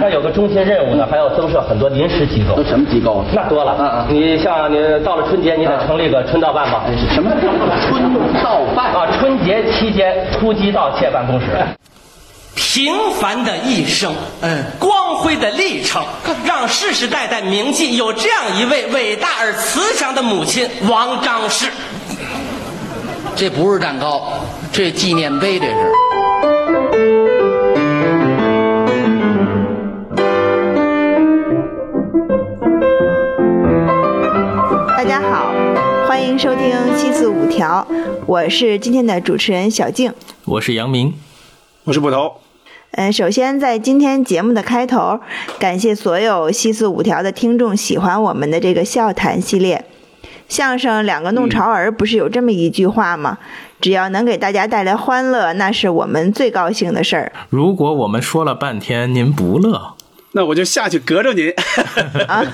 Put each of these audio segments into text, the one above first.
赶上有个中心任务呢，还要增设很多临时机构都。什么机构啊？那多了，嗯嗯你像你到了春节，你得成立个春到办吧？什么春到办啊，春节期间突击盗窃办公室。平凡的一生，嗯，光辉的历程，让世世代代铭记有这样一位伟大而慈祥的母亲王张氏。这不是蛋糕，这纪念碑这是。收听《七四五条》，我是今天的主持人小静。我是杨明，我是捕头。嗯，首先在今天节目的开头，感谢所有《七四五条》的听众喜欢我们的这个笑谈系列。相声两个弄潮儿不是有这么一句话吗？只要能给大家带来欢乐，那是我们最高兴的事儿。如果我们说了半天您不乐，那我就下去隔着您。啊，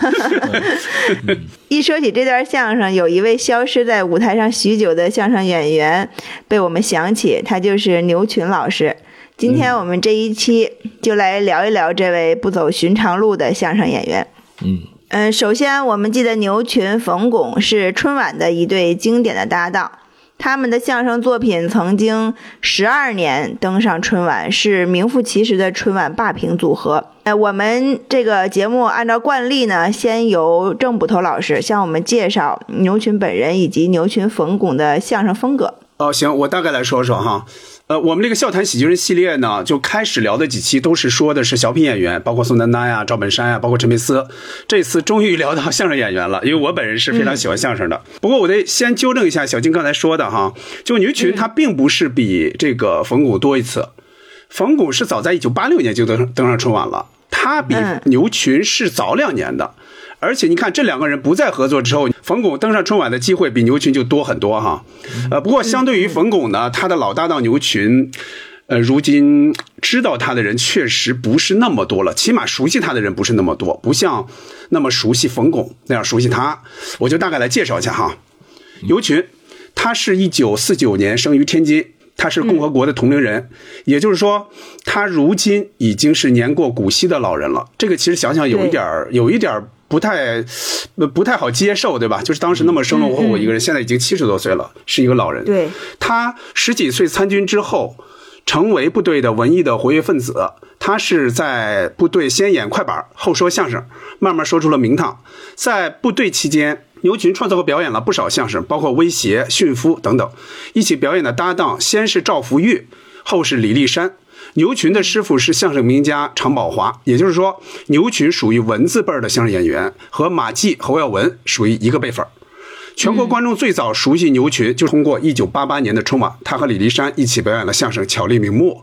一说起这段相声，有一位消失在舞台上许久的相声演员被我们想起，他就是牛群老师。今天我们这一期就来聊一聊这位不走寻常路的相声演员。嗯嗯，首先我们记得牛群、冯巩是春晚的一对经典的搭档，他们的相声作品曾经十二年登上春晚，是名副其实的春晚霸屏组合。呃，我们这个节目按照惯例呢，先由郑捕头老师向我们介绍牛群本人以及牛群、冯巩的相声风格。哦，行，我大概来说说哈。呃，我们这个笑谈喜剧人系列呢，就开始聊的几期都是说的是小品演员，包括宋丹丹呀、赵本山呀，包括陈佩斯。这次终于聊到相声演员了，因为我本人是非常喜欢相声的。不过我得先纠正一下小金刚才说的哈，就牛群他并不是比这个冯巩多一次，冯巩是早在一九八六年就登登上春晚了，他比嗯牛群是早两年的。而且你看，这两个人不再合作之后，冯巩登上春晚的机会比牛群就多很多哈。呃，不过相对于冯巩呢，他的老搭档牛群，呃，如今知道他的人确实不是那么多了，起码熟悉他的人不是那么多，不像那么熟悉冯巩那样熟悉他。我就大概来介绍一下哈。牛群，他是一九四九年生于天津。他是共和国的同龄人，也就是说，他如今已经是年过古稀的老人了。这个其实想想有一点儿，有一点儿不太，呃不太好接受，对吧？就是当时那么生龙活虎一个人，现在已经七十多岁了，是一个老人。对，他十几岁参军之后，成为部队的文艺的活跃分子。他是在部队先演快板，后说相声，慢慢说出了名堂。在部队期间，牛群创作和表演了不少相声，包括威胁、驯夫等等。一起表演的搭档先是赵福玉，后是李立山。牛群的师傅是相声名家常宝华，也就是说，牛群属于文字辈儿的相声演员，和马季、侯耀文属于一个辈分儿。全国观众最早熟悉牛群，就通过1988年的春晚，他和李立山一起表演了相声《巧立名目》，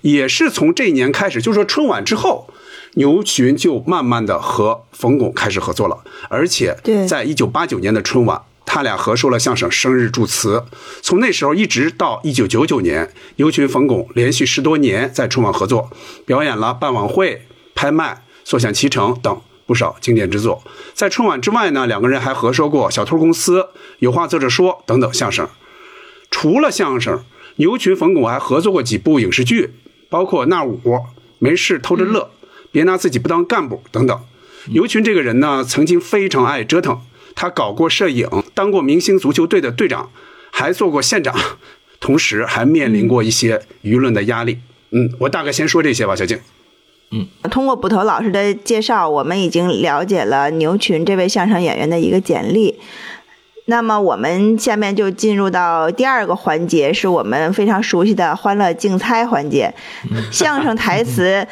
也是从这一年开始，就是说春晚之后，牛群就慢慢的和冯巩开始合作了，而且对在1989年的春晚。他俩合说了相声《生日祝词》，从那时候一直到一九九九年，牛群、冯巩连续十多年在春晚合作，表演了办晚会、拍卖、坐享其成等不少经典之作。在春晚之外呢，两个人还合说过《小偷公司》《有话坐着说》等等相声。除了相声，牛群、冯巩还合作过几部影视剧，包括《那五》《没事偷着乐》别拿自己不当干部等等。牛群这个人呢，曾经非常爱折腾，他搞过摄影，当过明星足球队的队长，还做过县长，同时还面临过一些舆论的压力。嗯，我大概先说这些吧，小静。嗯通过捕头老师的介绍，我们已经了解了牛群这位相声演员的一个简历。那么我们下面就进入到第二个环节，是我们非常熟悉的欢乐竞猜环节。相声台词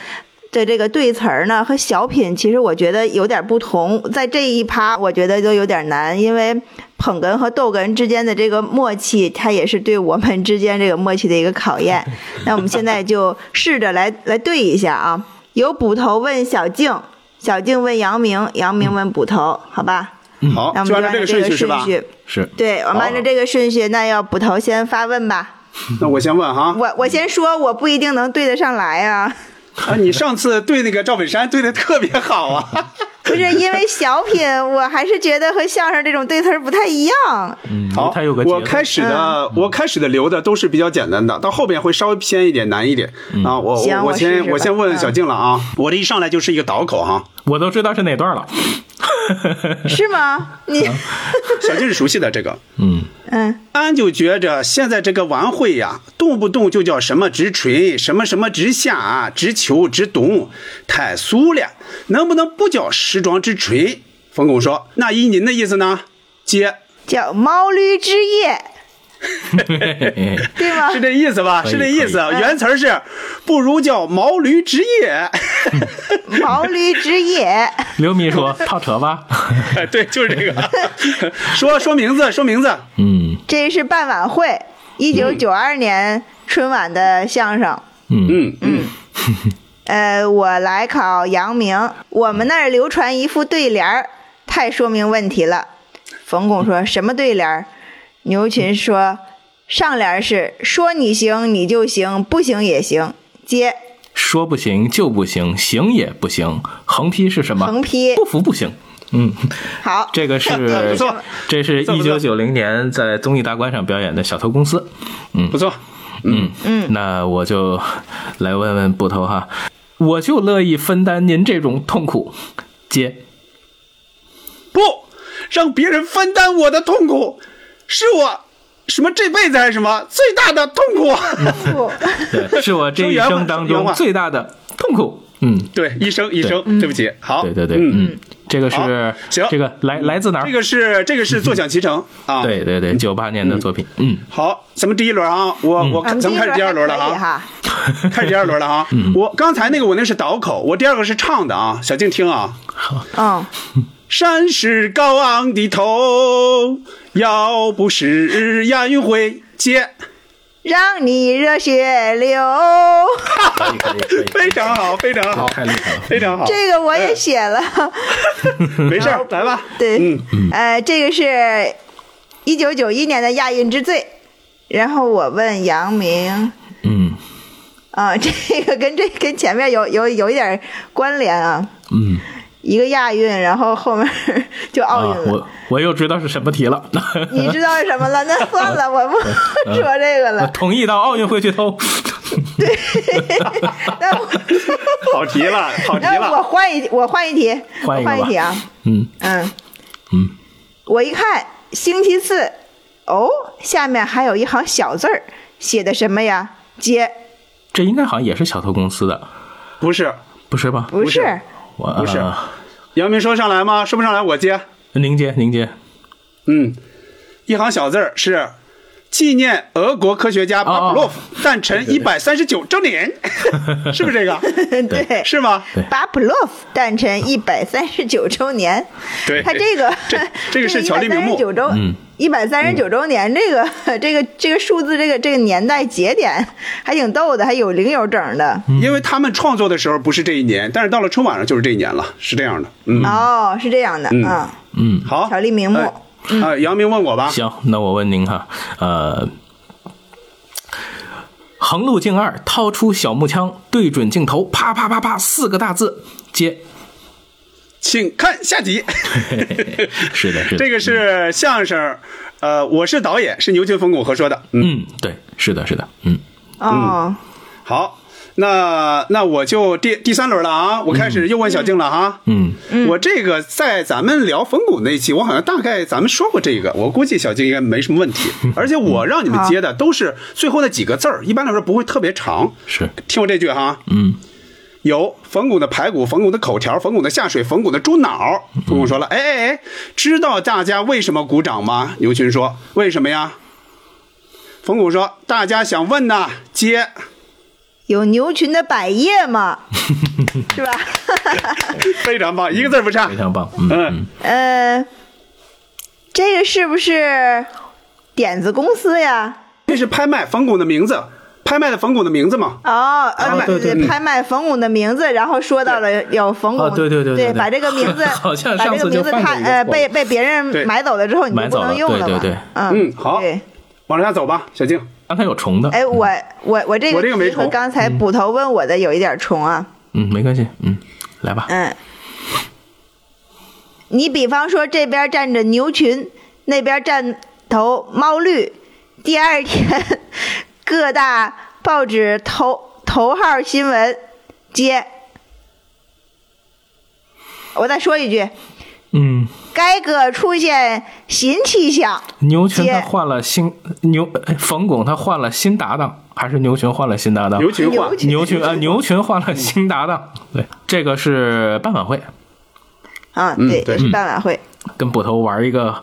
的这个对词儿呢，和小品其实我觉得有点不同，在这一趴我觉得都有点难，因为捧哏和逗哏之间的这个默契，它也是对我们之间这个默契的一个考验。那我们现在就试着来来对一下啊。由捕头问小静，小静问杨明，杨明问捕头，好吧？好那我，们就按照这个按照这个顺序是吧？是对，我们按照这个顺序，那要捕头先发问吧。那我先问哈，我我先说，我不一定能对得上来啊。啊，你上次对那个赵本山对的特别好啊。不是因为小品，我还是觉得和相声这种对词儿不太一样。嗯，好，他有个我开始的，我开始的留的都是比较简单的，到后边会稍微偏一点，难一点啊。我我先我先问嗯小静了啊，我这一上来就是一个倒口哈，我都知道是哪段了。是吗？你小静是熟悉的这个。嗯，嗯，俺就觉着现在这个晚会呀，动不动就叫什么直锤，什么什么直下、直秋、直冬，太俗了，能不能不叫时装之锤？冯巩说：“那依您的意思呢？接叫毛驴之夜，对吗 是？这意思吧？是这意思。原词儿是不如叫毛驴职业。毛驴职业，刘秘书套扯吧。对，就是这个。说说名字，说名字。嗯这是办晚会，一九九二年春晚的相声。嗯嗯嗯，呃，我来考杨明，我们那儿流传一副对联儿，太说明问题了。冯巩说什么对联儿？牛群说上联是说你行你就行，不行也行。接说不行就不行，行也不行。横批是什么？横批不服不行。嗯，好，这个是不错这是一九九零年在综艺大观上表演的《小偷公司》。嗯不错。嗯嗯，那我就来问问捕头哈，我就乐意分担您这种痛苦。接，不让别人分担我的痛苦，是我什么这辈子还是什么最大的痛苦。不对，是我这一生当中 最大的痛苦。嗯，对，一生一生，对不起。好，对对对，嗯，嗯，这个是行这个来来自哪儿？这个是这个是坐享其成啊。，对对对，九八年的作品。嗯，好，咱们第一轮啊，我我咱们开始第二轮了啊，开始第二轮了啊。我刚才那个我那是倒口，我第二个是唱的啊，小静听啊。好嗯，山是高昂的头，要不是亚运会接，让你热血流。可以可以可以，非常好，非常好，太厉害了。非常好。这个我也写了。没事儿，来吧。对，嗯呃，这个是一九九一年的亚运之最。然后我问杨明，嗯啊、这个跟这跟前面有有有一点关联啊，嗯一个亚运，然后后面 就奥运啊，了。我我又知道是什么题了。你知道是什么了？那算了，我不 说这个了。同意到奥运会去偷。对那我好题了，好题那我。换一我换一题，换一我换一题啊。嗯嗯嗯，我一看星期四，哦，下面还有一行小字儿，写的什么呀？接这应该好像也是小偷公司的，不是，不是吧？不是不是呃杨明说上来吗？说不上来，我接。您接您接。嗯，一行小字儿是纪念俄国科学家巴甫洛夫诞辰一百三十九周年，是不是这个？对，是吗？巴甫洛夫诞辰一百三十九周年。对。他这个这这个是巧立名目。九周，嗯。一百三十九周年，这个这个这个数字，这个这个年代节点还挺逗的，还有零有整的。因为他们创作的时候不是这一年，但是到了春晚上就是这一年了，是这样的。嗯，哦，是这样的，嗯。嗯，嗯，好，巧立名目。哎啊，杨明问我吧。行，那我问您哈，呃，横路径二掏出小木枪，对准镜头，啪啪啪啪，四个大字，接。请看下集。是的，是的，这个是相声，呃，我是导演，是牛群、冯巩合说的。嗯，嗯，对，是的，是的，嗯哦，好，那那我就第第三轮了啊，我开始又问小静了哈。嗯我这个在咱们聊冯巩那一期，我好像大概咱们说过这个，我估计小静应该没什么问题。而且我让你们接的都是最后那几个字儿，一般来说不会特别长。是，听我这句哈，嗯有冯巩的排骨、冯巩的口条、冯巩的下水、冯巩的猪脑。冯巩说了：“哎哎哎，知道大家为什么鼓掌吗？”牛群说：“为什么呀？”冯巩说：“大家想问呐，接。有牛群的百叶吗？是吧？非常棒，一个字儿不差非。常棒，嗯呃，这个是不是点子公司呀？这是拍卖冯巩的名字，拍卖的冯巩的名字嘛。哦，呃，卖对对对，拍卖冯巩的名字，然后说到了有冯巩，啊对对对对对把这个名字，好像把这个名字他呃被被别人买走了之后，你就不能用了嘛，对对对嗯嗯好，往下走吧，小静。刚才有虫的，哎，我我我这我这个没题和刚才捕头问我的有一点重啊，嗯，没关系，嗯，来吧，嗯，你比方说这边站着牛群，那边站头猫绿，第二天各大报纸头头号新闻接。我再说一句，嗯，改革出现新气象。牛群他换了新牛，哎冯巩他换了新搭档，还是牛群换了新搭档？牛群换牛群牛群啊，牛群换了新搭档。对，这个是办晚会，啊，对，嗯对也是办晚会。跟捕头玩一个，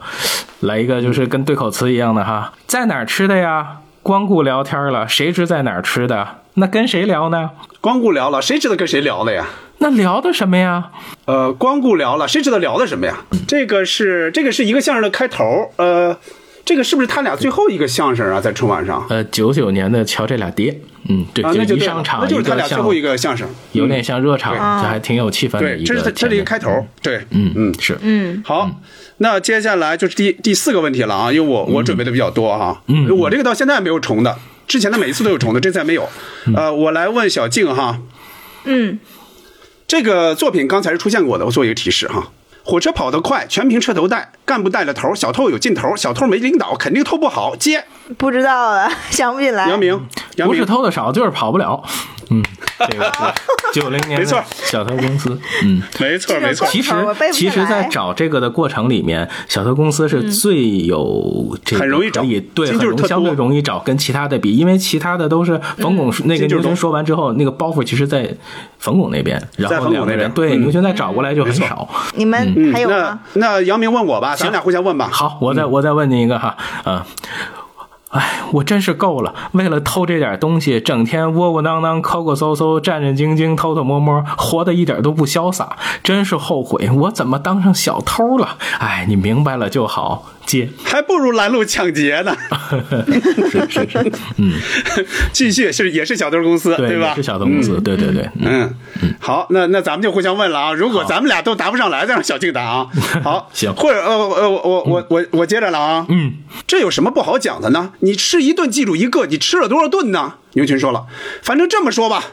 来一个就是跟对口词一样的哈，在哪儿吃的呀？光顾聊天了，谁知在哪儿吃的？那跟谁聊呢？光顾聊了，谁知道跟谁聊了呀？那聊的什么呀？呃，光顾聊了，谁知道聊的什么呀？这个是这个是一个相声的开头，呃，这个是不是他俩最后一个相声啊？在春晚上？呃，九九年的瞧这俩爹，嗯，对，啊，那就一上场一那就是他俩最后一个相声，有点像热场，这还挺有气氛的对，一个。这是他这是一个开头，，对，嗯嗯。是，嗯，好，那接下来就是第第四个问题了啊，因为我我准备的比较多哈，嗯。我这个到现在没有重的，之前的每一次都有重的，这次还没有。呃，我来问小静哈，嗯，这个作品刚才是出现过的，我做一个提示哈。火车跑得快，全凭车头带，干部带了头，小偷有劲头，小偷没领导，肯定偷不好。接，不知道了，想不起来。杨明，杨不是，偷的少，就是跑不了。嗯，这个是九零年没错的小偷公司。嗯，没错没错，其实其实，在找这个的过程里面，小偷公司是最有这个很容易找对，很容相对容易找，跟其他的比，因为其他的都是冯巩那个牛群说完之后，那个包袱其实在冯巩那边，然后两个冯巩那边人对嗯牛群再找过来就很少。你们嗯，那还有吗？那杨明问我吧，咱俩互相问吧。好，我再我再问您一个哈，啊。哎，我真是够了！为了偷这点东西，整天窝窝囊囊、抠抠搜搜、战战兢兢、偷偷摸摸，活得一点都不潇洒，真是后悔，我怎么当上小偷了？哎，你明白了就好。接，还不如拦路抢劫呢。是是是，嗯，继续是也是小偷公司，对，吧？是小偷公司，对对对，嗯嗯，好，那那咱们就互相问了啊。如果咱们俩都答不上来，再让小静答啊。好，行或者呃呃我我我我我接着了啊。嗯，这有什么不好讲的呢？你吃一顿记住一个，你吃了多少顿呢？牛群说了，反正这么说吧，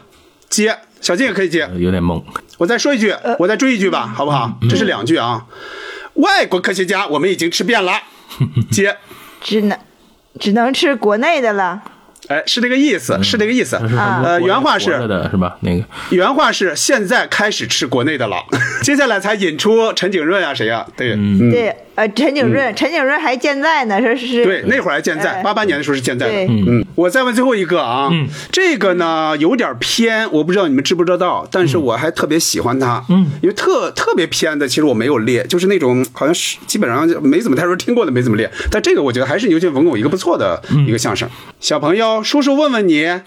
接小静也可以接。有点懵。我再说一句，我再追一句吧，好不好？这是两句啊。外国科学家我们已经吃遍了，接。只能只能吃国内的了。哎，是这个意思，是这个意思。呃，原话是的是吧？那个原话是现在开始吃国内的了，接下来才引出陈景润啊，谁呀、对，嗯，对，呃，陈景润，陈景润还健在呢，说是对，那会儿还健在，哎八八年的时候是健在的。对嗯，我再问最后一个啊，嗯这个呢有点偏，我不知道你们知不知道，但是我还特别喜欢他，嗯，因为特特别偏的，其实我没有列，就是那种好像是基本上没怎么太多人听过的，没怎么列，但这个我觉得还是牛群冯巩一个不错的一个相声。小朋友，叔叔问问你。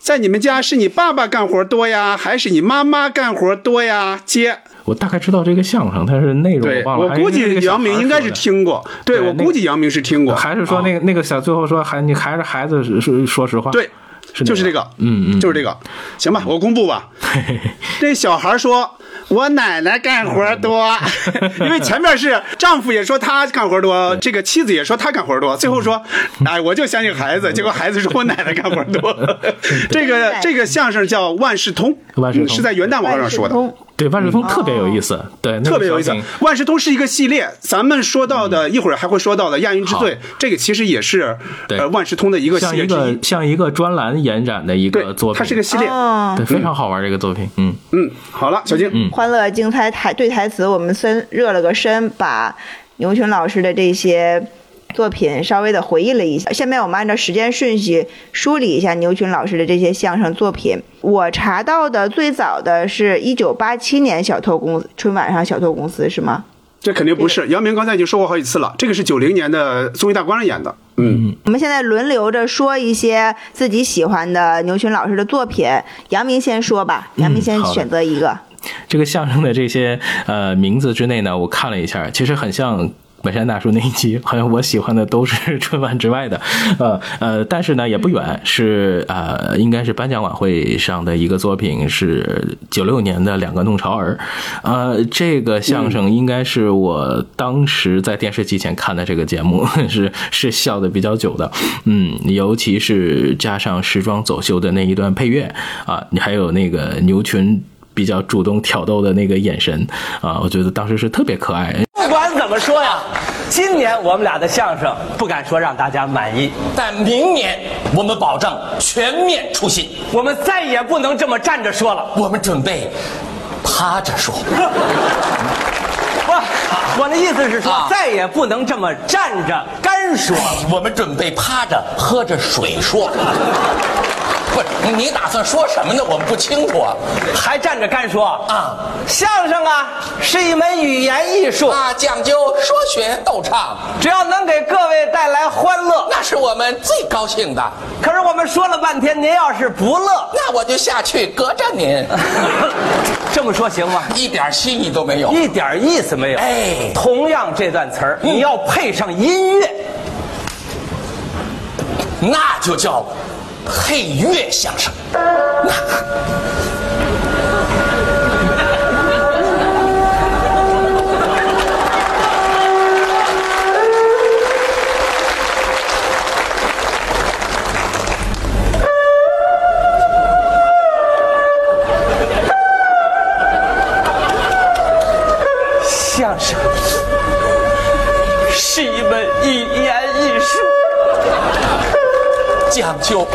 在你们家是你爸爸干活多呀，还是你妈妈干活多呀？接，我大概知道这个相声，但是内容我忘了。我估计杨明应该是听过，对我估计杨明是听过，还是说那啊个那个小最后说还你还是孩子是是说实话，对，是就是这个，嗯嗯，就是这个，行吧，我公布吧。这小孩说：“我奶奶干活多，因为前面是丈夫也说他干活多，这个妻子也说他干活多，最后说，哎，我就相信孩子，结果孩子说我奶奶干活多。这个这个相声叫万事通，万事通嗯是在元旦网上说的。对万事通特别有意思，对，特别有意思，万事通是一个系列，咱们说到的，一会儿还会说到的亚运之好。最，这个其实也是对。呃万事通的一个系像一列之一。个。像一个专栏延展的一个作，品，它是个系列。哦，对非常好玩这个作品，嗯，嗯，好了，小静，嗯。欢乐精彩台对台词，我们先热了个身，把牛群老师的这些作品稍微的回忆了一下。下面我们按照时间顺序梳理一下牛群老师的这些相声作品。我查到的最早的是一九八七年小偷公春晚上小偷公司是吗？这肯定不是。姚明刚才已经说过好几次了，这个是九零年的综艺大观上演的。嗯，我们现在轮流着说一些自己喜欢的牛群老师的作品。杨明先说吧，杨明先选择一个。这个相声的这些呃名字之内呢，我看了一下，其实很像。本山大叔那一集，好像我喜欢的都是 春晚之外的，呃呃，但是呢也不远，是呃应该是颁奖晚会上的一个作品，是九六年的两个弄潮儿，呃，这个相声应该是我当时在电视机前看的这个节目，是是笑的比较久的，嗯，尤其是加上时装走秀的那一段配乐啊，你还有那个牛群。比较主动挑逗的那个眼神啊，我觉得当时是特别可爱。不管怎么说呀，今年我们俩的相声不敢说让大家满意，但明年我们保证全面出新。我们再也不能这么站着说了。我们准备趴着说。不，我的意思是说，啊再也不能这么站着干说。我们准备趴着喝着水说。不是，你打算说什么呢？我们不清楚啊。还站着干说啊？相声啊，是一门语言艺术，啊，讲究说学逗唱，只要能给各位带来欢乐。那是我们最高兴的。可是我们说了半天，您要是不乐，那我就下去隔着您，这么说行吗？一点心意都没有。一点意思没有。哎同样这段词儿，你要配上音乐，那就叫配乐相声。那相声讲究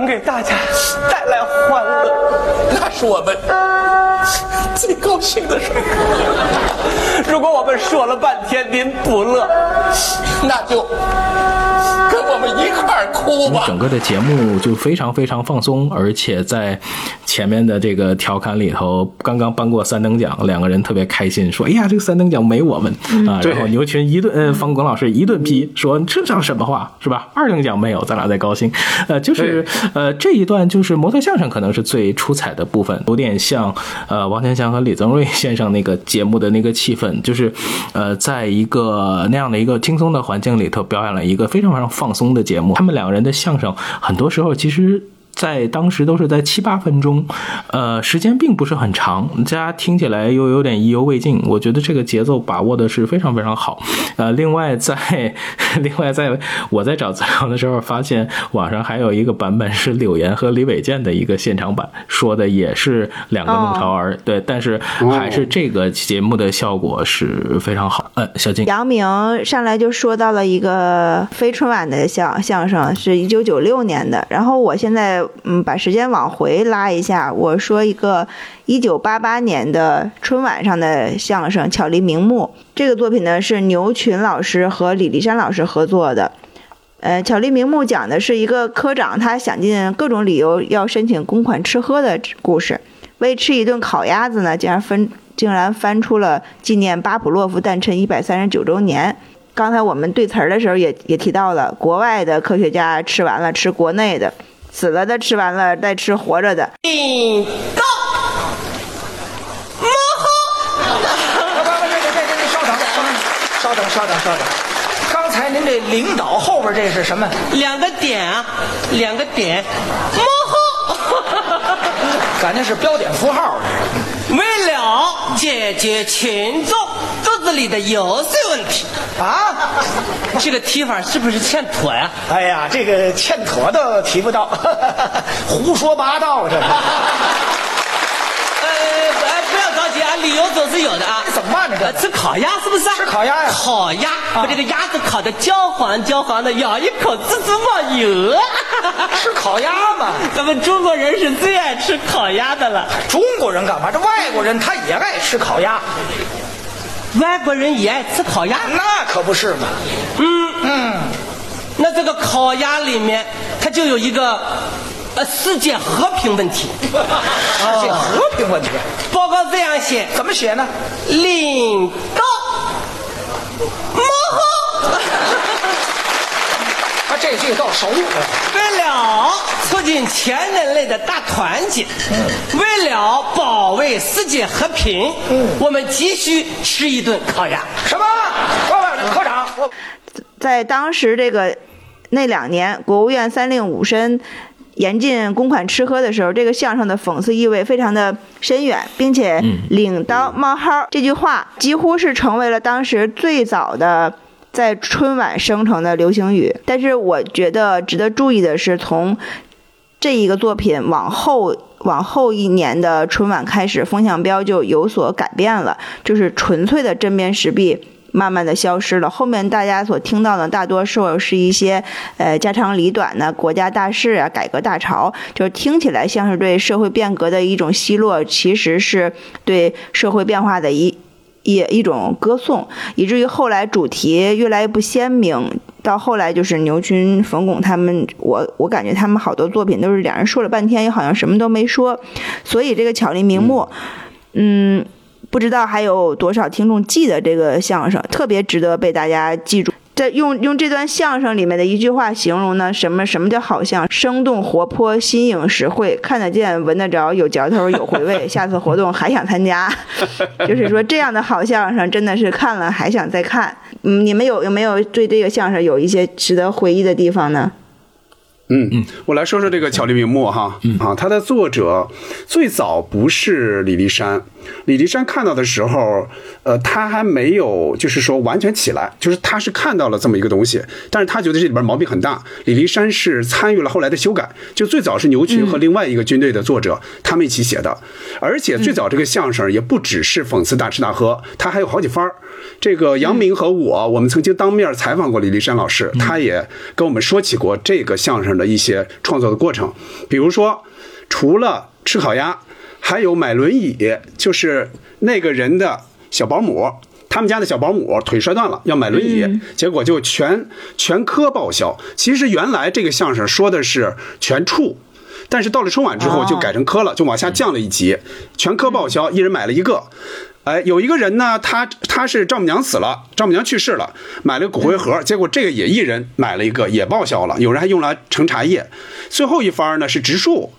能给大家带来欢乐，那是我们最高兴的事儿。如果我们说了半天您不乐，那就跟我们一块儿哭吧。整个的节目就非常非常放松，而且在前面的这个调侃里头，刚刚颁过三等奖，两个人特别开心，说：“哎呀，这个三等奖没我们、啊！”然后牛群一顿，呃，方广老师一顿批，说：“这叫什么话，是吧？二等奖没有，咱俩在高兴。”呃，就是呃这一段就是模特相声可能是最出彩的部分，有点像呃王天祥和李增瑞 先生那个节目的那个气氛，就是呃在一个那样的一个轻松的环境里头表演了一个非常非常放松的节目。他们两个人的相声，很多时候其实。在当时都是在七八分钟，呃，时间并不是很长，大家听起来又有点意犹未尽。我觉得这个节奏把握的是非常非常好。呃，另外在 另外在我在找资料的时候，发现网上还有一个版本是柳岩和李伟健的一个现场版，说的也是两个弄潮儿，对，但是还是这个节目的效果是非常好。呃，小金，杨明上来就说到了一个非春晚的相相声，是一九九六年的。然后我现在嗯把时间往回拉一下，我说一个一九八八年的春晚上的相声《巧立名目》。这个作品呢是牛群老师和李立山老师合作的。呃，《巧立名目》讲的是一个科长，他想尽各种理由要申请公款吃喝的故事。为吃一顿烤鸭子呢，竟然分竟然翻出了纪念巴甫洛夫诞辰一百三十九周年。刚才我们对词儿的时候也也提到了，国外的科学家吃完了吃国内的，死了的吃完了再吃活着的。引告，幕后。不不不，这这这这稍等，稍等，稍等，稍等。刚才您这领导后边这是什么？两个点啊，两个点，幕后。感觉是标点符号。为了姐姐群众肚子里的油水问题，啊！这个提法是不是欠妥呀？哎呀，这个欠妥都提不到，胡说八道这是。呃，哎，不要着急啊，理由总是有的啊。怎么办呢这呃吃烤鸭是不是啊？吃烤鸭呀烤鸭，把这个鸭子烤的焦黄焦黄的，咬一口滋滋冒油。吃烤鸭嘛，咱们中国人是最爱吃烤鸭的了，中国人干嘛？这外国人他也爱吃烤鸭，外国人也爱吃烤鸭。那可不是嘛。嗯，嗯，那这个烤鸭里面，它就有一个呃世界和平问题。世界和平问题报告这样写：怎么写呢？领导幕后。他这句倒熟。为了促进全人类的大团结，为了保卫世界和平，我们急需吃一顿烤鸭。什么？不不，科长，我在当时这个那两年，国务院三令五申严禁公款吃喝的时候，这个相声的讽刺意味非常的深远，并且“领刀冒号”这句话几乎是成为了当时最早的在春晚生成的流行语。但是我觉得值得注意的是，从这一个作品往后往后一年的春晚开始，风向标就有所改变了，就是纯粹的针砭时弊。慢慢的消失了，后面大家所听到的大多数是一些呃家长里短的国家大事啊、改革大潮，就是听起来像是对社会变革的一种奚落，其实是对社会变化的一一一种歌颂，以至于后来主题越来越不鲜明，到后来就是牛群、冯巩他们，我我感觉他们好多作品都是两人说了半天，又好像什么都没说，所以这个巧立名目，嗯。不知道还有多少听众记得这个相声，特别值得被大家记住。在用用这段相声里面的一句话形容呢，什么什么叫好相声？生动活泼、新颖实惠，看得见、闻得着，有嚼头、有回味。下次活动还想参加，就是说这样的好相声真的是看了还想再看。嗯，你们有有没有对这个相声有一些值得回忆的地方呢？嗯嗯，我来说说这个巧立名目哈，啊，它的作者最早不是李立山，李立山看到的时候，呃，他还没有就是说完全起来，就是他是看到了这么一个东西，但是他觉得这里边毛病很大。李立山是参与了后来的修改，就最早是牛群和另外一个军队的作者他们一起写的，而且最早这个相声也不只是讽刺大吃大喝，他还有好几番儿。这个杨明和我，我们曾经当面采访过李立山老师，他也跟我们说起过这个相声的一些创作的过程。比如说，除了吃烤鸭，还有买轮椅，就是那个人的小保姆，他们家的小保姆腿摔断了，要买轮椅，结果就全全科报销。其实原来这个相声说的是全处。但是到了春晚之后就改成科了，就往下降了一级，全科报销，一人买了一个。哎，有一个人呢，他他是丈母娘死了，丈母娘去世了，买了个骨灰盒，结果这个也一人买了一个，也报销了。有人还用来盛茶叶。最后一番呢是植树，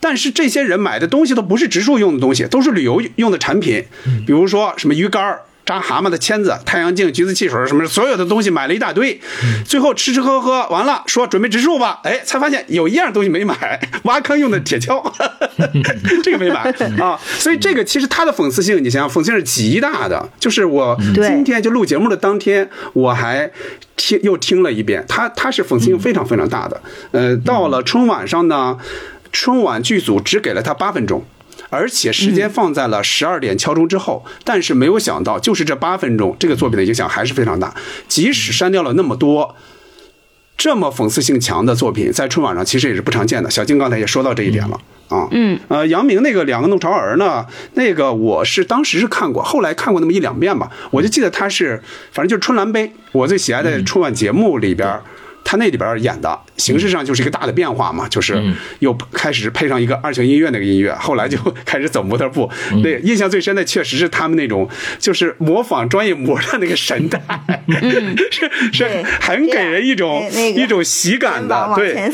但是这些人买的东西都不是植树用的东西，都是旅游用的产品，比如说什么鱼竿扎蛤蟆的签子、太阳镜、橘子汽水什么所有的东西买了一大堆，最后吃吃喝喝完了，说准备植树吧，哎，才发现有一样东西没买，挖坑用的铁锹，这个没买啊。所以这个其实它的讽刺性，你想想，讽刺性是极大的。就是我今天就录节目的当天，我还听又听了一遍，他他是讽刺性非常非常大的。呃，到了春晚上呢，春晚剧组只给了他八分钟。而且时间放在了十二点敲钟之后，但是没有想到，就是这八分钟，这个作品的影响还是非常大。即使删掉了那么多这么讽刺性强的作品，在春晚上其实也是不常见的。小静刚才也说到这一点了啊。嗯。呃，杨明那个两个弄潮儿呢，那个我是当时是看过，后来看过那么一两遍吧。我就记得他是，反正就是春兰杯，我最喜爱的春晚节目里边。他那里边演的形式上就是一个大的变化嘛，就是又开始配上一个二泉音乐那个音乐，后来就开始走模特步。对，印象最深的确实是他们那种就是模仿专业模特那个神态，是是很给人一种一种喜感的。对，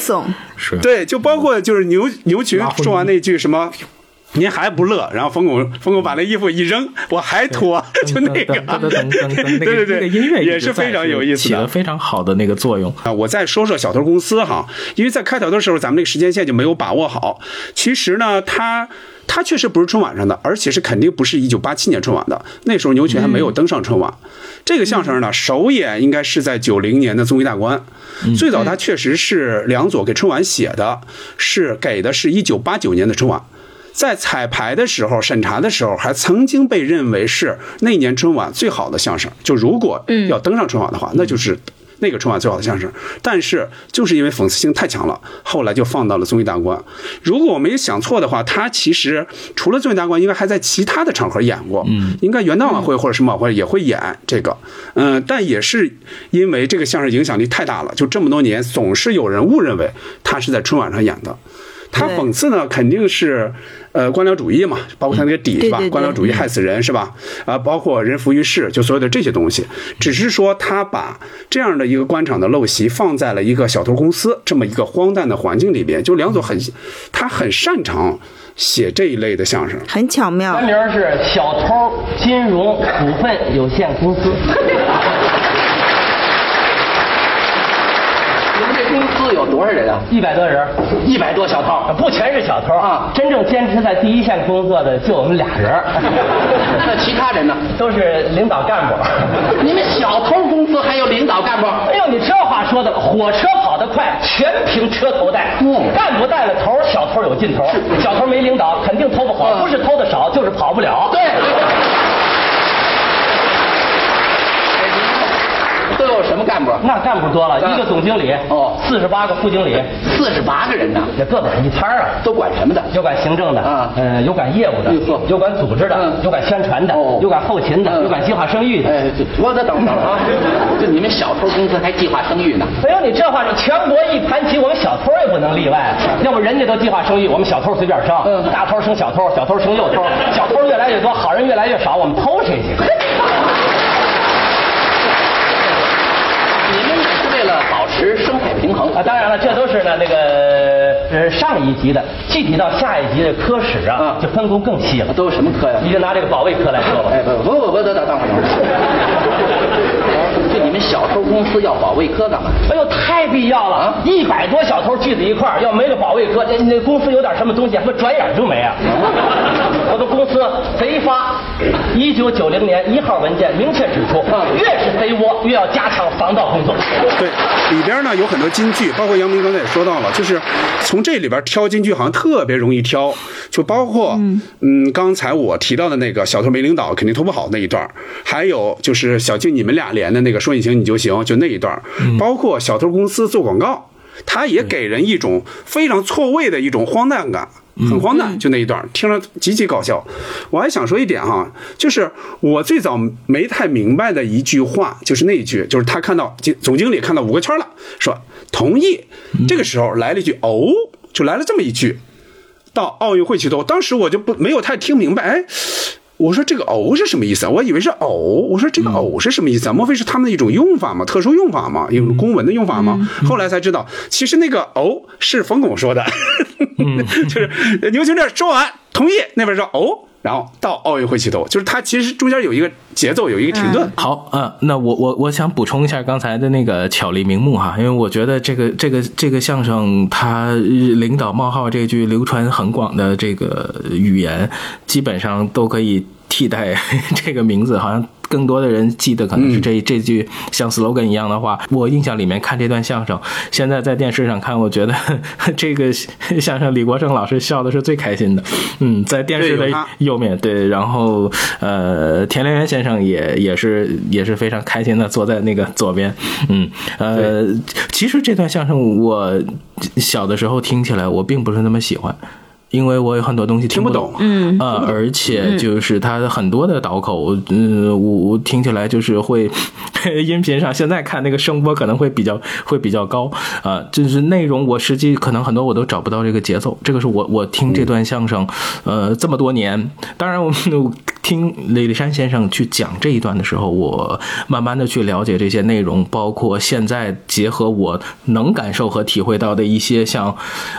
是，对，就包括就是牛牛群说完那句什么。您还不乐？然后冯巩，冯巩把那衣服一扔，我还脱，就那个，对对对，那个音乐也是非常有意思，起了非常好的那个作用啊。我再说说小偷公司哈，因为在开头的时候，咱们那个时间线就没有把握好。其实呢，他他确实不是春晚上的，而且是肯定不是一九八七年春晚的。那时候牛群还没有登上春晚。这个相声呢，首演应该是在九零年的综艺大观。最早他确实是梁左给春晚写的，是给的是一九八九年的春晚。在彩排的时候、审查的时候，还曾经被认为是那年春晚最好的相声。就如果要登上春晚的话，那就是那个春晚最好的相声。但是就是因为讽刺性太强了，后来就放到了综艺大观。如果我没有想错的话，他其实除了综艺大观，应该还在其他的场合演过。嗯，应该元旦晚会或者什么晚会也会演这个。嗯，但也是因为这个相声影响力太大了，就这么多年总是有人误认为他是在春晚上演的。他讽刺呢，肯定是，呃，官僚主义嘛，包括他那个底是吧？官僚主义害死人是吧？啊，包括人浮于事，就所有的这些东西，只是说他把这样的一个官场的陋习放在了一个小偷公司这么一个荒诞的环境里边。就梁左很，他很擅长写这一类的相声，很巧妙。原名是小偷金融股份有限公司。公司有多少人啊？一百多人，一百多小偷，不全是小偷啊！真正坚持在第一线工作的就我们俩人。那其他人呢？都是领导干部。你们小偷公司还有领导干部？哎呦，你这话说的，火车跑得快，全凭车头带。嗯干部带了头，小偷有劲头。小偷没领导，肯定偷不好，嗯不是偷的少，就是跑不了。对。都有什么干部？那干部多了，嗯一个总经理，哦四十八个副经理，四十八个人呢，这个个一摊儿啊。都管什么的？有管行政的，啊嗯，有管业务的有管组织的嗯，有管宣传的哦，有管后勤的，嗯有管计划生育的。哎，我得等等啊！就你们小偷公司还计划生育呢？哎呦，你这话说，全国一盘棋，我们小偷也不能例外。要不人家都计划生育，我们小偷随便生。嗯大偷生小偷，小偷生幼偷，小偷越来越多，好人越来越少，我们偷谁去？你们也是为了保持生态平衡啊，当然了，这都是呢那个呃上一级的，具体到下一级的科室啊，嗯就分工更细了。都有什么科呀？你就拿这个保卫科来说吧。哎，不不不不，等等等等会儿。就你们小偷公司要保卫科干嘛？哎呦，太必要了！啊一百多小偷聚在一块儿，要没了保卫科，那那公司有点什么东西，不转眼就没啊！我的公司贼发，一九九零年一号文件明确指出，嗯越是贼窝，越要加强防盗工作。对，里边呢有很多金句，包括杨明刚才也说到了，就是从这里边挑金句好像特别容易挑，就包括嗯刚才我提到的那个小偷没领导肯定偷不好那一段，还有就是小静你们俩连的那个说你行你就行就那一段儿，包括小偷公司做广告，他也给人一种非常错位的一种荒诞感。很荒诞，就那一段听着极其搞笑。我还想说一点哈，就是我最早没太明白的一句话，就是那一句，就是他看到经总经理看到五个圈了，说同意。这个时候来了一句哦，就来了这么一句，到奥运会去头，当时我就不没有太听明白，哎。我说这个“偶”是什么意思啊？我以为是“偶”，我说这个“偶”是什么意思啊？莫非是他们的一种用法吗？特殊用法吗？一种公文的用法吗？后来才知道，其实那个“偶”是冯巩说的，就是 牛群这儿说完同意，那边说“偶”，然后到奥运会起头，就是它其实中间有一个节奏，有一个停顿。好，嗯，那我我我想补充一下刚才的那个巧立名目哈，因为我觉得这个这个这个相声它领导冒号这句流传很广的这个语言，基本上都可以替代 这个名字，好像。更多的人记得可能是这、这句像 slogan 一样的话。我印象里面看这段相声，现在在电视上看，我觉得 这个相声李国盛老师笑的是最开心的。嗯，在电视的右面对，然后呃，田连元先生也也是也是非常开心的坐在那个左边，嗯呃，其实这段相声我小的时候听起来我并不是那么喜欢。因为我有很多东西听不懂，嗯，呃，而且就是它的很多的导口，嗯，我我听起来就是会 音频上现在看那个声波可能会比较会比较高，啊、就是内容我实际可能很多我都找不到这个节奏，这个是我我听这段相声，呃，这么多年，当然我们听李立山先生去讲这一段的时候，我慢慢的去了解这些内容，包括现在结合我能感受和体会到的一些像，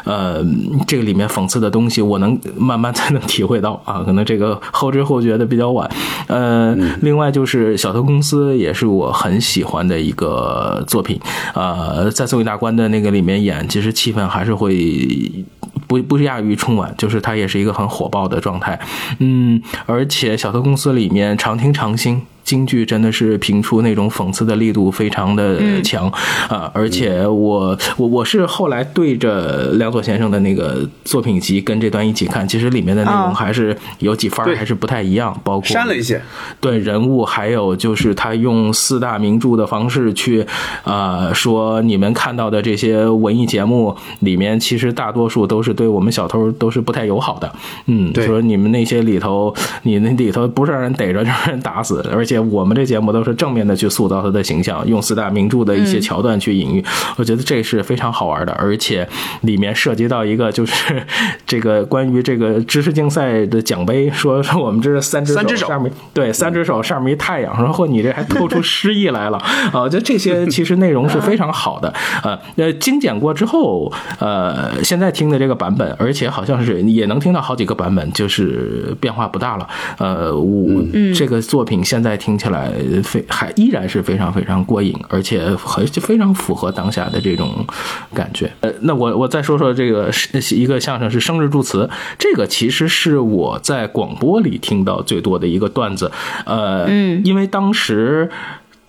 呃，这个里面讽刺的东东西，我能慢慢才能体会到啊，可能这个后知后觉的比较晚。呃，另外就是《小偷公司》也是我很喜欢的一个作品，呃，在宋玉大观的那个里面演，其实气氛还是会不 不亚于春晚，就是它也是一个很火爆的状态。嗯，而且小偷公司里面常听常新。京剧真的是评出那种讽刺的力度非常的强啊、而且我我我是后来对着梁左先生的那个作品集跟这段一起看，其实里面的内容哦还是有几番还是不太一样，包括删了一些，对人物，还有就是他用四大名著的方式去，呃，说你们看到的这些文艺节目里面，其实大多数都是对我们小偷都是不太友好的。嗯，对说你们那些里头，你那里头不是让人逮着，就是让人打死，而且我们这节目都是正面的去塑造他的形象，用四大名著的一些桥段去隐喻，我觉得这是非常好玩的，而且里面涉及到一个就是 这个关于这个知识竞赛的奖杯，说说我们这是三只三只手上面对三只手上面一太阳，然后你这还透出诗意来了 啊！我觉得这些其实内容是非常好的，呃 呃，精简过之后，呃，现在听的这个版本，而且好像是也能听到好几个版本，就是变化不大了。呃，我这个作品现在听起来非还依然是非常非常过瘾，而且很非常符合当下的这种感觉。呃，那我我再说说这个是一个相声是生日祝词，这个其实是我在广播里听到最多的一个段子。呃，嗯，因为当时。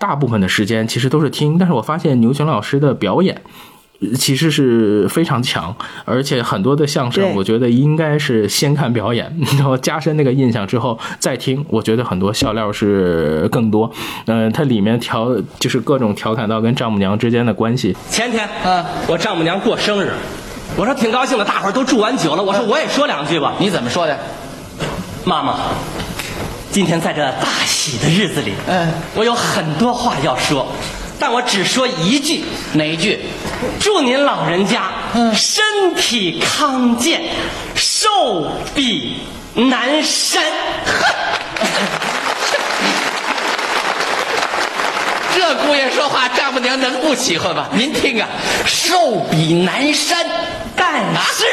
大部分的时间其实都是听，但是我发现牛群老师的表演。呃其实是非常强，而且很多的相声，我觉得应该是先看表演，然后加深那个印象之后再听。我觉得很多笑料是更多。嗯、它里面调就是各种调侃到跟丈母娘之间的关系，前天，嗯我丈母娘过生日，我说挺高兴的，大伙儿都祝完酒了，我说我也说两句吧。你怎么说的？妈妈，今天在这大喜的日子里，嗯我有很多话要说，但我只说一句，哪一句？祝您老人家嗯身体康健，寿比南山。这姑爷说话，丈母娘能不喜欢吗？您听啊，寿比南山，但是，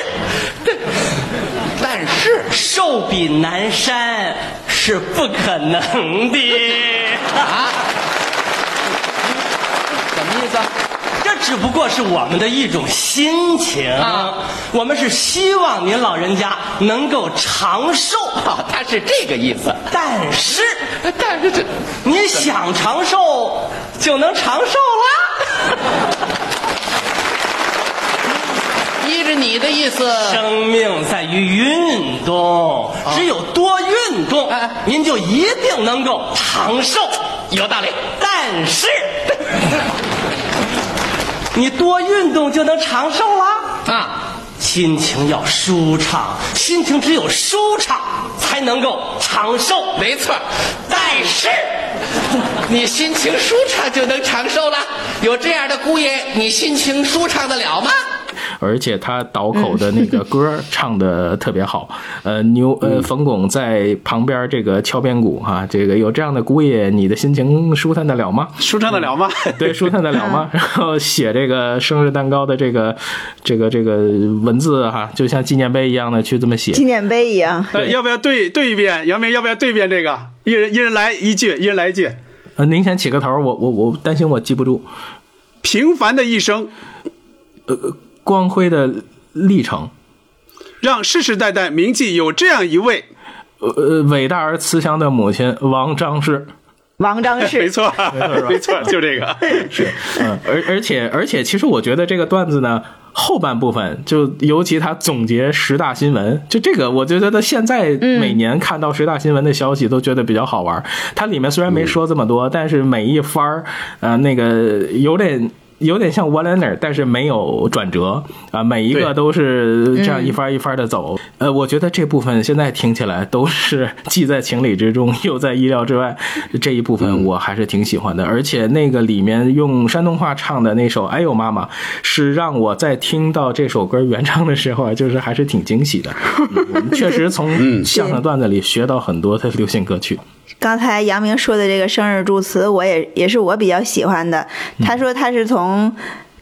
但是寿比南山是不可能的 啊，意思啊？这只不过是我们的一种心情啊我们是希望您老人家能够长寿，哦，他是这个意思。但是但是这你想长寿就能长寿了。依着你的意思，生命在于运动，只有多运动哎，您就一定能够长寿。有道理。但是，你多运动就能长寿啦。啊，心情要舒畅，心情只有舒畅才能够长寿。没错。但是，你心情舒畅就能长寿了。有这样的姑爷，你心情舒畅得了吗？而且他倒口的那个歌唱的特别好。呃，牛呃冯巩在旁边这个敲边鼓哈、这个有这样的姑爷，你的心情舒坦得了吗？舒畅得了吗？对，舒坦得了吗？然后写这个生日蛋糕的这个这个这个文字哈，就像纪念碑一样的去这么写。纪念碑一样。呃要不要对对一遍？杨明要不要对一遍这个？一人一人来一句，一人来一句。呃，您先起个头，我我我担心我记不住。平凡的一生，光辉的历程，让世世代代铭记有这样一位，呃呃，伟大而慈祥的母亲王张氏。王张氏，没错，没错，就这个。是，嗯，而而且而且，其实我觉得这个段子呢，后半部分就尤其他总结十大新闻，就这个，我觉得他现在每年看到十大新闻的消息都觉得比较好玩。它里面虽然没说这么多，但是每一番儿，呃，那个有点。有点像 one liner，但是没有转折啊，每一个都是这样一番一番的走。呃，我觉得这部分现在听起来都是既在情理之中，又在意料之外。这一部分我还是挺喜欢的，而且那个里面用山东话唱的那首《哎呦妈妈》，是让我在听到这首歌原唱的时候啊，就是还是挺惊喜的。嗯我们确实从相声段子里学到很多的流行歌曲。刚才杨明说的这个生日祝词，我也也是我比较喜欢的。他说他是从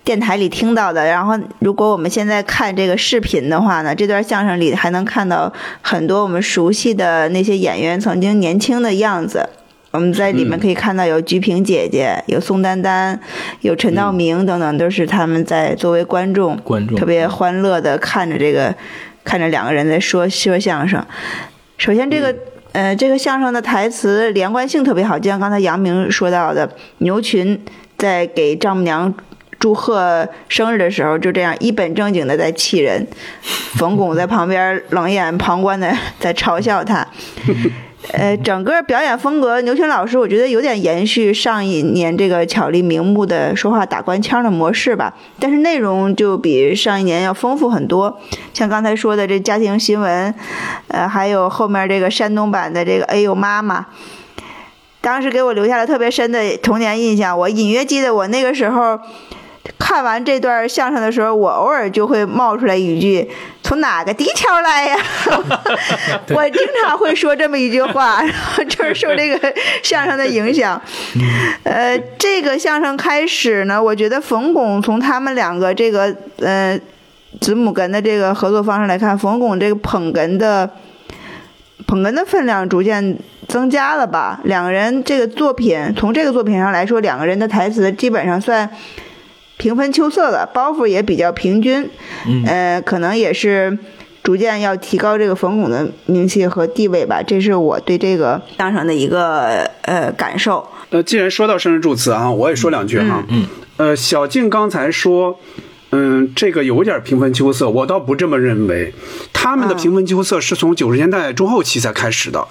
电台里听到的，然后如果我们现在看这个视频的话呢，这段相声里还能看到很多我们熟悉的那些演员曾经年轻的样子。我们在里面可以看到有鞠萍姐姐，有宋丹丹，有陈道明等等，都是他们在作为观众，观众特别欢乐的看着这个，看着两个人在说说相声。首先，这个、呃，这个相声的台词连贯性特别好，就像刚才杨明说到的，牛群在给丈母娘祝贺生日的时候，就这样一本正经的在气人，冯巩在旁边冷眼旁观的在嘲笑他。呃，整个表演风格，牛群老师我觉得有点延续上一年这个巧立名目的说话打官腔的模式吧，但是内容就比上一年要丰富很多。像刚才说的这家庭新闻，呃，还有后面这个山东版的这个“哎呦妈妈”，当时给我留下了特别深的童年印象。我隐约记得我那个时候。看完这段相声的时候，我偶尔就会冒出来一句：“从哪个地条来呀？”我经常会说这么一句话，然 后就是受这个相声的影响。呃，这个相声开始呢，我觉得冯巩从他们两个这个呃子母哏的这个合作方式来看，冯巩这个捧哏的捧哏的分量逐渐增加了吧？两个人这个作品，从这个作品上来说，两个人的台词基本上算。平分秋色了，包袱也比较平均，呃，可能也是逐渐要提高这个冯巩的名气和地位吧，这是我对这个相声的一个呃感受。呃，既然说到生日祝词啊，我也说两句哈。嗯。呃，小静刚才说，嗯，这个有点平分秋色，我倒不这么认为。他们的平分秋色是从九十年代中后期才开始的。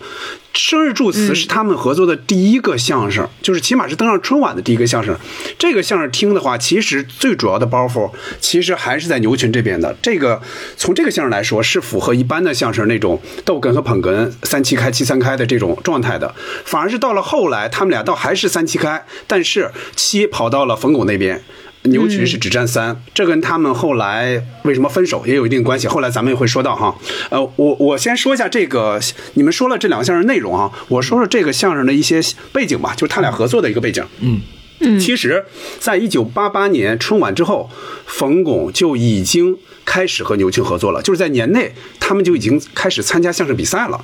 生日祝词是他们合作的第一个相声，就是起码是登上春晚的第一个相声。这个相声听的话，其实最主要的包袱其实还是在牛群这边的。这个从这个相声来说，是符合一般的相声那种逗哏和捧哏三七开七三开的这种状态的。反而是到了后来，他们俩倒还是三七开，但是七跑到了冯巩那边。牛群是只占三，这跟他们后来为什么分手也有一定关系。后来咱们也会说到哈。呃，我我先说一下这个，你们说了这两个相声内容啊，我说说这个相声的一些背景吧，就是他俩合作的一个背景。嗯嗯，其实，在一九八八年春晚之后，冯巩就已经开始和牛群合作了，就是在年内他们就已经开始参加相声比赛了。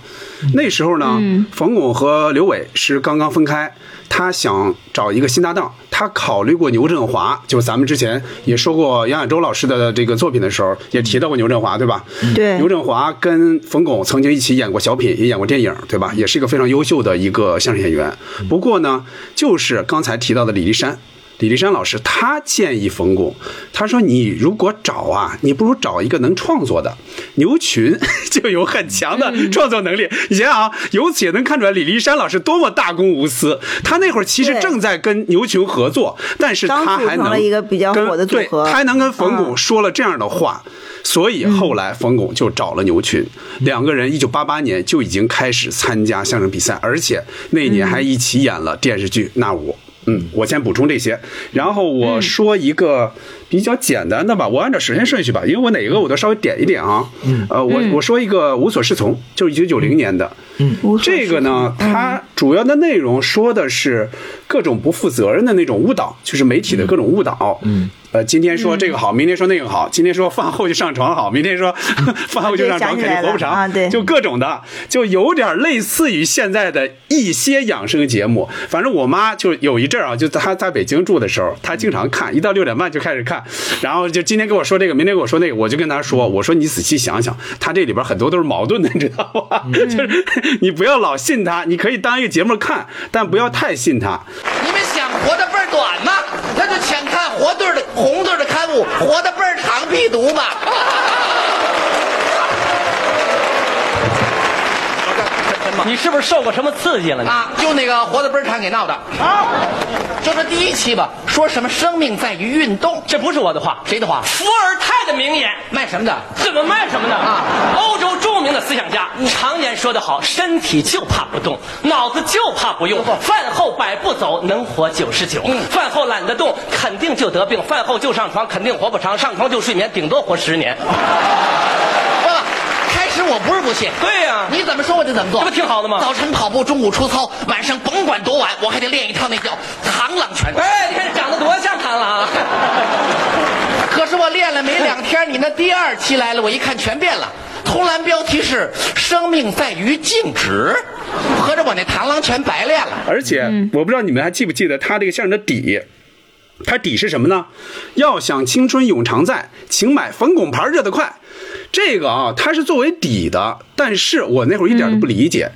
那时候呢，冯巩和刘伟是刚刚分开。他想找一个新搭档，他考虑过牛振华，就是咱们之前也说过杨亚洲老师的这个作品的时候，也提到过牛振华，对吧？对。牛振华跟冯巩曾经一起演过小品，也演过电影，对吧？也是一个非常优秀的一个相声演员。不过呢，就是刚才提到的李立山。李立山老师他建议冯巩，他说：“你如果找啊，你不如找一个能创作的。牛群 就有很强的创作能力。你想想啊，由此也能看出来李立山老师多么大公无私。他那会儿其实正在跟牛群合作，但是他还能一个比较火的组合，他还能跟冯巩说了这样的话。所以后来冯巩就找了牛群，两个人一九八八年就已经开始参加相声比赛，而且那年还一起演了电视剧《那我》。”嗯，我先补充这些，然后我说一个比较简单的吧，我按照时间顺序吧，因为我哪个我都稍微点一点啊。嗯，呃，我我说一个无所适从，就是一九九零年的。嗯，这个呢，它主要的内容说的是各种不负责任的那种误导，就是媒体的各种误导。嗯。呃，今天说这个好，明天说那个好，今天说饭后就上床好，明天说 饭后就上床肯定活不长，啊、对就各种的，就有点类似于现在的一些养生节目。反正我妈就有一阵儿啊，就她在北京住的时候，她经常看，一到六点半就开始看，然后就今天跟我说这个，明天跟我说那个，我就跟她说，我说你仔细想想，她这里边很多都是矛盾的，你知道吧？就是你不要老信她，你可以当一个节目看，但不要太信她。你们想活的倍儿短吗？那就请看活对的。红对的刊物活得倍儿长，必读吧嘛。你是不是受过什么刺激了？啊，就那个活的倍儿长给闹的啊！就这第一期吧，说什么生命在于运动，这不是我的话，谁的话？伏尔泰的名言，卖什么的？怎么卖什么的啊？欧洲著名的思想家常言说得好：身体就怕不动，脑子就怕不用。饭后百步走，能活九十九。饭后懒得动，肯定就得病。饭后就上床，肯定活不长。上床就睡眠，顶多活十年。其实我不是不信，对呀，你怎么说我就怎么做，这不挺好的吗？早晨跑步，中午出操，晚上甭管多晚，我还得练一套那叫螳螂拳。哎，你看长得多像螳螂啊！可是我练了没两天，你那第二期来了，我一看全变了。通栏标题是“生命在于静止”，合着我那螳螂拳白练了。而且我不知道你们还记不记得他这个相声的底，他底是什么呢？要想青春永常在，请买冯巩牌热得快。这个啊，它是作为底的，但是我那会儿一点都不理解。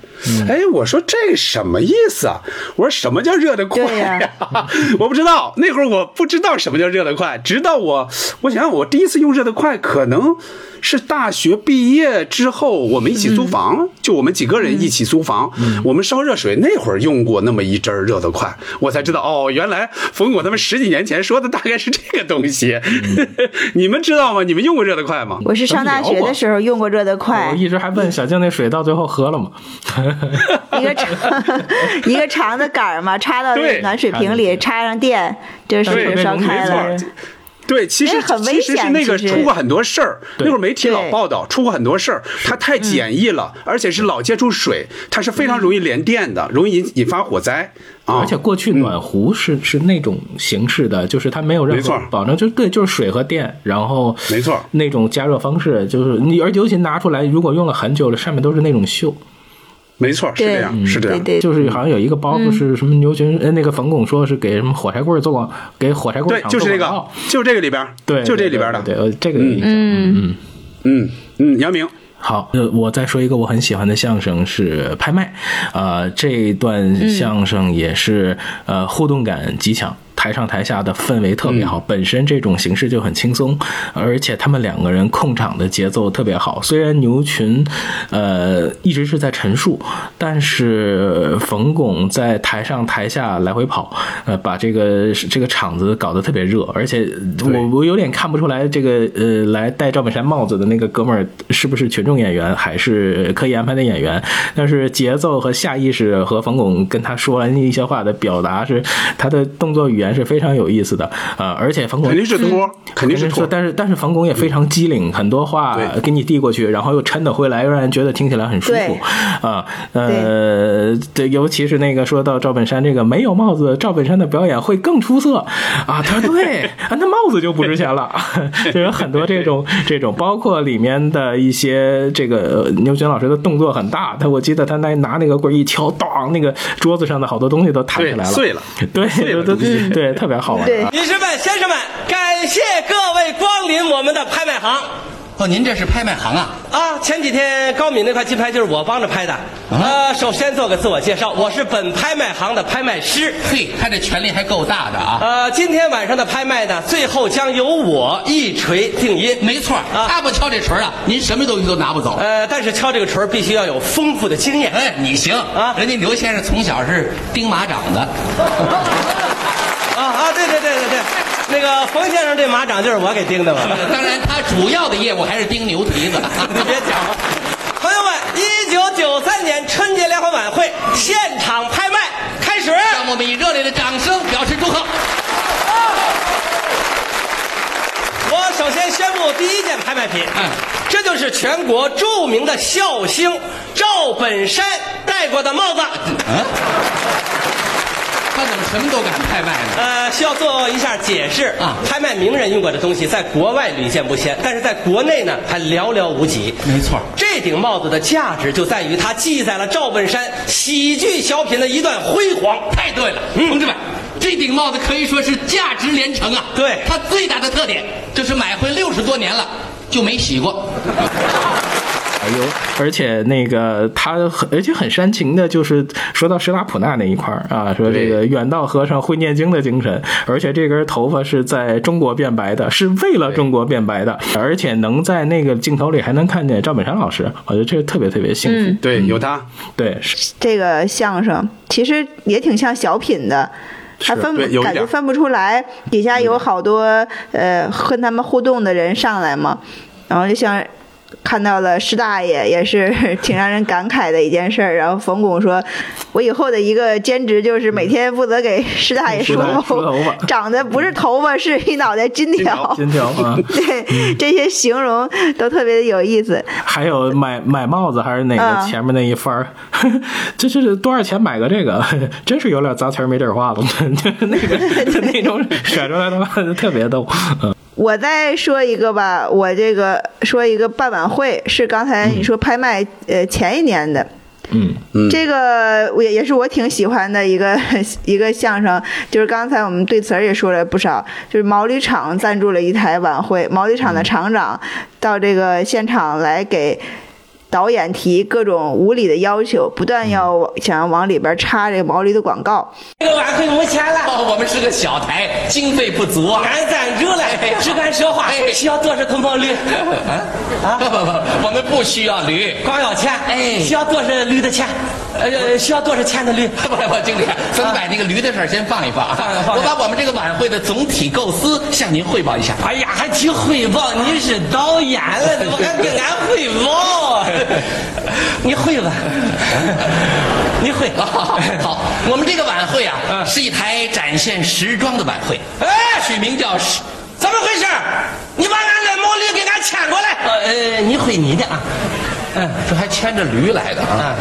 哎，我说这什么意思啊？我说什么叫热得快呀？我不知道，那会儿我不知道什么叫热得快，直到我，我想想，我第一次用热得快，可能是大学毕业之后，我们一起租房，就我们几个人一起租房，我们烧热水那会儿用过那么一阵儿热得快，我才知道哦，原来冯巩他们十几年前说的大概是这个东西。你们知道吗？你们用过热得快吗？我是上大学的时候用过热得快，我一直还问小静那水到最后喝了吗？一个长一个长的杆儿嘛，插到暖水瓶里，插上电，这水就烧开了。对，其实其实是那个出过很多事儿，那会儿媒体老报道出过很多事儿，它太简易了，而且是老接触水，它是非常容易连电的，容易引引发火灾。而且过去暖壶是是那种形式的，就是它没有任何保证，就对，就是水和电，然后没错，那种加热方式就是你，而尤其拿出来，如果用了很久了，上面都是那种锈。没错，是这样，是这样，就是好像有一个包袱是什么牛群，呃，那个冯巩说是给什么火柴棍做广，给火柴棍对，就是这个，就这个里边，对，就这里边的，对，这个有印象，嗯嗯。嗯，杨明，好，呃，我再说一个我很喜欢的相声是拍卖，呃，这段相声也是、呃互动感极强。台上台下的氛围特别好，本身这种形式就很轻松，而且他们两个人控场的节奏特别好。虽然牛群，呃，一直是在陈述，但是冯巩在台上台下来回跑，呃，把这个这个场子搞得特别热，而且我我有点看不出来这个呃来戴赵本山帽子的那个哥们儿是不是群众演员，还是刻意安排的演员。但是节奏和下意识和冯巩跟他说完一些话的表达是，他的动作语言是非常有意思的，呃，而且冯巩肯定是托，肯定是托。但是但是冯巩也非常机灵，很多话给你递过去，然后又抻得回来，又让人觉得听起来很舒服啊。呃，这，尤其是那个说到赵本山这个没有帽子，赵本山的表演会更出色啊。他说对，啊，那帽子就不值钱了。就有很多这种这种，包括里面的一些这个呃牛群老师的动作很大，他我记得他那拿那个棍一敲，当那个桌子上的好多东西都弹起来了，对碎了对，对碎了东西对，特别好玩。女士们、先生们，感谢各位光临我们的拍卖行。哦，您这是拍卖行啊？啊，前几天高敏那块金牌就是我帮着拍的。呃，首先做个自我介绍，我是本拍卖行的拍卖师。嘿，他这权力还够大的啊！呃，今天晚上的拍卖呢，最后将由我一锤定音。没错，啊他不敲这锤啊，您什么东西都拿不走。呃，但是敲这个锤必须要有丰富的经验。哎，你行啊人家刘先生从小是钉马掌的，啊啊，对对对对对，那个冯先生这马掌就是我给钉的嘛。当然他主要的业务还是钉牛蹄子。你别讲了，朋友们，一九九三年春节联欢晚会现场拍卖开始。让我们以热烈的掌声表示祝贺。我首先宣布第一件拍卖品，嗯这就是全国著名的笑星赵本山戴过的帽子。嗯，他怎么什么都敢拍卖呢？呃，需要做一下解释啊拍卖名人用过的东西，在国外屡见不鲜，但是在国内呢还寥寥无几。没错这顶帽子的价值就在于它记载了赵本山喜剧小品的一段辉煌。太对了，同志们，这顶帽子可以说是价值连城啊！对它最大的特点就是买回六十多年了就没洗过。哎呦，而且那个他很，而且很煽情的，就是说到施拉普纳那一块儿啊，说这个远道和尚会念经的精神，而且这根头发是在中国变白的，是为了中国变白的，而且能在那个镜头里还能看见赵本山老师，我觉得这个特别特别幸福。对，有他，对，这个相声其实也挺像小品的。还分感觉分不出来，底下有好多呃跟他们互动的人上来嘛，然后就像看到了施大爷，也是 挺让人感慨的一件事儿。然后冯巩说：“我以后的一个兼职就是每天负责给施大爷梳施大爷梳头发长得不是头发，是一脑袋金条。金条啊，对，这些形容都特别有意思。还有买买帽子还是哪啊个前面那一番儿，这是多少钱买个这个？真是有点砸钱没地儿花了，就是那个那种甩出来的话特别逗，嗯。我再说一个吧，我这个说一个办晚会是刚才你说拍卖，呃，前一年的。嗯，嗯这个我也也是我挺喜欢的一个 一个相声，就是刚才我们对词儿也说了不少，就是毛驴厂赞助了一台晚会，毛驴厂的厂长到这个现场来给导演提各种无理的要求，不断要想要往里边插这个毛驴的广告。这个晚会没钱了。哦，我们是个小台，经费不足啊。俺赞助了，只敢说话，需要多少头毛驴？啊啊，不不不，我们不需要驴。光要钱，哎需要多少驴的钱？呃，需要多少钱的驴？不不，经理，咱们把那个驴的事儿先放一放啊。放一放我把我们这个晚会的总体构思向您汇报一下。哎呀，还提汇报？你是导演了，怎么还跟俺汇报啊？你会吧？你会？好，好，我们这个晚会啊，是一台展现时装的晚会，哎，取名叫时。怎么回事？你把俺的毛驴给俺牵过来。呃，你会你的啊。嗯，这还牵着驴来的啊！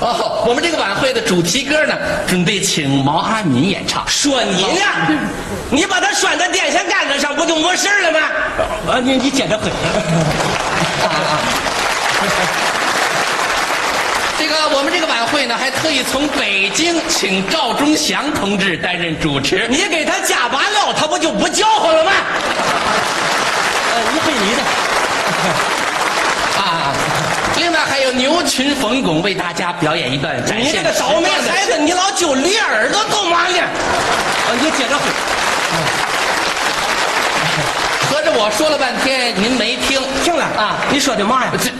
哦，我们这个晚会的主题歌呢，准备请毛阿敏演唱。说你呢？你把它拴在电线杆子上，不就没事了吗？啊，你你接着会。这个我们这个晚会呢，还特意从北京请赵忠祥同志担任主持。你给他加把料，他不就不叫唤了吗？呃，你会你的。啊，另外还有牛群冯巩为大家表演一段展你这个倒霉孩子，你老揪驴耳朵干嘛呢？啊，你接着说。合着我说了半天您没听，听了啊？你说的嘛呀？这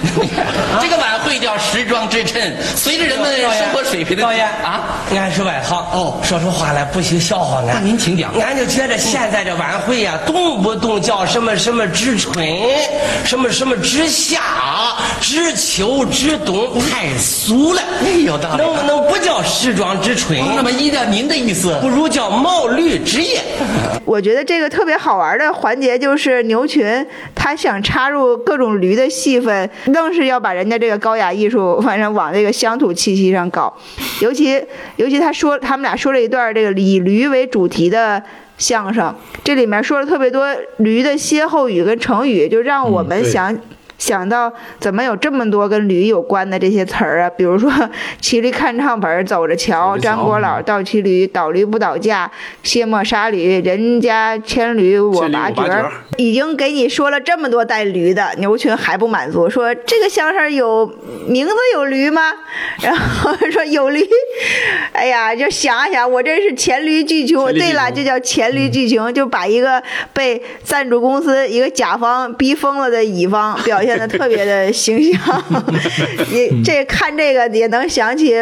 这个晚会叫时装之衬，随着人们生活水平的导演啊，俺是外行哦说出话来不许笑话俺。那您请讲俺就觉得现在这晚会呀、动不动叫什么什么之春，什么什么之夏、之秋、之冬，太俗了。哎有道理能不能不叫时装之春？哦那么依照您的意思，不如叫毛驴之夜。我觉得这个特别好玩的环节就是牛群，他想插入各种驴的戏份，愣是要把人家这个高雅艺术，反正往这个乡土气息上搞。尤其尤其他说他们俩说了一段这个以驴为主题的相声，这里面说了特别多驴的歇后语跟成语，就让我们对想。想到怎么有这么多跟驴有关的这些词儿啊？比如说 骑驴看唱本，走着瞧，张果老倒骑驴，倒驴不倒架，卸磨杀驴，人家牵驴我拔角儿我拔角儿。已经给你说了这么多带驴的，牛群还不满足，说这个相声有名字有驴吗？然后说有驴，哎呀，就想想我这是黔驴技穷。对了，穷就叫黔驴技穷，就把一个被赞助公司一个甲方逼疯了的乙方 表现的 特别的形象。你这看这个也能想起，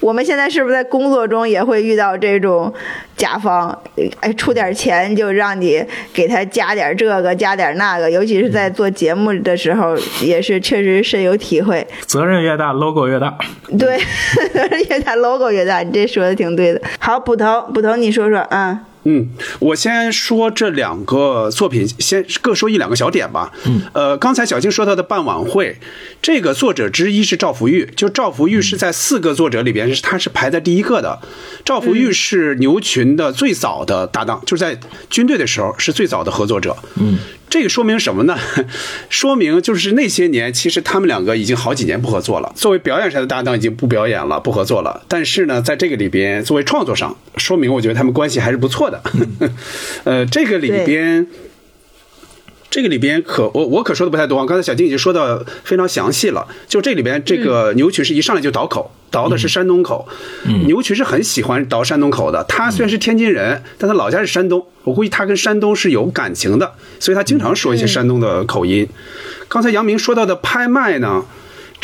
我们现在是不是在工作中也会遇到这种甲方？哎，出点钱就让你给他加点这个加点那个，尤其是在做节目的时候，也是确实深有体会。责任越大，logo 越大。对，越大 logo 越大，你这说的挺对的。好，捕头，捕头，你说说，嗯。嗯，我先说这两个作品，先各说一两个小点吧。嗯，呃，刚才小静说到的办晚会，这个作者之一是赵福玉，就赵福玉是在四个作者里边，他是排在第一个的。赵福玉是牛群的最早的搭档，就是在军队的时候是最早的合作者。嗯，这个说明什么呢？说明就是那些年，其实他们两个已经好几年不合作了。作为表演上的搭档，已经不表演了，不合作了。但是呢，在这个里边，作为创作上，说明我觉得他们关系还是不错的。呃，这个里边。这个里边可我我可说的不太多，刚才小金已经说的非常详细了。就这里边这个牛群是一上来就倒口，倒的是山东口。牛群是很喜欢倒山东口的。他虽然是天津人，但他老家是山东，我估计他跟山东是有感情的，所以他经常说一些山东的口音。刚才杨明说到的拍卖呢？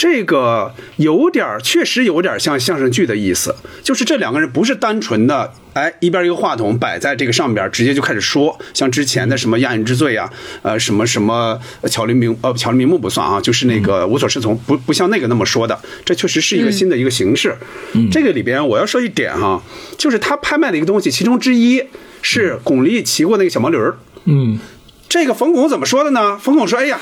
这个有点儿，确实有点像相声剧的意思，就是这两个人不是单纯的，哎，一边一个话筒摆在这个上边，直接就开始说，像之前的什么亚人之罪啊，呃，什么什么巧立名呃巧立名目不算啊，就是那个无所适从，不不像那个那么说的，这确实是一个新的一个形式。嗯这个里边我要说一点哈，就是他拍卖的一个东西，其中之一是巩俐骑过那个小毛驴儿。嗯，这个冯巩怎么说的呢？冯巩说：“哎呀，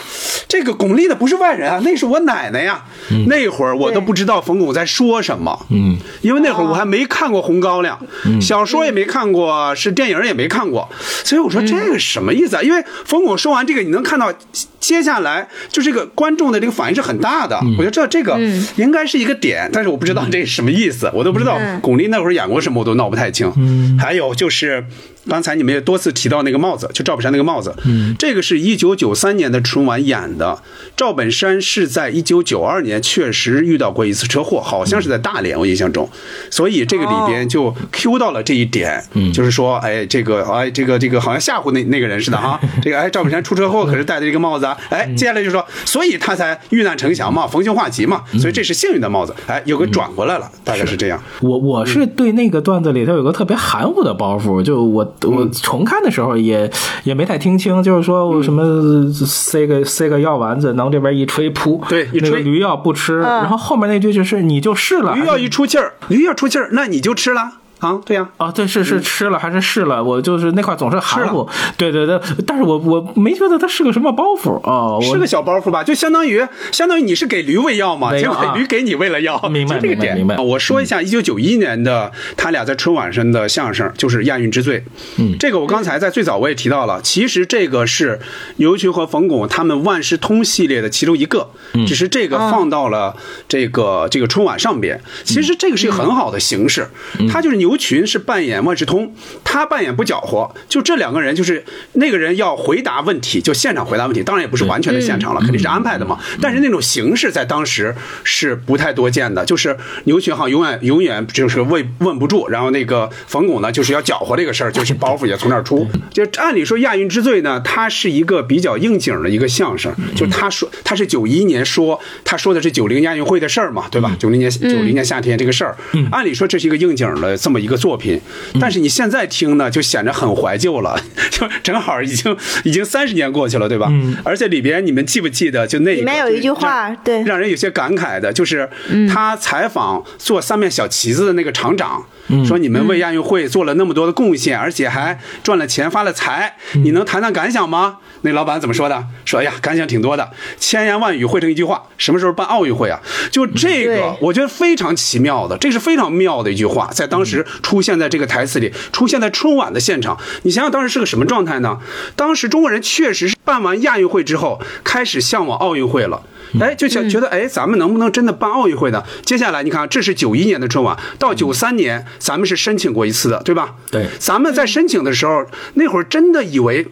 这个巩俐的不是外人啊，那是我奶奶呀。那会儿我都不知道冯巩在说什么，嗯，因为那会儿我还没看过《红高粱》，小说也没看过，是电影也没看过，所以我说这个什么意思啊？因为冯巩说完这个，你能看到接下来就这个观众的这个反应是很大的。我觉得这这个应该是一个点，但是我不知道这是什么意思，我都不知道巩俐那会儿演过什么，我都闹不太清。还有就是。”刚才你们也多次提到那个帽子，就赵本山那个帽子，嗯，这个是一九九三年的春晚演的。赵本山是在一九九二年确实遇到过一次车祸，好像是在大连，我印象中，所以这个里边就 Q 到了这一点，嗯，就是说，哎，这个，哎，这个，这个好像吓唬那那个人似的哈，这个，哎，赵本山出车祸可是戴的这个帽子啊，哎，接下来就说，所以他才遇难成祥嘛，逢凶化吉嘛，所以这是幸运的帽子，哎，又给转过来了，大概是这样。我我是对那个段子里头有个特别含糊的包袱，就我我重看的时候也也没太听清，就是说我什么塞个塞个药丸子，然后这边一吹噗，对一吹那个驴药不吃，然后后面那句就是你就试了，驴要一出气儿，驴要出气儿，那你就吃了啊？对呀、啊，对，是是吃了还是试了？我就是那块总是含糊，对对对，但是我我没觉得它是个什么包袱哦，是个小包袱吧，就相当于相当于你是给驴喂药嘛，结果驴给你喂了药，明白 这个点。明白明白我说一下一九九一年的他俩在春晚上的相声，就是《亚运之最》。嗯，这个我刚才在最早我也提到了，其实这个是牛群和冯巩他们万事通系列的其中一个，只是这个放到了这个这个春晚上边。其实这个是一个很好的形式，它就是牛牛群是扮演万事通，他扮演不搅和，就这两个人就是那个人要回答问题，就现场回答问题，当然也不是完全的现场了，肯定是安排的嘛。但是那种形式在当时是不太多见的，就是牛群哈永远永远就是问问不住，然后那个冯巩呢就是要搅和这个事儿，就是包袱也从那儿出。就按理说亚运之最呢，它是一个比较应景的一个相声，就他说他是九一年说他说的是九零亚运会的事儿嘛，对吧？九零年九零年夏天这个事儿，按理说这是一个应景的这么一个作品，但是你现在听呢，就显得很怀旧了，就正好已经已经三十年过去了，对吧？而且里边你们记不记得就那里面有一句话，对，让人有些感慨的，就是他采访做三面小旗子的那个厂长，说你们为亚运会做了那么多的贡献，而且还赚了钱发了财，你能谈谈感想吗？那老板怎么说的？说哎呀，感想挺多的，千言万语汇成一句话，什么时候办奥运会啊？就这个，我觉得非常奇妙的，这是非常妙的一句话，在当时出现在这个台词里，出现在春晚的现场。你想想当时是个什么状态呢？当时中国人确实是办完亚运会之后，开始向往奥运会了。哎，就想觉得，哎，咱们能不能真的办奥运会呢？接下来你看，这是九一年的春晚，到九三年咱们是申请过一次的，对吧？对咱们在申请的时候，那会儿真的以为。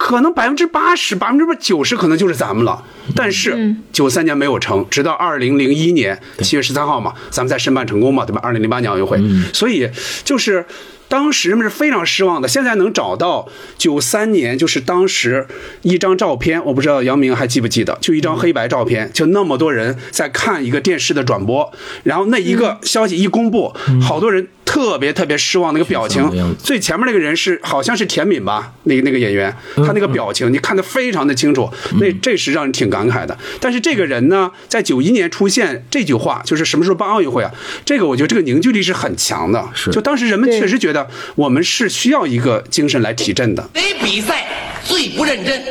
可能百分之八十、百分之九十可能就是咱们了，但是九三年没有成，直到二零零一年七月十三号嘛，咱们才申办成功嘛，对吧？二零零八年奥运会，所以就是当时人们是非常失望的。现在能找到九三年，就是当时一张照片，我不知道杨明还记不记得，就一张黑白照片，就那么多人在看一个电视的转播，然后那一个消息一公布，好多人特别特别失望，那个表情最前面那个人是好像是田敏吧，那个那个演员，他那个表情你看得非常的清楚，那这是让人挺感慨的。但是这个人呢，在九一年出现这句话，就是什么时候办奥运会啊？这个我觉得这个凝聚力是很强的，是就当时人们确实觉得我们是需要一个精神来提振的。谁比赛最不认真？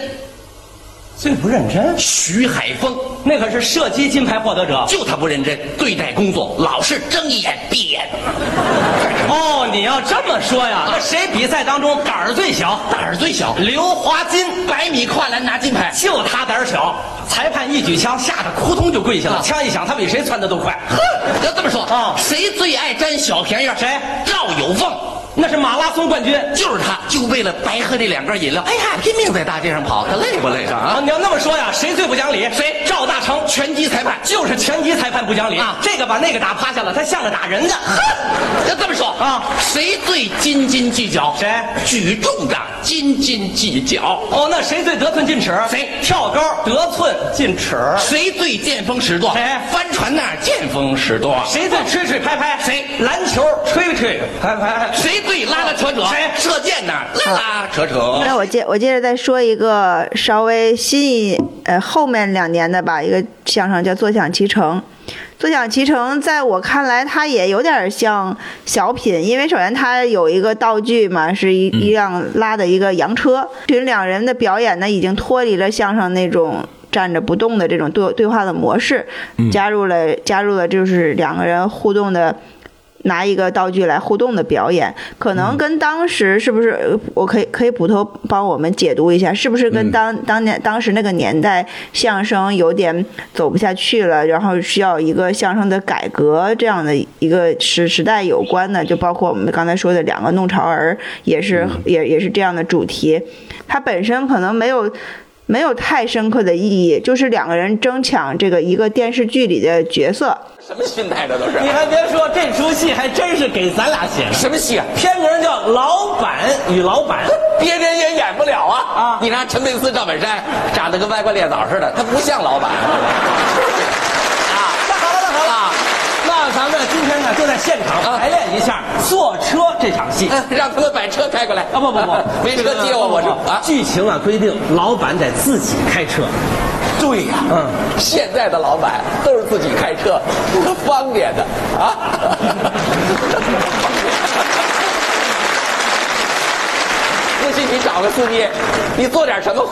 最不认真，徐海峰，那可是射击金牌获得者。就他不认真，对待工作老是睁一眼闭一眼，哦，你要这么说呀，那谁比赛当中胆儿最小？胆儿最小。刘华金，百米跨栏拿金牌，就他胆儿小，裁判一举枪，吓得扑通就跪下了。啊枪一响，他比谁窜的都快。哼，要这么说啊谁最爱占小便宜？谁赵有凤，那是马拉松冠军。就是他，就为了白喝这两罐饮料，哎呀，拼命在大街上跑，他累不累上啊，啊？你要那么说呀，谁最不讲理？谁赵大成，拳击裁判，就是拳击裁判不讲理啊这个把那个打趴下了，他像个打人的。要这么说啊谁最斤斤计较？谁举重的斤斤计较。哦，那谁最得寸进尺？谁跳高得寸进尺？谁最见风使舵？谁帆船那儿见风使舵。谁最吹吹拍拍？谁篮球吹吹拍拍？谁最拉拉扯扯？谁射箭呢拉拉扯扯。那我接我接着再说一个稍微新一呃后面两年的吧，一个相声叫《坐享其成》。坐享其成，在我看来，它也有点像小品，因为首先它有一个道具嘛，是一一辆拉的一个洋车。群两人的表演呢，已经脱离了相声那种站着不动的这种对对话的模式，加入了加入了就是两个人互动的。拿一个道具来互动的表演，可能跟当时是不是？呃我可以可以捕头帮我们解读一下，是不是跟当、当年当时那个年代相声有点走不下去了，然后需要一个相声的改革这样的一个时时代有关的？就包括我们刚才说的两个弄潮儿，也是、也也是这样的主题。它本身可能没有。没有太深刻的意义，就是两个人争抢这个一个电视剧里的角色，什么心态这都是？你还别说，这出戏还真是给咱俩写的。什么戏啊？片名叫《老板与老板》。别人也演不了啊！啊你看陈佩斯、赵本山长得跟歪瓜裂枣似的，他不像老板啊。那好了，那好了，啊那咱们今天呢就在现场啊排练一下坐车这场戏。嗯让他们把车开过来。啊不不不，没车接我，我是啊。剧情啊规定，老板得自己开车。对呀，嗯，现在的老板都是自己开车，多方便的啊。不信你找个司机，你做点什么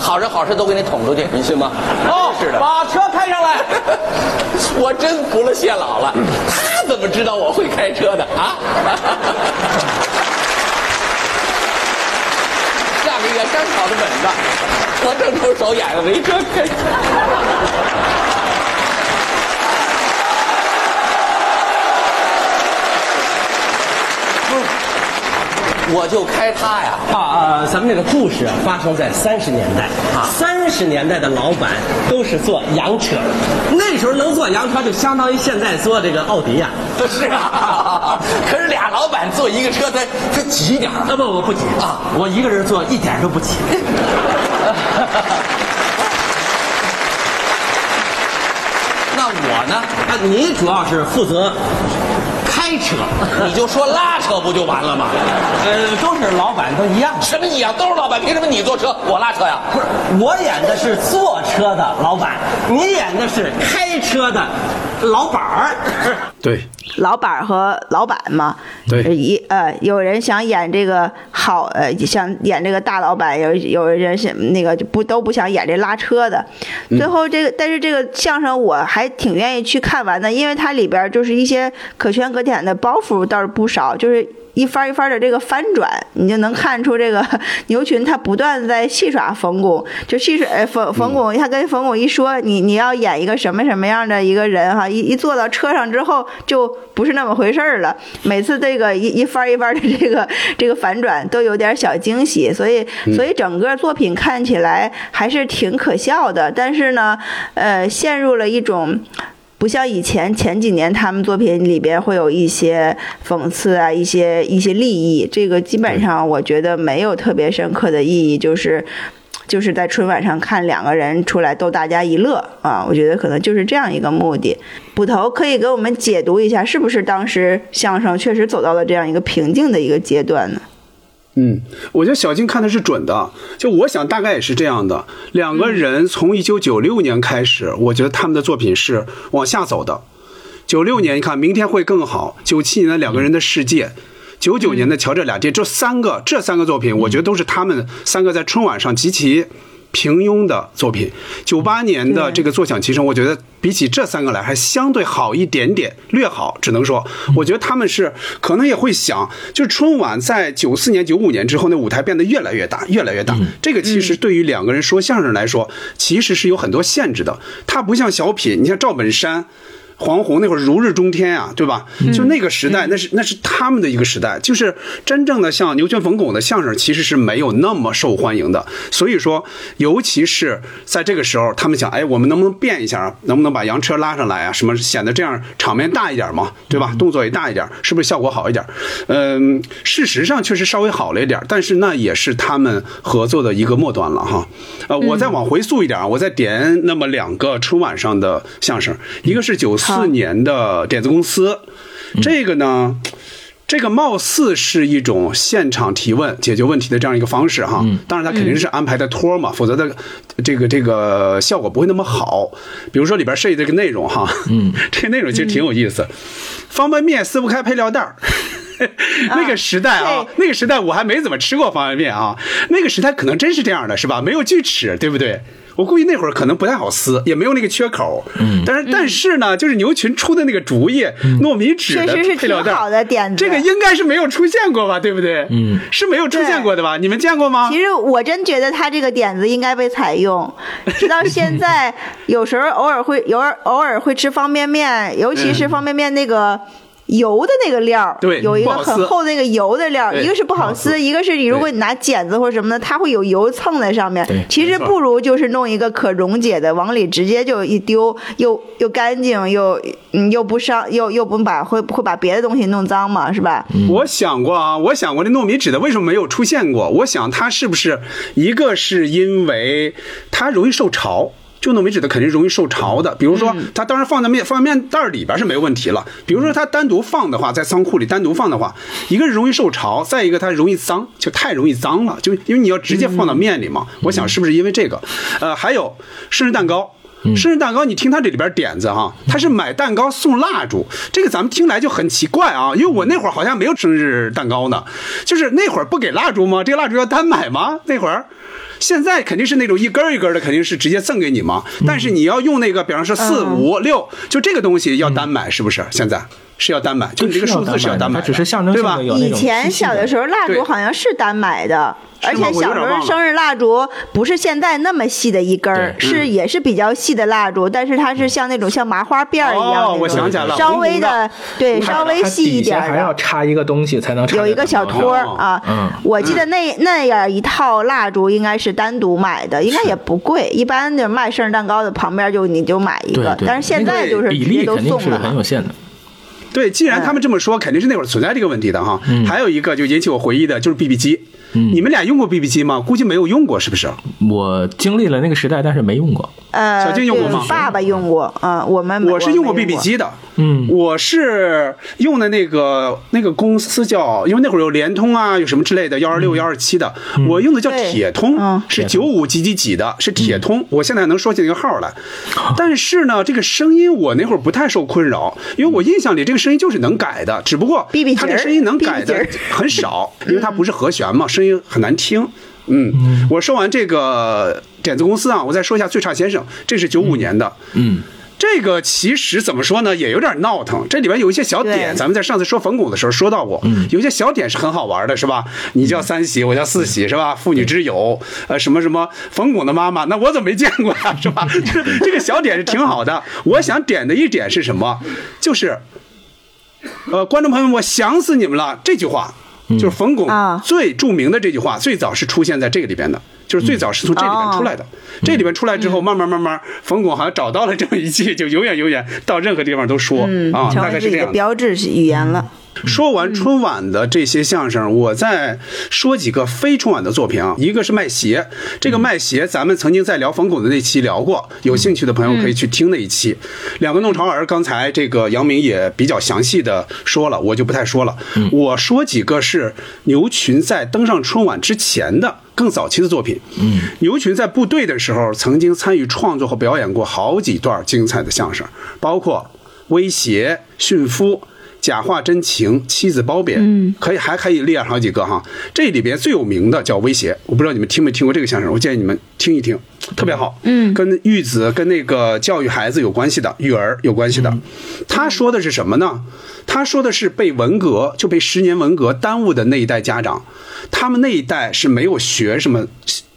好人好事都给你捅出去，你信吗？哦，是的。把车开上来。我真服了谢老了，他怎么知道我会开车的啊？一个原商考的本子，我正愁手眼了，没车我就开它呀。啊啊！咱们这个故事啊，发生在三十年代啊，三十年代的老板都是坐洋车，那时候能坐洋车，就相当于现在坐这个奥迪呀、是啊，可是俩老板坐一个车，他他挤点儿啊。不，我不挤啊我一个人坐一点都不挤。那我呢？啊，你主要是负责开车，你就说拉车不就完了吗？呃，都是老板都一样。什么一样，都是老板，凭什么你坐车我拉车呀？不是，我演的是坐车的老板，你演的是开车的老板儿。对，老板儿和老板嘛，对一呃，有人想演这个好，呃，想演这个大老板，有有人想那个就不都不想演这拉车的。最后这个，但是这个相声我还挺愿意去看完的，因为它里边儿就是一些可圈可点的包袱倒是不少，就是。一番一番的这个翻转，你就能看出这个 牛群他不断在戏耍冯巩，就戏耍呃冯冯巩，他跟冯巩一说你你要演一个什么什么样的一个人哈，一一坐到车上之后就不是那么回事儿了。每次这个一一番一番的这个这个反转都有点小惊喜，所以所以整个作品看起来还是挺可笑的，但是呢，呃，陷入了一种。不像以前前几年他们作品里边会有一些讽刺啊，一些一些利益，这个基本上我觉得没有特别深刻的意义，就是就是在春晚上看两个人出来逗大家一乐啊，我觉得可能就是这样一个目的。捕头可以给我们解读一下，是不是当时相声确实走到了这样一个瓶颈的一个阶段呢？嗯，我觉得小静看的是准的，就我想大概也是这样的。两个人从一九九六年开始，我觉得他们的作品是往下走的。九六年，你看明天会更好；九七年的两个人的世界，九九年的瞧这俩爹，这三个这三个作品，我觉得都是他们三个在春晚上极其平庸的作品。九八年的这个坐享其成，我觉得比起这三个来还相对好一点点，略好，只能说，我觉得他们是可能也会想，就是春晚在九四年、九五年之后，那舞台变得越来越大，越来越大。这个其实对于两个人说相声来说，其实是有很多限制的。它不像小品，你像赵本山。黄宏那会儿如日中天啊，对吧？就那个时代，那是那是他们的一个时代，就是真正的像牛圈、冯巩的相声，其实是没有那么受欢迎的。所以说，尤其是在这个时候，他们想，哎，我们能不能变一下啊？能不能把洋车拉上来啊？什么显得这样场面大一点嘛，对吧？动作也大一点，是不是效果好一点？嗯，事实上确实稍微好了一点，但是那也是他们合作的一个末端了哈。呃，我再往回溯一点啊，我再点那么两个春晚上的相声，一个是九四年的点子公司，这个呢。这个貌似是一种现场提问解决问题的这样一个方式哈，当然它肯定是安排的托儿嘛，否则的这个这个效果不会那么好。比如说里边设计这个内容哈，嗯，这个内容其实挺有意思，方便面撕不开配料袋儿。那个时代啊，那个时代我还没怎么吃过方便面啊。那个时代可能真是这样的，是吧？没有锯齿，对不对？我估计那会儿可能不太好撕，也没有那个缺口。嗯，但是但是呢，就是牛群出的那个主意，糯米纸的确实是配料袋，挺好的点子这个应该是没有出现过吧？对不对？嗯，是没有出现过的吧？你们见过吗？其实我真觉得他这个点子应该被采用，直到现在，有时候偶尔会偶尔偶尔会吃方便面，尤其是方便面那个。油的那个料有一个很厚的那个油的料儿，一个是不好撕，一个是你如果你拿剪子或者什么的，它会有油蹭在上面对。其实不如就是弄一个可溶解的，往里直接就一丢，又又干净，又嗯又不伤，又又不把会会把别的东西弄脏嘛，是吧？我想过啊，我想过这糯米纸的为什么没有出现过？我想它是不是一个是因为它容易受潮。就那为止的肯定容易受潮的，比如说它当然放在面放在面袋里边是没问题了。比如说它单独放的话，在仓库里单独放的话，一个是容易受潮，再一个它容易脏，就太容易脏了，就因为你要直接放到面里嘛。我想是不是因为这个？呃，还有生日蛋糕。生日蛋糕，你听他这里边点子哈，他是买蛋糕送蜡烛，这个咱们听来就很奇怪啊，因为我那会儿好像没有生日蛋糕呢，就是那会儿不给蜡烛吗？这个蜡烛要单买吗？那会儿。现在肯定是那种一根儿一根儿的，肯定是直接赠给你嘛。但是你要用那个，比方说四五六，就这个东西要单买，是不是？现在是要单买，就你这个数字是要单买，它只是象征对吧？性的？有那以前小的时候蜡烛好像是单买的，而且小时候生日蜡烛不是现在那么细的一根儿，是也是比较细的蜡烛，但是它是像那种像麻花辫儿一样那哦种，我想起来了稍微的对稍微细一点。还要插一个东西才能有一个小托儿哦。啊，嗯。我记得那那样一套蜡烛应该是单独买的，应该也不贵。一般的卖生日蛋糕的旁边就你就买一个，对对，但是现在就是比直接都例肯定是送了。很有限的。对，既然他们这么说，肯定是那会儿存在这个问题的哈。嗯。还有一个就引起我回忆的就是 BB 机，你们俩用过 BB 机吗？估计没有用过，是不是？我经历了那个时代，但是没用过。呃，小静用过吗？爸爸用过，嗯，我们我是用过 BB 机的，嗯。我是用的那个那个公司叫，因为那会儿有联通啊，有什么之类的，幺二六、幺二七的，我用的叫铁通嗯，是九五几几几的，是铁通，我现在能说起那个号来。但是呢，这个声音我那会儿不太受困扰，因为我印象里这个声音就是能改的，只不过 BB 它这声音能改的很少，因为它不是和弦嘛，声音很难听。嗯，我说完这个点子公司啊，我再说一下最差先生，这是九五年的。嗯，这个其实怎么说呢，也有点闹腾。这里边有一些小点，咱们在上次说冯巩的时候说到过，有一些小点是很好玩的，是吧？你叫三喜，我叫四喜，是吧？妇女之友，呃，什么什么冯巩的妈妈，那我怎么没见过呀，是吧？就 是这个小点是挺好的。我想点的一点是什么？就是，呃，观众朋友们，我想死你们了这句话。就是冯巩啊最著名的这句话，最早是出现在这个里边的，就是最早是从这里边出来的。这里边出来之后，慢慢慢慢，冯巩好像找到了这么一句，就永远永远到任何地方都说嗯，啊，大概是这样。标志语言了。说完春晚的这些相声，我再说几个非春晚的作品啊。一个是卖鞋，这个卖鞋咱们曾经在聊冯巩的那期聊过，有兴趣的朋友可以去听那一期。两个弄潮儿，刚才这个杨明也比较详细的说了，我就不太说了。我说几个是牛群在登上春晚之前的。更早期的作品，嗯，牛群在部队的时候曾经参与创作和表演过好几段精彩的相声，包括威胁、驯夫、假话真情、妻子褒贬，嗯，可以还可以列好几个哈。这里边最有名的叫威胁，我不知道你们听没听过这个相声，我建议你们听一听，特别好。嗯，跟育子、跟那个教育孩子有关系的，育儿有关系的。他说的是什么呢？他说的是被文革就被十年文革耽误的那一代家长，他们那一代是没有学什么。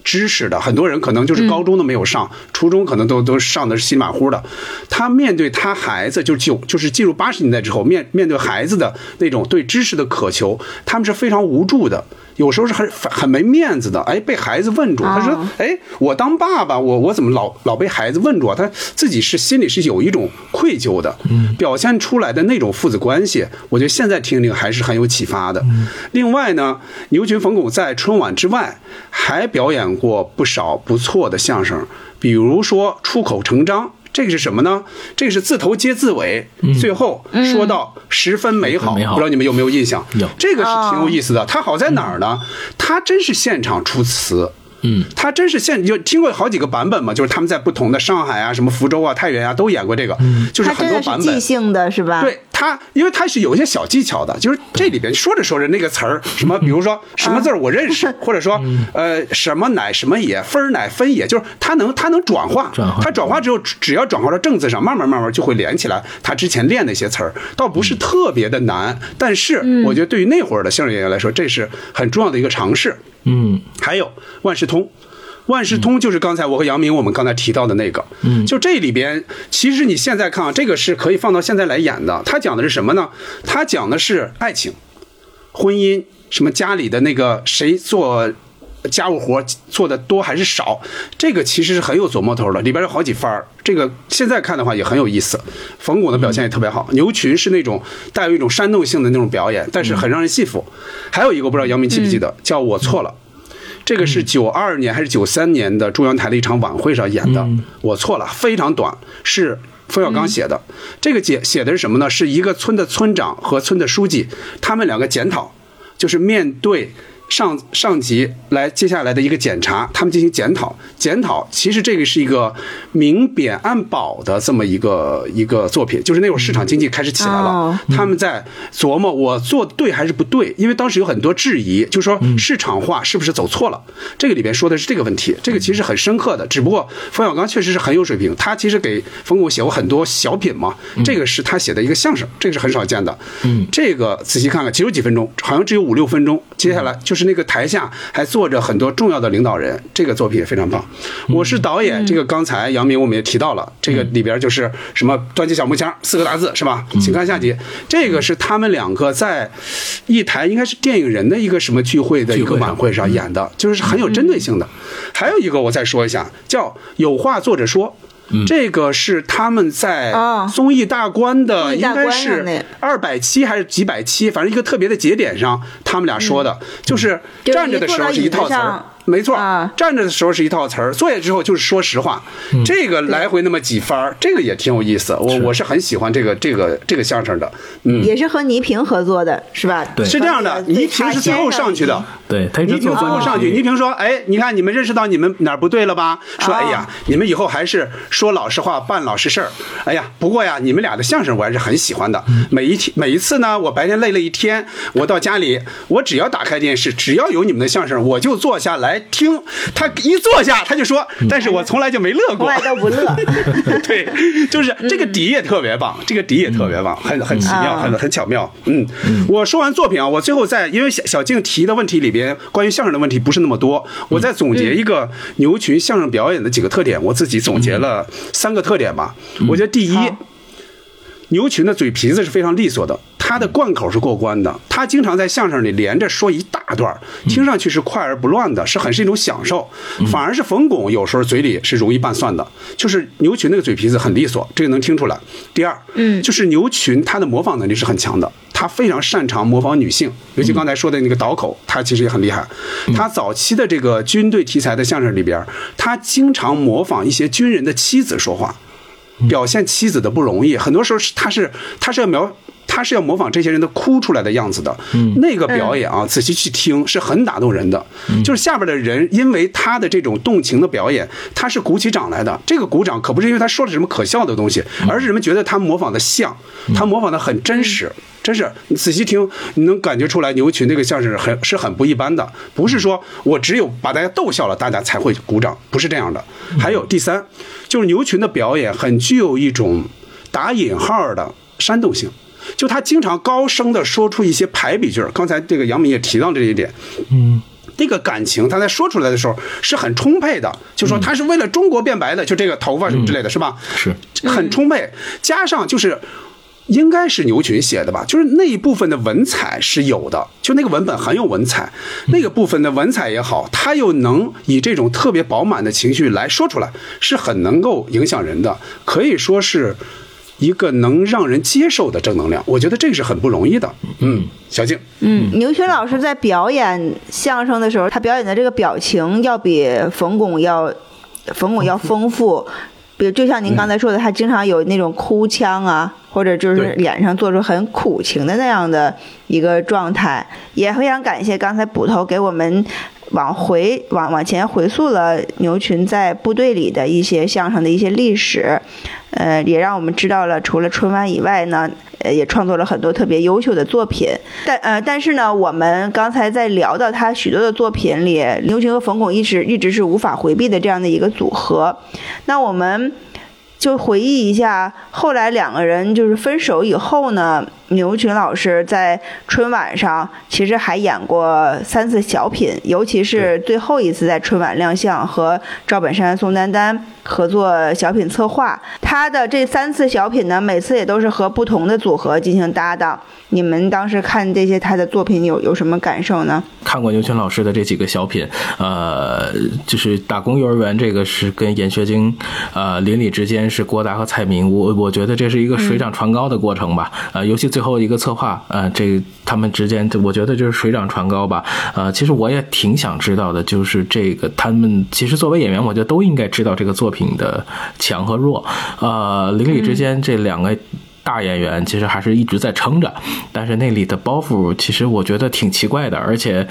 知识的很多人可能就是高中都没有上，初中可能都都上的是稀里马虎的。他面对他孩子，就就就是进入八十年代之后，面面对孩子的那种对知识的渴求，他们是非常无助的，有时候是很很没面子的。哎，被孩子问住，他说：“哎，我当爸爸，我我怎么老老被孩子问住啊？”他自己是心里是有一种愧疚的，表现出来的那种父子关系，我觉得现在听听还是很有启发的。另外呢，牛群、冯巩在春晚之外还表演过不少不错的相声，比如说《出口成章》。这个是什么呢？这个是字头接字尾，最后说到十分美好，十分美好不知道你们有没有印象？有这个是挺有意思的。它好在哪儿呢？它真是现场出词。嗯，他真是现就听过好几个版本嘛，就是他们在不同的上海啊、什么福州啊、太原啊都演过这个，就是很多版本即。兴的，是吧？对他，因为他是有一些小技巧的，就是这里边说着说着那个词儿，什么比如说什么字儿我认识，或者说呃什么乃什么也，分儿乃分也，就是他能他能转化，转化他转化之后，只只要转化到正字上，慢慢慢慢就会连起来。他之前练那些词儿，倒不是特别的难，但是我觉得对于那会儿的相声演员来说，这是很重要的一个尝试。嗯还有万事通。万事通就是刚才我和杨明我们刚才提到的那个，嗯，就这里边，其实你现在看啊，这个是可以放到现在来演的。他讲的是什么呢？他讲的是爱情、婚姻，什么家里的那个谁做家务活做的多还是少，这个其实是很有琢磨头的，里边有好几番儿。这个现在看的话也很有意思，冯巩的表现也特别好，牛群是那种带有一种煽动性的那种表演，但是很让人信服。还有一个我不知道杨明记不记得，叫我错了。这个是九二年还是九三年的中央台的一场晚会上演的，我错了，非常短，是冯小刚写的。这个写写的是什么呢？是一个村的村长和村的书记，他们两个检讨，就是面对上上级来接下来的一个检查，他们进行检讨。检讨其实这个是一个明贬暗保的这么一个一个作品，就是那会儿市场经济开始起来了，哦他们在琢磨我做对还是不对，因为当时有很多质疑，就说市场化是不是走错了？这个里边说的是这个问题，这个其实很深刻的。只不过冯小刚确实是很有水平，他其实给冯巩写过很多小品嘛，这个是他写的一个相声，这个是很少见的。嗯，这个仔细看看，只有几分钟，好像只有五六分钟。接下来就是那个台下还坐着很多重要的领导人，这个作品也非常棒。我是导演，这个刚才杨明我们也提到了，这个里边就是什么端起小木箱四个大字是吧？请看下集，这个是他们两个在一台应该是电影人的一个什么聚会的一个晚会上演的，就是很有针对性的。还有一个我再说一下，叫有话坐着说。这个是他们在哦。综艺大观的，应该是二百期还是几百期，反正一个特别的节点上，他们俩说的，就是就是站着的时候是一套词没错啊，站着的时候是一套词儿，坐下之后就是说实话。这个来回那么几番儿，这个也挺有意思。我我是很喜欢这个这个这个相声的。嗯，也是和倪萍合作的，是吧？对是这样的，倪萍是最后上去的。对他一直倪萍最后上去，倪萍说：“哎，你看你们认识到你们哪儿不对了吧？说哎呀，你们以后还是说老实话，办老实事儿。哎呀，不过呀，你们俩的相声我还是很喜欢的。每一天每一次呢，我白天累了一天，我到家里，我只要打开电视，只要有你们的相声，我就坐下来听。他一坐下，他就说，但是我从来就没乐过，从来都不乐。对，就是这个底也特别棒，这个底也特别棒，很很奇妙，啊很很巧妙。嗯，我说完作品啊，我最后在因为小小静提的问题里边，关于相声的问题不是那么多，我再总结一个牛群相声表演的几个特点，我自己总结了三个特点吧。我觉得第一。牛群的嘴皮子是非常利索的，他的贯口是过关的，他经常在相声里连着说一大段，听上去是快而不乱的，是很是一种享受。反而是冯巩有时候嘴里是容易拌蒜的，就是牛群那个嘴皮子很利索，这个能听出来。第二，嗯，就是牛群他的模仿能力是很强的，他非常擅长模仿女性，尤其刚才说的那个倒口，他其实也很厉害。他早期的这个军队题材的相声里边，他经常模仿一些军人的妻子说话。表现妻子的不容易，很多时候是他是他是要描他是要模仿这些人的哭出来的样子的，那个表演啊，仔细去听是很打动人的。就是下边的人因为他的这种动情的表演，他是鼓起掌来的。这个鼓掌可不是因为他说了什么可笑的东西，而是人们觉得他模仿的像，他模仿的很真实。真是，你仔细听，你能感觉出来牛群那个相声很是很不一般的，不是说我只有把大家逗笑了，大家才会鼓掌，不是这样的。还有第三，就是牛群的表演很具有一种打引号的煽动性，就他经常高声的说出一些排比句儿。刚才这个杨敏也提到这一点，嗯。那个感情，他在说出来的时候是很充沛的，就说他是为了中国变白的，就这个头发什么之类的，是吧？是很充沛，加上就是。应该是牛群写的吧，就是那一部分的文采是有的，就那个文本很有文采，那个部分的文采也好，他又能以这种特别饱满的情绪来说出来，是很能够影响人的，可以说是一个能让人接受的正能量。我觉得这个是很不容易的。嗯，小静，嗯，牛群老师在表演相声的时候，他表演的这个表情要比冯巩要冯巩要丰富。比如，就像您刚才说的，他经常有那种哭腔啊，或者就是脸上做出很苦情的那样的一个状态。也非常感谢刚才捕头给我们往回往往前回溯了牛群在部队里的一些相声的一些历史，呃，也让我们知道了除了春晚以外呢，呃，也创作了很多特别优秀的作品。但呃，但是呢，我们刚才在聊到他许多的作品里，牛群和冯巩一直一直是无法回避的这样的一个组合。那我们就回忆一下，后来两个人就是分手以后呢，牛群老师在春晚上其实还演过三次小品，尤其是最后一次在春晚亮相和赵本山、宋丹丹合作小品策划。他的这三次小品呢，每次也都是和不同的组合进行搭档。你们当时看这些他的作品有有什么感受呢？看过牛群老师的这几个小品，呃，就是打工幼儿园这个是跟闫学晶，呃，邻里之间是郭达和蔡明，我我觉得这是一个水涨船高的过程吧，呃，尤其最后一个策划，呃，这他们之间，我觉得就是水涨船高吧，呃，其实我也挺想知道的，就是这个他们其实作为演员，我觉得都应该知道这个作品的强和弱，呃，邻里之间这两个。大演员其实还是一直在撑着，但是那里的包袱其实我觉得挺奇怪的，而且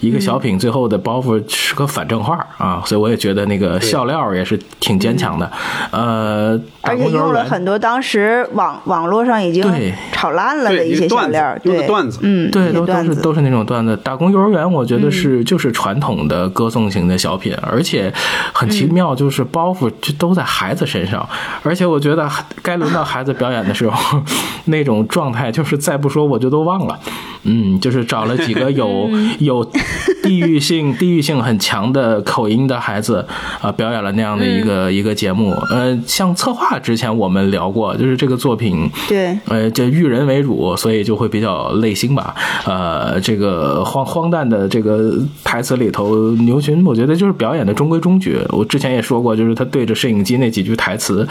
一个小品最后的包袱是个反正话啊，所以我也觉得那个笑料也是挺坚强的。呃，打而且用了很多当时网网络上已经对。炒烂了的一些段子小料儿，对。段子。嗯，对，都都是都是那种段子。打工幼儿园，我觉得是、就是传统的歌颂型的小品，而且很奇妙，就是包袱就都在孩子身上，而且我觉得该轮到孩子表演的时候，那种状态就是再不说我就都忘了。嗯，就是找了几个有 有地域性、地域性很强的口音的孩子啊、表演了那样的一个、一个节目。呃，像策划之前我们聊过，就是这个作品，对呃，就育人为主，所以就会比较累心吧。呃，这个荒荒诞的这个台词里头，牛群我觉得就是表演的中规中矩。我之前也说过，就是他对着摄影机那几句台词，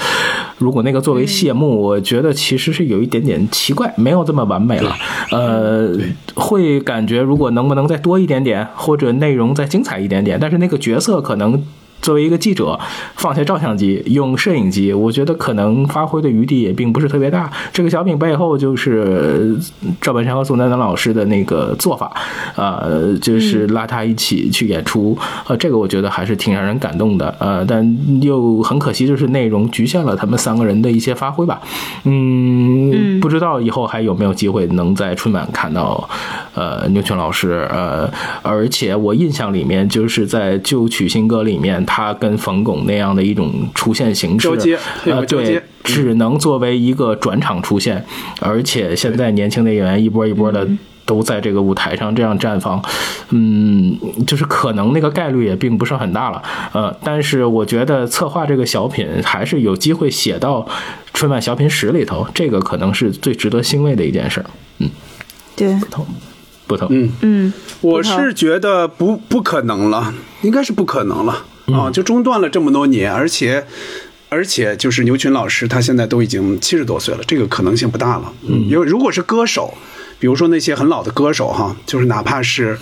如果那个作为谢幕，我觉得其实是有一点点奇怪，没有这么完美了。呃，会感觉如果能不能再多一点点，或者内容再精彩一点点，但是那个角色可能。作为一个记者，放下照相机，用摄影机，我觉得可能发挥的余地也并不是特别大。这个小品背后就是赵本山和宋丹丹老师的那个做法，呃，就是拉他一起去演出，呃，这个我觉得还是挺让人感动的，呃，但又很可惜，就是内容局限了他们三个人的一些发挥吧。嗯，不知道以后还有没有机会能在春晚看到，呃，牛群老师，呃，而且我印象里面就是在旧曲新歌里面，他跟冯巩那样的一种出现形式，交接会有呃，个交接对，只能作为一个转场出现，而且现在年轻的演员一波一波的。都在这个舞台上这样绽放，嗯，就是可能那个概率也并不是很大了，呃，但是我觉得策划这个小品还是有机会写到春晚小品史里头，这个可能是最值得欣慰的一件事儿。对，不同，不同。嗯。嗯，我是觉得不不可能了，应该是不可能了。嗯啊！就中断了这么多年，而且而且就是牛群老师他现在都已经七十多岁了，这个可能性不大了。嗯，因为如果是歌手，比如说那些很老的歌手哈，就是哪怕是。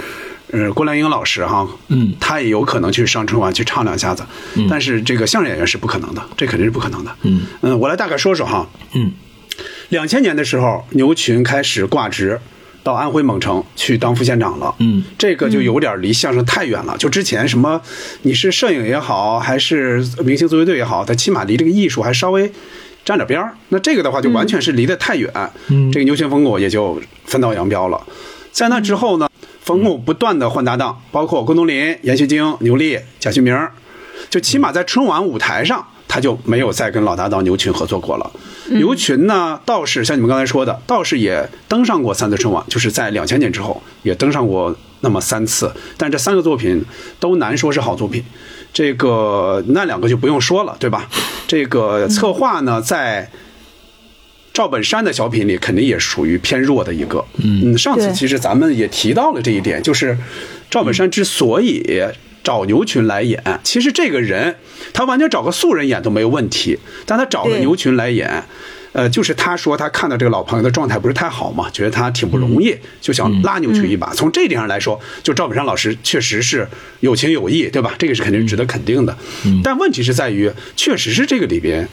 呃，郭兰英老师哈，嗯他也有可能去上春晚去唱两下子，嗯但是这个相声演员是不可能的，这肯定是不可能的。嗯嗯，我来大概说说哈，嗯两千年的时候，牛群开始挂职到安徽蒙城去当副县长了。嗯，这个就有点离相声太远了。就之前什么，你是摄影也好，还是明星足球队也好，它起码离这个艺术还稍微沾点边儿。那这个的话，就完全是离得太远。嗯这个牛群冯巩也就分道扬镳了。在那之后呢，冯巩不断的换搭档，包括郭冬临、闫学晶、牛莉、贾旭明，就起码在春晚舞台上，他就没有再跟老搭档牛群合作过了。牛群呢，倒是像你们刚才说的，倒是也登上过三次春晚，就是在两千年之后也登上过那么三次，但这三个作品都难说是好作品。这个那两个就不用说了，对吧？这个策划呢，在赵本山的小品里肯定也属于偏弱的一个。嗯，上次其实咱们也提到了这一点，就是赵本山之所以找牛群来演，其实这个人他完全找个素人演都没有问题，但他找了牛群来演。呃，就是他说他看到这个老朋友的状态不是太好嘛，觉得他挺不容易，就想拉牛群一把。从这一点上来说，就赵本山老师确实是有情有义，对吧？这个是肯定值得肯定的。但问题是在于，确实是这个里边。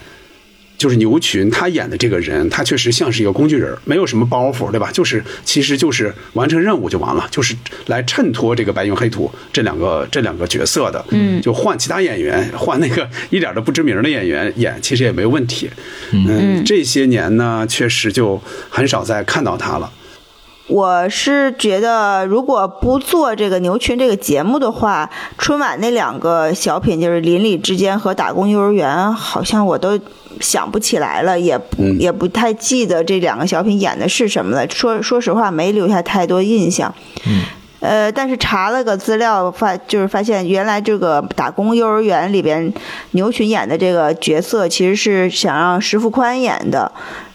就是牛群他演的这个人，他确实像是一个工具人，没有什么包袱，对吧？就是其实就是完成任务就完了，就是来衬托这个白云黑土这两个这两个角色的。嗯，就换其他演员，换那个 一点都不知名的演员演，其实也没问题。嗯，这些年呢，确实就很少再看到他了。我是觉得，如果不做这个牛群这个节目的话，春晚那两个小品就是《邻里之间》和《打工幼儿园》，好像我都想不起来了，也也不太记得这两个小品演的是什么了。说说实话，没留下太多印象。嗯。呃，但是查了个资料，发就是发现原来这个打工幼儿园里边牛群演的这个角色，其实是想让石富宽演的。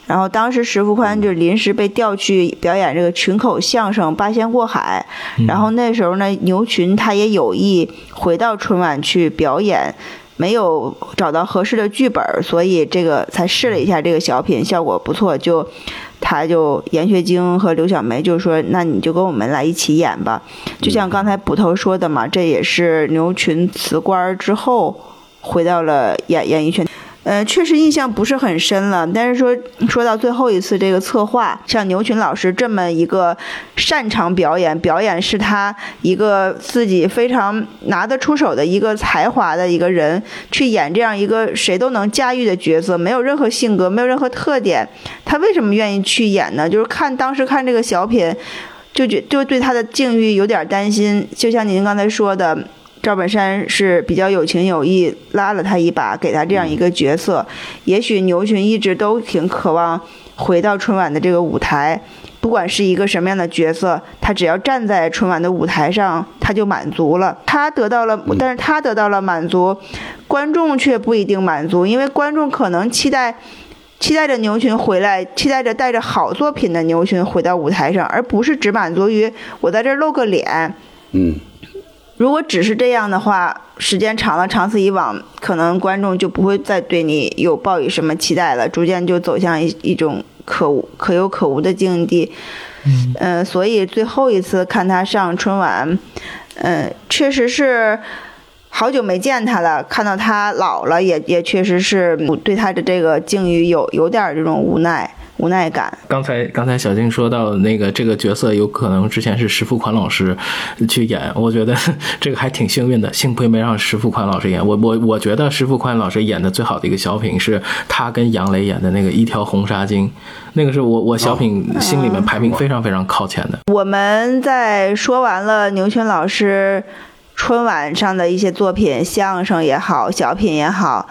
然后当时石富宽就临时被调去表演这个群口相声《八仙过海》，然后那时候呢，牛群他也有意回到春晚去表演，没有找到合适的剧本，所以这个才试了一下这个小品，效果不错，就他就闫学晶和刘小梅就说：“那你就跟我们来一起演吧。”就像刚才捕头说的嘛，这也是牛群辞官之后回到了演演艺圈。呃，确实印象不是很深了。但是说说到最后一次这个策划，像牛群老师这么一个擅长表演，表演是他一个自己非常拿得出手的一个才华的一个人，去演这样一个谁都能驾驭的角色，没有任何性格，没有任何特点，他为什么愿意去演呢？就是看当时看这个小品，就觉就对他的境遇有点担心。就像您刚才说的。赵本山是比较有情有义，拉了他一把，给他这样一个角色。也许牛群一直都挺渴望回到春晚的这个舞台，不管是一个什么样的角色，他只要站在春晚的舞台上，他就满足了。他得到了，但是他得到了满足，观众却不一定满足，因为观众可能期待，期待着牛群回来，期待着带着好作品的牛群回到舞台上，而不是只满足于我在这儿露个脸。嗯。如果只是这样的话，时间长了，长此以往，可能观众就不会再对你有抱以什么期待了，逐渐就走向一一种可无可有可无的境地。嗯，呃，所以最后一次看他上春晚，呃，确实是好久没见他了，看到他老了，也也确实是对他的这个境遇有有点这种无奈。无奈感。刚才刚才小静说到那个这个角色有可能之前是石富宽老师去演，我觉得 这个还挺幸运的，幸亏没让石富宽老师演。我我我觉得石富宽老师演的最好的一个小品是他跟杨磊演的那个《一条红纱巾》，那个是我我小品心里面排名非常非常靠前的。我们在说完了牛群老师春晚上的一些作品，相声也好，小品也好。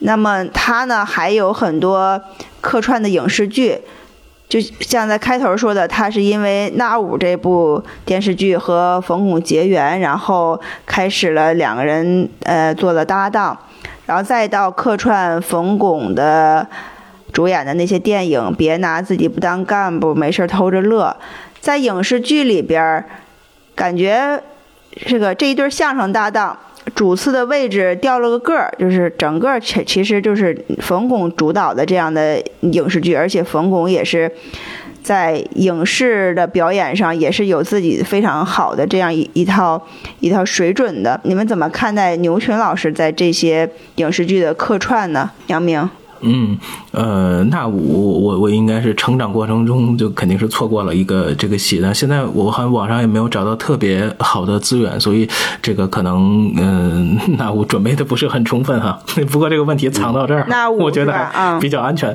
那么他呢还有很多客串的影视剧，就像在开头说的，他是因为《那五》这部电视剧和冯巩结缘，然后开始了两个人呃做了搭档，然后再到客串冯巩的主演的那些电影，《别拿自己不当干部》，没事偷着乐，在影视剧里边，感觉这个这一对相声搭档。主次的位置掉了个个儿，就是整个其其实就是冯巩主导的这样的影视剧，而且冯巩也是在影视的表演上也是有自己非常好的这样一一套一套水准的。你们怎么看待牛群老师在这些影视剧的客串呢？杨明。嗯，呃，那我我我应该是成长过程中就肯定是错过了一个这个戏但。现在我好像网上也没有找到特别好的资源，所以这个可能嗯，那我准备的不是很充分哈。不过这个问题藏到这儿，那我 觉得还比较安全。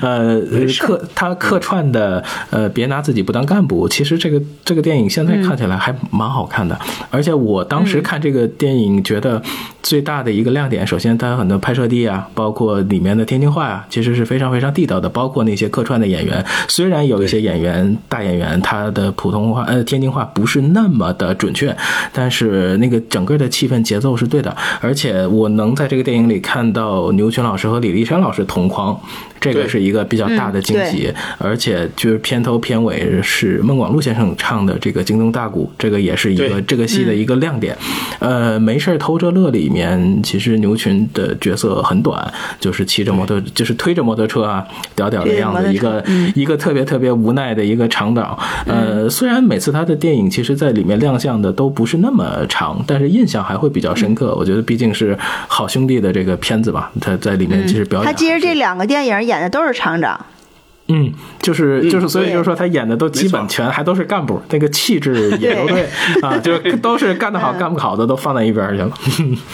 呃，客他客串的呃，别拿自己不当干部。其实这个这个电影现在看起来还蛮好看的，而且我当时看这个电影觉得最大的一个亮点，首先它有很多拍摄地啊，包括里面。的天津话其实是非常非常地道的。包括那些客串的演员，虽然有一些演员大演员他的普通话呃天津话不是那么的准确，但是那个整个的气氛节奏是对的。而且我能在这个电影里看到牛群老师和李立山老师同框。这个是一个比较大的惊喜，而且就是片头片尾是孟广禄先生唱的这个京东大鼓，这个也是一个这个戏的一个亮点。呃，没事偷着乐里面，其实牛群的角色很短，就是骑着摩托，就是推着摩托车啊，屌屌的样子，一个一个特别特别无奈的一个长岛。呃，虽然每次他的电影其实在里面亮相的都不是那么长，但是印象还会比较深刻。我觉得毕竟是好兄弟的这个片子吧，他在里面其实表演。他其实这两个电影。演的都是厂长，嗯，就是就是，所以就是说他演的都基本全还都是干部，那个气质 也都对啊，就都是干得好干不好的都放在一边去了。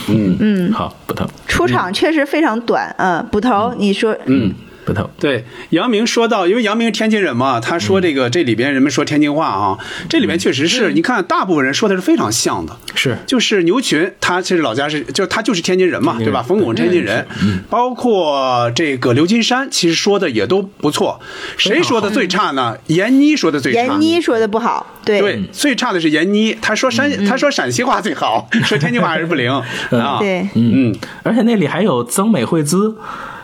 嗯。嗯，好，捕头出场确实非常短，嗯，捕头你说嗯。不透。对，杨明说到，因为杨明是天津人嘛，他说这个这里边人们说天津话啊，这里边确实是你看，大部分人说的是非常像的，是。就是牛群，他其实老家是，就他就是天津人嘛，对吧？冯巩天津人，包括这个刘金山，其实说的也都不错。谁说的最差呢？闫妮说的最差。闫妮说的不好，对。对，最差的是闫妮，他说山他说陕西话最好，说天津话还是不灵。啊。对，嗯，而且那里还有曾美惠滋。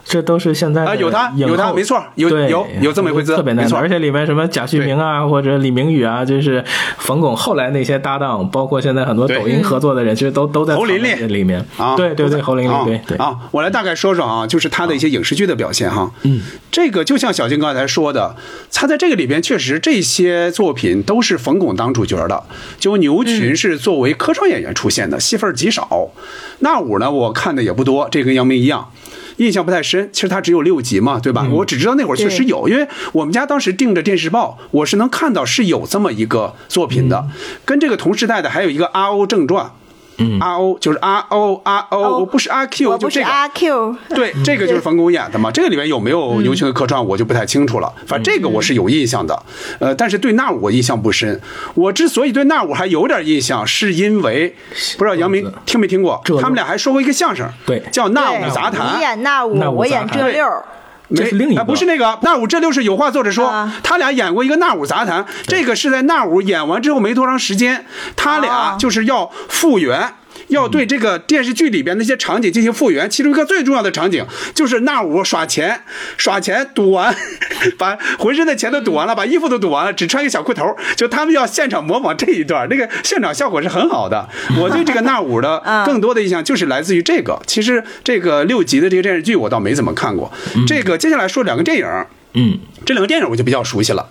这都是现在啊，有他，有他，没错，有有有这么一回事，特别难，而且里面什么贾旭明啊，或者李明宇啊，就是冯巩后来那些搭档，包括现在很多抖音合作的人，其实都都在侯琳琳。里面。啊，对对对，侯琳琳对对。啊，我来大概说说啊，就是他的一些影视剧的表现哈，嗯，这个就像小金刚才说的，他在这个里边确实这些作品都是冯巩当主角的，就牛群是作为客串演员出现的，戏份极少，那五呢我看的也不多，这跟杨明一样。印象不太深。其实它只有六集嘛，对吧？我只知道那会儿确实有，因为我们家当时订着电视报，我是能看到是有这么一个作品的。跟这个同时代的还有一个《阿欧正传》。嗯，R O 就是 R O R O，我不是阿 Q，我不就是这个。阿 Q，对，这个就是冯巩演的嘛。这个里面有没有牛群的客串，我就不太清楚了。反正这个我是有印象的，呃，但是对那吾我印象不深。我之所以对那吾还有点印象，是因为不知道杨明听没听过，他们俩还说过一个相声，对叫《那五杂谈你谈》。演那吾那，吾我演这溜儿。这是另一个哎不是那个那吾这就是有话作者说，啊他俩演过一个那吾杂谈，这个是在那吾演完之后没多长时间，他俩哦就是要复原。要对这个电视剧里边那些场景进行复原，其中一个最重要的场景就是那吾耍钱，耍钱赌完，把浑身的钱都赌完了，把衣服都赌完了，只穿一个小裤头，就他们要现场模仿这一段，那个现场效果是很好的。我对这个那吾的更多的印象就是来自于这个。其实这个六集的这个电视剧我倒没怎么看过。这个接下来说两个电影，嗯，这两个电影我就比较熟悉了。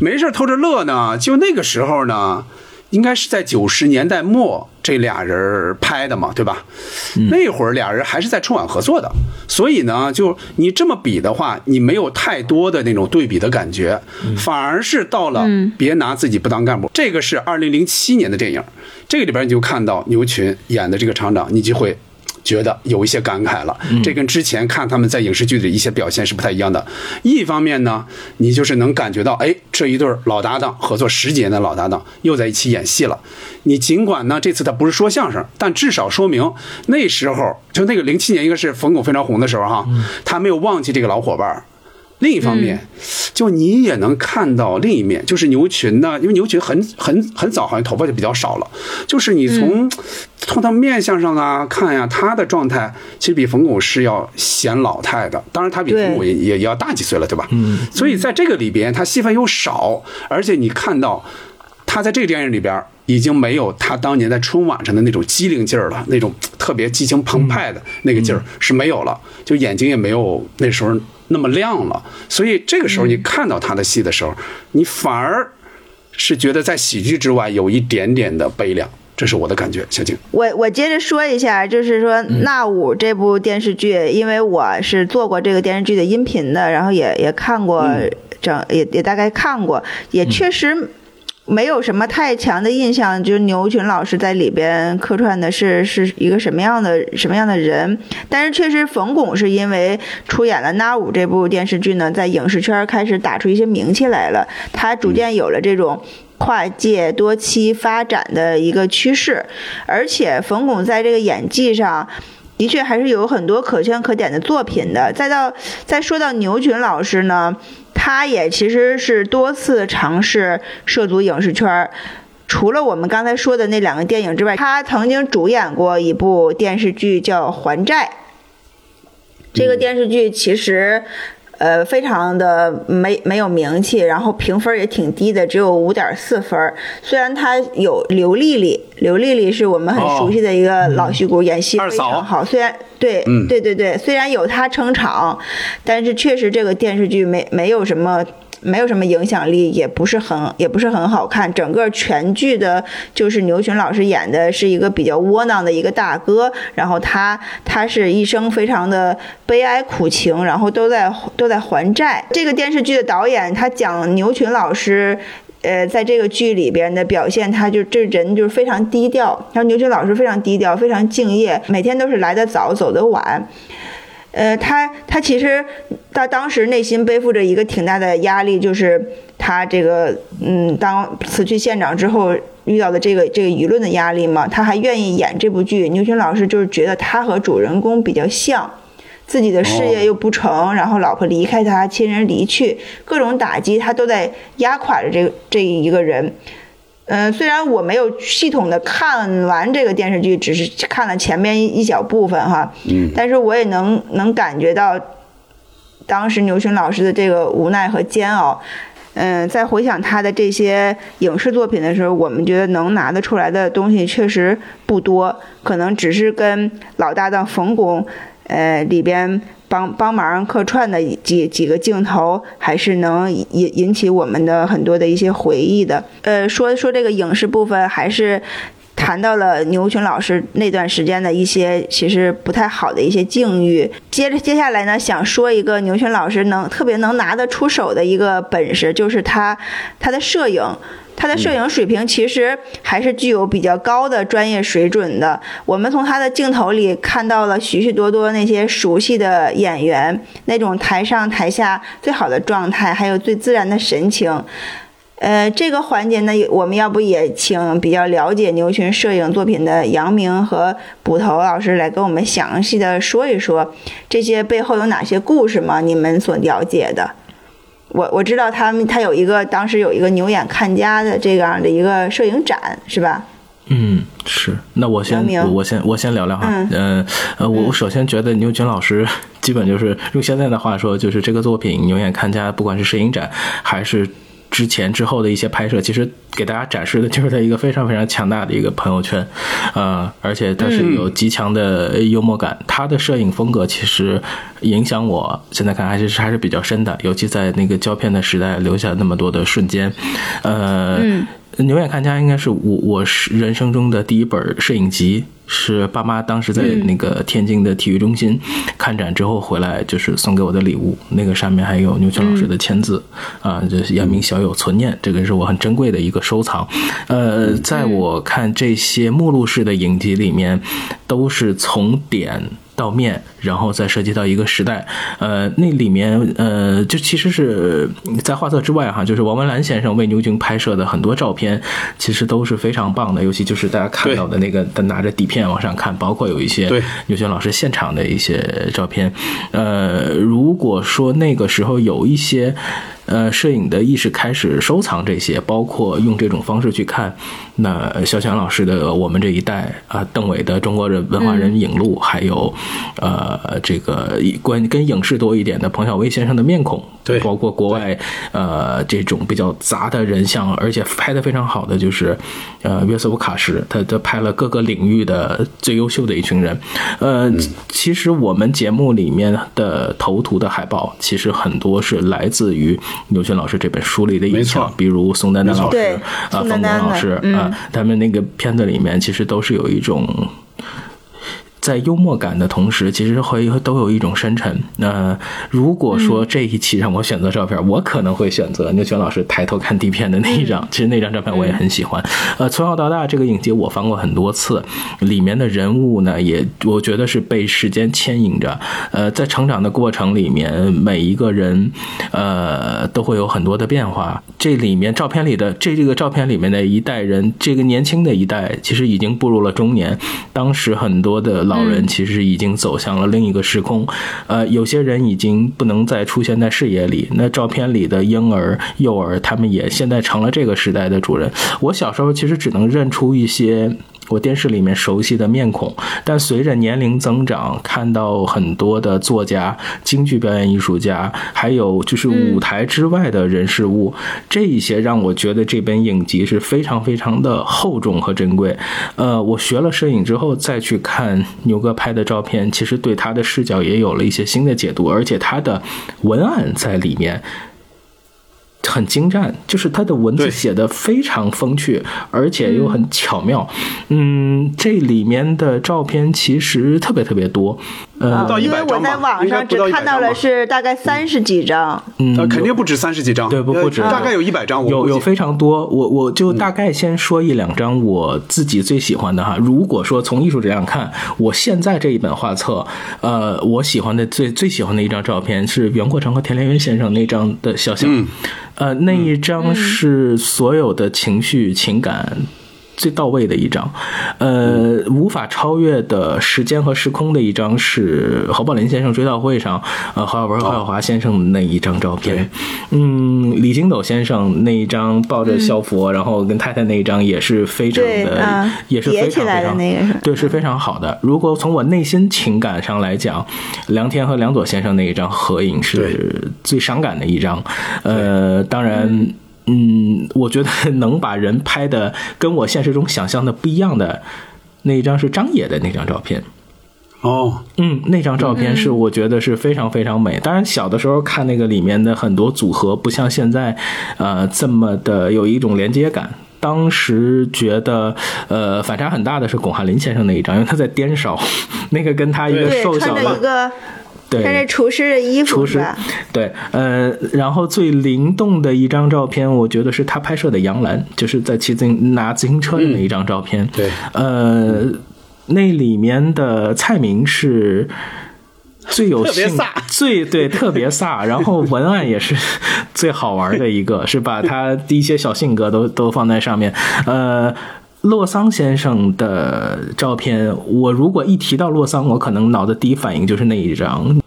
没事偷着乐呢，就那个时候呢，应该是在九十年代末，这俩人拍的嘛，对吧？那会儿俩人还是在春晚合作的，所以呢，就你这么比的话，你没有太多的那种对比的感觉，反而是到了别拿自己不当干部，这个是二零零七年的电影，这个里边你就看到牛群演的这个厂长，你就会。觉得有一些感慨了，这跟之前看他们在影视剧里的一些表现是不太一样的。一方面呢，你就是能感觉到，哎，这一对老搭档合作十几年的老搭档又在一起演戏了。你尽管呢这次他不是说相声，但至少说明那时候就那个零七年，应该是冯巩非常红的时候哈，他没有忘记这个老伙伴儿。另一方面，就你也能看到另一面，就是牛群呢，因为牛群很很很早，好像头发就比较少了。就是你从、从他面相上啊看呀，他的状态其实比冯巩是要显老态的。当然，他比冯巩也也也要大几岁了，对吧？嗯。所以在这个里边，他戏份又少，而且你看到他在这个电影里边已经没有他当年在春晚上的那种机灵劲儿了，那种特别激情澎湃的那个劲儿是没有了，就眼睛也没有那时候那么亮了。所以这个时候你看到他的戏的时候，你反而是觉得在喜剧之外有一点点的悲凉，这是我的感觉。小静，我我接着说一下，就是说《那五》这部电视剧，因为我是做过这个电视剧的音频的，然后也也看过整，也也大概看过，也确实。没有什么太强的印象，就是牛群老师在里边客串的是是一个什么样的什么样的人，但是确实冯巩是因为出演了《那五》这部电视剧呢，在影视圈开始打出一些名气来了，他逐渐有了这种。跨界多期发展的一个趋势，而且冯巩在这个演技上。的确还是有很多可圈可点的作品的。再到再说到牛群老师呢，他也其实是多次尝试涉足影视圈。除了我们刚才说的那两个电影之外，他曾经主演过一部电视剧叫《还债》。这个电视剧其实。呃，非常的没没有名气，然后评分也挺低的，只有五点四分。虽然他有刘丽丽，刘丽丽是我们很熟悉的一个老戏骨，演戏非常好。虽然对，嗯对对对，虽然有她撑场，但是确实这个电视剧没没有什么。没有什么影响力，也不是很也不是很好看。整个全剧的，就是牛群老师演的是一个比较窝囊的一个大哥，然后他他是一生非常的悲哀苦情，然后都在都在还债。这个电视剧的导演他讲牛群老师。呃，在这个剧里边的表现，他就这人就是非常低调。然后牛群老师非常低调，非常敬业，每天都是来得早，走得晚。呃，他他其实他当时内心背负着一个挺大的压力，就是他这个嗯，当辞去县长之后遇到的这个这个舆论的压力嘛，他还愿意演这部剧。牛群老师就是觉得他和主人公比较像，自己的事业又不成，然后老婆离开他，亲人离去，各种打击他都在压垮着这个这一个人。嗯，虽然我没有系统的看完这个电视剧，只是看了前面一小部分哈，嗯，但是我也能能感觉到当时牛群老师的这个无奈和煎熬。嗯，在回想他的这些影视作品的时候，我们觉得能拿得出来的东西确实不多，可能只是跟老搭档冯巩，呃，里边帮帮忙客串的几几个镜头，还是能引引起我们的很多的一些回忆的。呃，说说这个影视部分，还是。谈到了牛群老师那段时间的一些其实不太好的一些境遇。接着接下来呢，想说一个牛群老师能特别能拿得出手的一个本事，就是他他的摄影。他的摄影水平其实还是具有比较高的专业水准的。我们从他的镜头里看到了许许多多那些熟悉的演员那种台上台下最好的状态，还有最自然的神情。呃，这个环节呢，我们要不也请比较了解牛群摄影作品的杨明和捕头老师来跟我们详细的说一说这些背后有哪些故事吗？你们所了解的？我我知道他们他有一个当时有一个牛眼看家的这样的一个摄影展，是吧？嗯，是。那我先我先我先聊聊哈。嗯呃呃，我我首先觉得牛群老师基本就是用现在的话说，就是这个作品《牛眼看家》，不管是摄影展还是。之前之后的一些拍摄，其实给大家展示的 就是他一个非常非常强大的一个朋友圈，呃，而且他是有极强的幽默感。他的摄影风格其实影响我现在看还是还是比较深的，尤其在那个胶片的时代留下那么多的瞬间，呃。牛眼看家应该是我我是人生中的第一本摄影集，是爸妈当时在那个天津的体育中心看展之后回来，就是送给我的礼物。那个上面还有牛群老师的签字，啊，就是扬名小有存念，这个是我很珍贵的一个收藏。呃，在我看这些目录式的影集里面，都是从点。到面，然后再涉及到一个时代，呃，那里面呃，就其实是在画册之外哈，就是王文澜先生为牛群拍摄的很多照片，其实都是非常棒的，尤其就是大家看到的那个他拿着底片往上看，包括有一些对。牛群老师现场的一些照片，呃，如果说那个时候有一些。呃，摄影的意识开始收藏这些，包括用这种方式去看。那肖强老师的《我们这一代》啊，邓伟的《中国人文化人影录》，还有呃这个关跟影视多一点的彭小薇先生的面孔，对包括国外呃这种比较杂的人像，而且拍的非常好的就是呃约瑟夫卡什，他他拍了各个领域的最优秀的一群人。呃，其实我们节目里面的头图的海报，其实很多是来自于牛群老师这本书里的影没响，比如宋丹丹老师啊、冯巩丹老师嗯啊，他们那个片子里面其实都是有一种。在幽默感的同时，其实会都有一种深沉。那、如果说这一期让我选择照片，我可能会选择牛泉老师抬头看地片的那一张。其实那张照片我也很喜欢。呃，从小到大这个影集我翻过很多次，里面的人物呢，也我觉得是被时间牵引着。呃，在成长的过程里面，每一个人呃都会有很多的变化。这里面照片里的这这个照片里面的一代人，这个年轻的一代其实已经步入了中年。当时很多的老人其实已经走向了另一个时空，呃，有些人已经不能再出现在视野里。那照片里的婴儿、幼儿，他们也现在成了这个时代的主人。我小时候其实只能认出一些。我电视里面熟悉的面孔，但随着年龄增长，看到很多的作家、京剧表演艺术家，还有就是舞台之外的人事物，这一些让我觉得这本影集是非常非常的厚重和珍贵。呃，我学了摄影之后再去看牛哥拍的照片，其实对他的视角也有了一些新的解读，而且他的文案在里面。很精湛，就是他的文字写的非常风趣，而且又很巧妙。嗯，这里面的照片其实特别特别多。呃，到100因为我在网上应该不到100只看到了是大概三十几张，嗯。呃，肯定不止三十几张，呃对不不止。大概有一百张，有有非常多，我我就大概先说一两张我自己最喜欢的哈。如果说从艺术质量看，我现在这一本画册，呃，我喜欢的最最喜欢的一张照片是袁阔成和田连元先生那张的肖像，嗯。呃，那一张是所有的情绪情感。最到位的一张，呃，无法超越的时间和时空的一张是侯宝林先生追悼会上，呃，侯小文、侯耀华先生的那一张照片。嗯，李金斗先生那一张抱着小佛，然后跟太太那一张也是非常的，啊也是非常非常的那个对，是非常好的。如果从我内心情感上来讲，梁天和梁左先生那一张合影是最伤感的一张。呃，当然。嗯，我觉得能把人拍的跟我现实中想象的不一样的那一张是张野的那张照片。哦，嗯，那张照片是我觉得是非常非常美。当然，小的时候看那个里面的很多组合，不像现在，呃，这么的有一种连接感。当时觉得，呃，反差很大的是巩汉林先生那一张，因为他在颠勺，那个跟他一个，瘦小的穿着一个对穿着厨师的衣服厨师是吧？对，呃，然后最灵动的一张照片，我觉得是他拍摄的杨澜，就是在骑自行拿自行车的那一张照片。对呃，那里面的蔡明是。最有性特别飒 最对特别飒，然后文案也是最好玩的一个，是把他的一些小性格都都放在上面。呃，洛桑先生的照片，我如果一提到洛桑，我可能脑子第一反应就是那一张。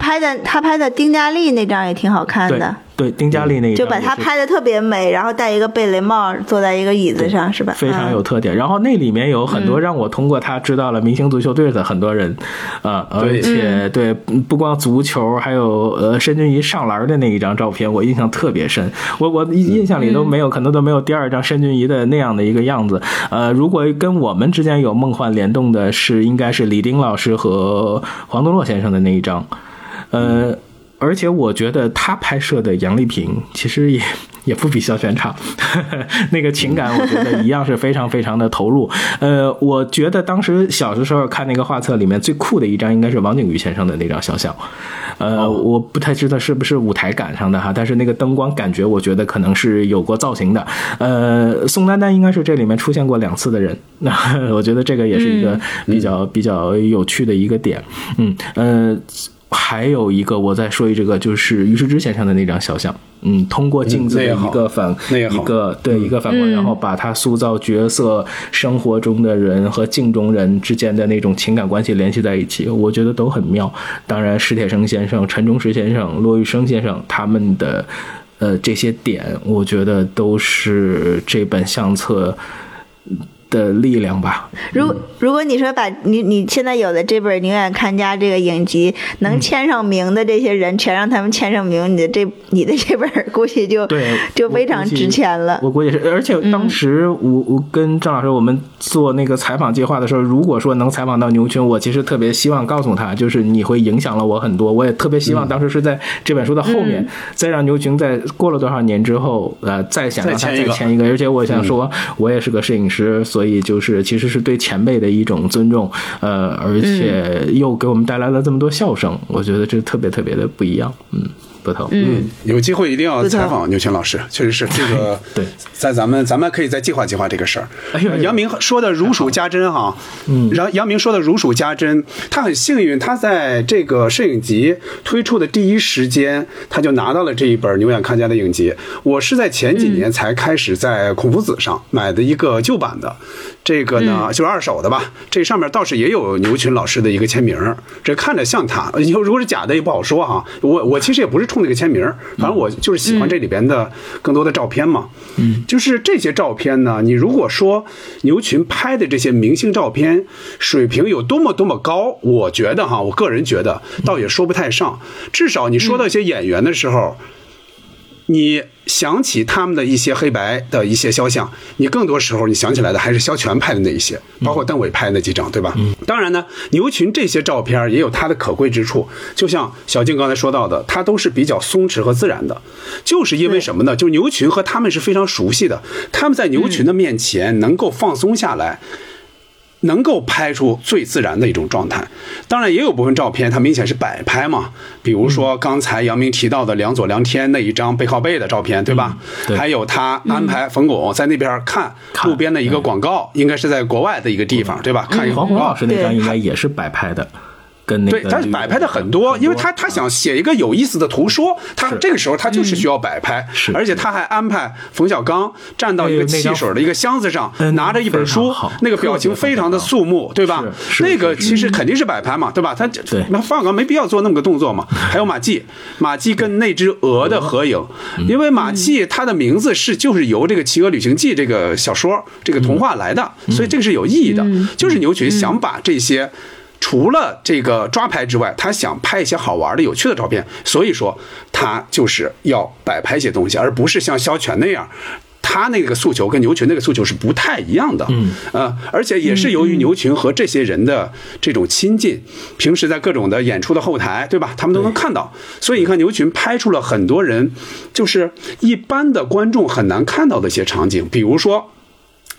拍的他拍的丁嘉丽那张也挺好看的，对，丁嘉丽那一张就把他拍的特别美，然后戴一个贝雷帽，坐在一个椅子上是吧？非常有嗯特点。然后那里面有很多让我通过他知道了明星足球队的很多人，啊、而且对不光足球，还有呃申俊仪上篮的那一张照片，我印象特别深。我我印印象里都没有，可能都没有第二张申俊仪的那样的一个样子。呃，如果跟我们之间有梦幻联动的是，应该是李丁老师和黄东洛先生的那一张。呃，而且我觉得他拍摄的杨丽萍其实也也不比肖全差，那个情感我觉得一样是非常非常的投入。呃，我觉得当时小的时候看那个画册里面最酷的一张应该是王景瑜先生的那张肖像。呃，我不太知道是不是舞台赶上的哈，但是那个灯光感觉我觉得可能是有过造型的。呃，宋丹丹应该是这里面出现过两次的人，那我觉得这个也是一个比较、比较有趣的一个点。嗯呃。还有一个，我再说一这个，就是于世之先生的那张肖像，嗯，通过镜子的一个反，一个对一个反光，然后把他塑造角色、生活中的人和镜中人之间的那种情感关系联系在一起，我觉得都很妙。当然，史铁生先生、陈忠实先生、骆玉生先生他们的呃这些点，我觉得都是这本相册的力量吧。如如果你说把你你现在有的这本《宁远看家》这个影集能嗯签上名的这些人，全让他们签上名，你的这你的这本估计就对，就非常值钱了。我估计是，而且当时我我跟张老师我们做那个采访计划的时候，如果说能采访到牛群，我其实特别希望告诉他，就是你会影响了我很多。我也特别希望当时是在这本书的后面，再让牛群在过了多少年之后，呃，再想让他再签一个再签一个。而且我想说，我也是个摄影师，所以就是其实是对前辈的一种尊重，呃，而且又给我们带来了这么多笑声，我觉得这特别特别的不一样。嗯，嗯，有机会一定要采访牛群老师，确实是这个。对，在咱们咱们可以再计划计划这个事儿。杨明说的如数家珍哈，嗯，然后杨明说的如数家珍，他很幸运，他在这个摄影集推出的第一时间，他就拿到了这一本牛眼看家的影集。我是在前几年才开始在孔夫子上买的一个旧版的，这个呢就是二手的吧，这上面倒是也有牛群老师的一个签名，这看着像他，以 后如果是假的也不好说哈。我我其实也不是冲这个签名，反正我就是喜欢这里边的更多的照片嘛。嗯，就是这些照片呢，你如果说牛群拍的这些明星照片水平有多么多么高，我觉得哈，我个人觉得倒也说不太上。至少你说到一些演员的时候。你想起他们的一些黑白的一些肖像，你更多时候你想起来的还是肖全拍的那一些，包括邓伟拍的那几张，对吧？当然呢，牛群这些照片也有它的可贵之处，就像小静刚才说到的，它都是比较松弛和自然的，就是因为什么呢？就是牛群和他们是非常熟悉的，他们在牛群的面前能够放松下来。能够拍出最自然的一种状态。当然，也有部分照片它明显是摆拍嘛，比如说刚才杨明提到的梁左梁天那一张背靠背的照片，对吧？对还有他安排冯巩在那边看看路边的一个广告，应该是在国外的一个地方，对吧？看一个广告。宏老师那张应该也是摆拍的，跟那个对，他摆拍的很多，因为他他想写一个有意思的图说，他这个时候他就是需要摆拍，是而且他还安排冯小刚站到一个汽水的一个箱子上，嗯拿着一本书那个表情非常的肃穆，对吧？那个其实肯定是摆拍嘛，对吧？他对那冯小刚没必要做那么个动作嘛。还有马季，马季跟那只鹅的合影，嗯因为马季他的名字是就是由这个《企鹅旅行记》这个小说这个童话来的，嗯所以这个是有意义的。就是牛群想把这些。除了这个抓拍之外，他想拍一些好玩的、有趣的照片，所以说他就是要摆拍一些东西，而不是像肖全那样，他那个诉求跟牛群那个诉求是不太一样的。嗯，呃，而且也是由于牛群和这些人的这种亲近，平时在各种的演出的后台，对吧？他们都能看到，所以你看牛群拍出了很多人就是一般的观众很难看到的一些场景，比如说。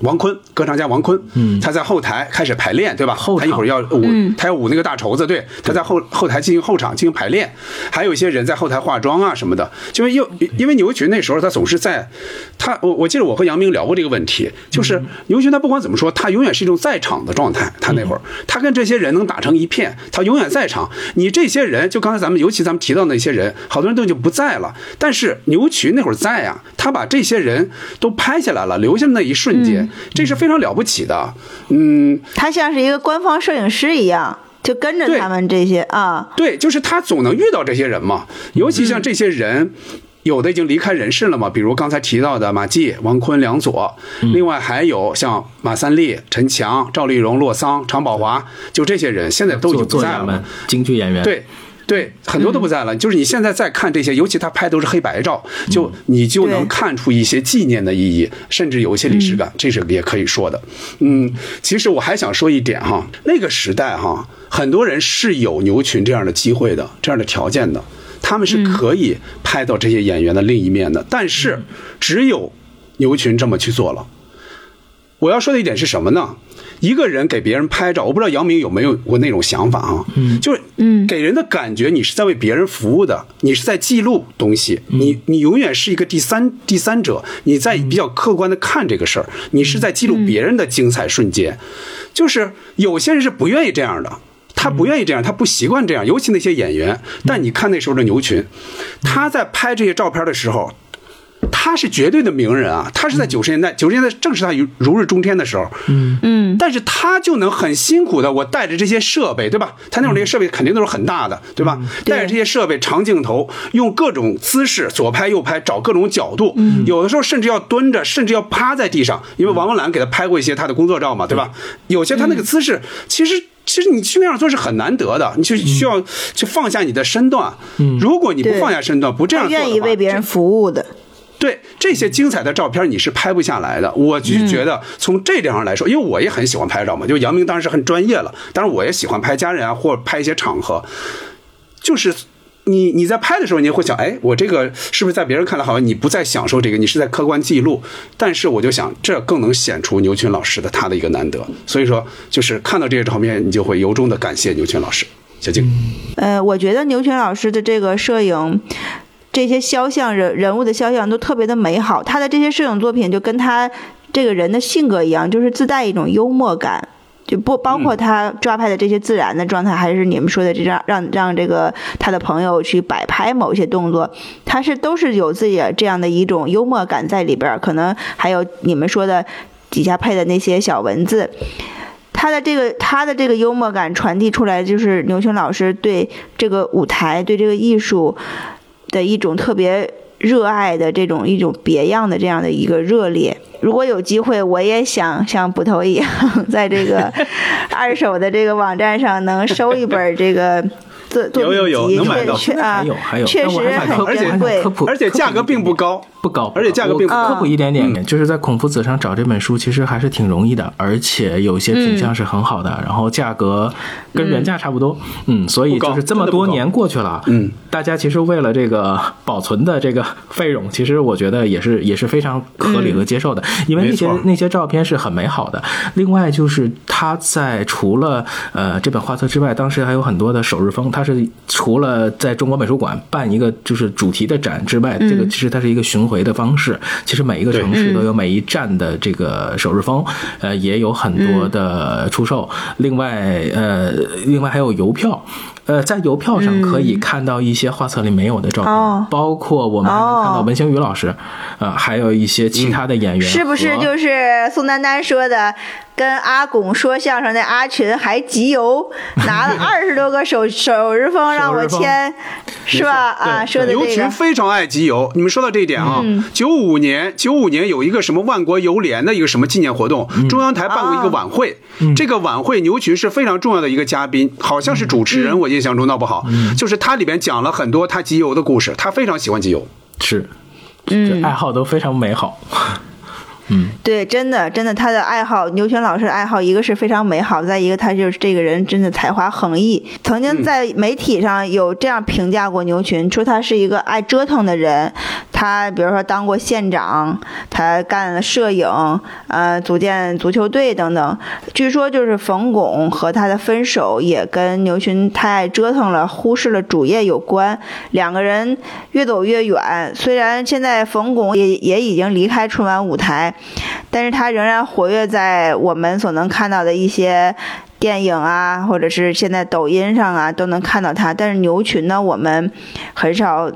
王坤，歌唱家王坤，嗯，他在后台开始排练，对吧？后场他一会儿要舞，他要舞那个大绸子，对，他在后后台进行后场进行排练，还有一些人在后台化妆啊什么的。就是因为因为牛群那时候他总是在，他我我记得我和杨明聊过这个问题，就是牛群他不管怎么说，他永远是一种在场的状态。他那会儿他跟这些人能打成一片，他永远在场。你这些人，就刚才咱们尤其咱们提到那些人，好多人都已经不在了，但是牛群那会儿在啊，他把这些人都拍下来了，留下那一瞬间。这是非常了不起的，嗯，他像是一个官方摄影师一样，就跟着他们这些啊。对，就是他总能遇到这些人嘛，尤其像这些人。有的已经离开人世了嘛，比如刚才提到的马季、王坤、梁左，另外还有像马三立、陈强、赵丽蓉、洛桑、常宝华，就这些人现在都已经不在了京剧演员，对。对，很多都不在了。就是你现在再看这些，尤其他拍都是黑白照，就你就能看出一些纪念的意义，甚至有一些历史感，这是也可以说的。嗯，其实我还想说一点哈，那个时代哈，很多人是有牛群这样的机会的，这样的条件的，他们是可以拍到这些演员的另一面的，但是只有牛群这么去做了。我要说的一点是什么呢？一个人给别人拍照，我不知道杨明有没有过那种想法啊？嗯，就是嗯，给人的感觉你是在为别人服务的，你是在记录东西，你你永远是一个第三第三者，你在比较客观的看这个事儿，你是在记录别人的精彩瞬间。就是有些人是不愿意这样的。他不愿意这样，他不习惯这样，尤其那些演员。但你看那时候的牛群，他在拍这些照片的时候，他是绝对的名人啊！他是在九十年代，九十年代正是他如如日中天的时候。嗯嗯，但是他就能很辛苦的，我带着这些设备，对吧？他那会儿这些设备肯定都是很大的，对吧？带着这些设备，长镜头，用各种姿势，左拍右拍，找各种角度，有的时候甚至要蹲着，甚至要趴在地上，因为王文兰给他拍过一些他的工作照嘛，对吧？有些他那个姿势，其实。其实你去那样做是很难得的，你就需要去放下你的身段。如果你不放下身段，不这样他做的话，愿意为别人服务的。对这些精彩的照片，你是拍不下来的。我就觉得从这点上来说，因为我也很喜欢拍照嘛，就杨明当然是很专业了，当然我也喜欢拍家人啊，或者拍一些场合，就是。你你在拍的时候，你也会想，哎，我这个是不是在别人看来好像你不再享受这个，你是在客观记录？但是我就想，这更能显出牛群老师的他的一个难得。所以说，就是看到这些照片，你就会由衷的感谢牛群老师。小静，呃，我觉得牛群老师的这个摄影，这些肖像人人物的肖像都特别的美好。他的这些摄影作品就跟他这个人的性格一样，就是自带一种幽默感。就不包括他抓拍的这些自然的状态，还是你们说的这张让让这个他的朋友去摆拍某些动作，他是都是有自己这样的一种幽默感在里边儿。可能还有你们说的底下配的那些小文字，他的这个他的这个幽默感传递出来，就是牛群老师对这个舞台、对这个艺术的一种特别热爱的这种一种别样的这样的一个热烈。如果有机会，我也想 像捕头一样，在这个 二手的这个网站上能收一本这个作作有有有品集，能买到。确确啊还有还有，确实很珍贵而且价格并不高，不高，而且价格并不我高。科普一点点，就是在孔夫子上找这本书，其实还是挺容易的，而且有些品相是很好的，然后价格跟原价差不多，嗯，所以就是这么多年过去了，嗯，大家其实为了这个保存的这个费用，其实我觉得也是也是非常合理和接受的，因为那些那些照片是很美好的。另外就是他在除了呃这本画册之外，当时还有很多的首日封，他是除了在中国美术馆办一个就是主题的展之外，这个其实它是一个巡回的方式。其实每一个城市都有每一站的这个首日封，呃，也有很多的出售。另外，呃，另外还有邮票。呃，在邮票上可以看到一些画册里没有的照片，哦。包括我们还能看到哦文星宇老师，呃，还有一些其他的演员、是不是就是宋丹丹说的，跟阿拱说相声那阿群还集邮，拿了二十多个手 手日封让我签，是吧？啊，说的牛群这个，非常爱集邮，你们说到这一点啊，嗯。九五年九五年有一个什么万国邮联的一个什么纪念活动，嗯。中央台办过一个晚会，这个晚会牛群是非常重要的一个嘉宾，好像是主持人，我印象中闹不好，就是它里边讲了很多他集邮的故事，他非常喜欢集邮。是，嗯，爱好都非常美好。嗯，对，真的，真的，他的爱好，牛群老师的爱好，一个是非常美好，再一个他就是这个人真的才华横溢。曾经在媒体上有这样评价过牛群，说他是一个爱折腾的人。他比如说当过县长，他干了摄影，呃，组建足球队等等。据说就是冯巩和他的分手也跟牛群太爱折腾了，忽视了主业有关。两个人越走越远，虽然现在冯巩也也已经离开春晚舞台，但是他仍然活跃在我们所能看到的一些电影啊，或者是现在抖音上啊，都能看到他。但是牛群呢，我们很少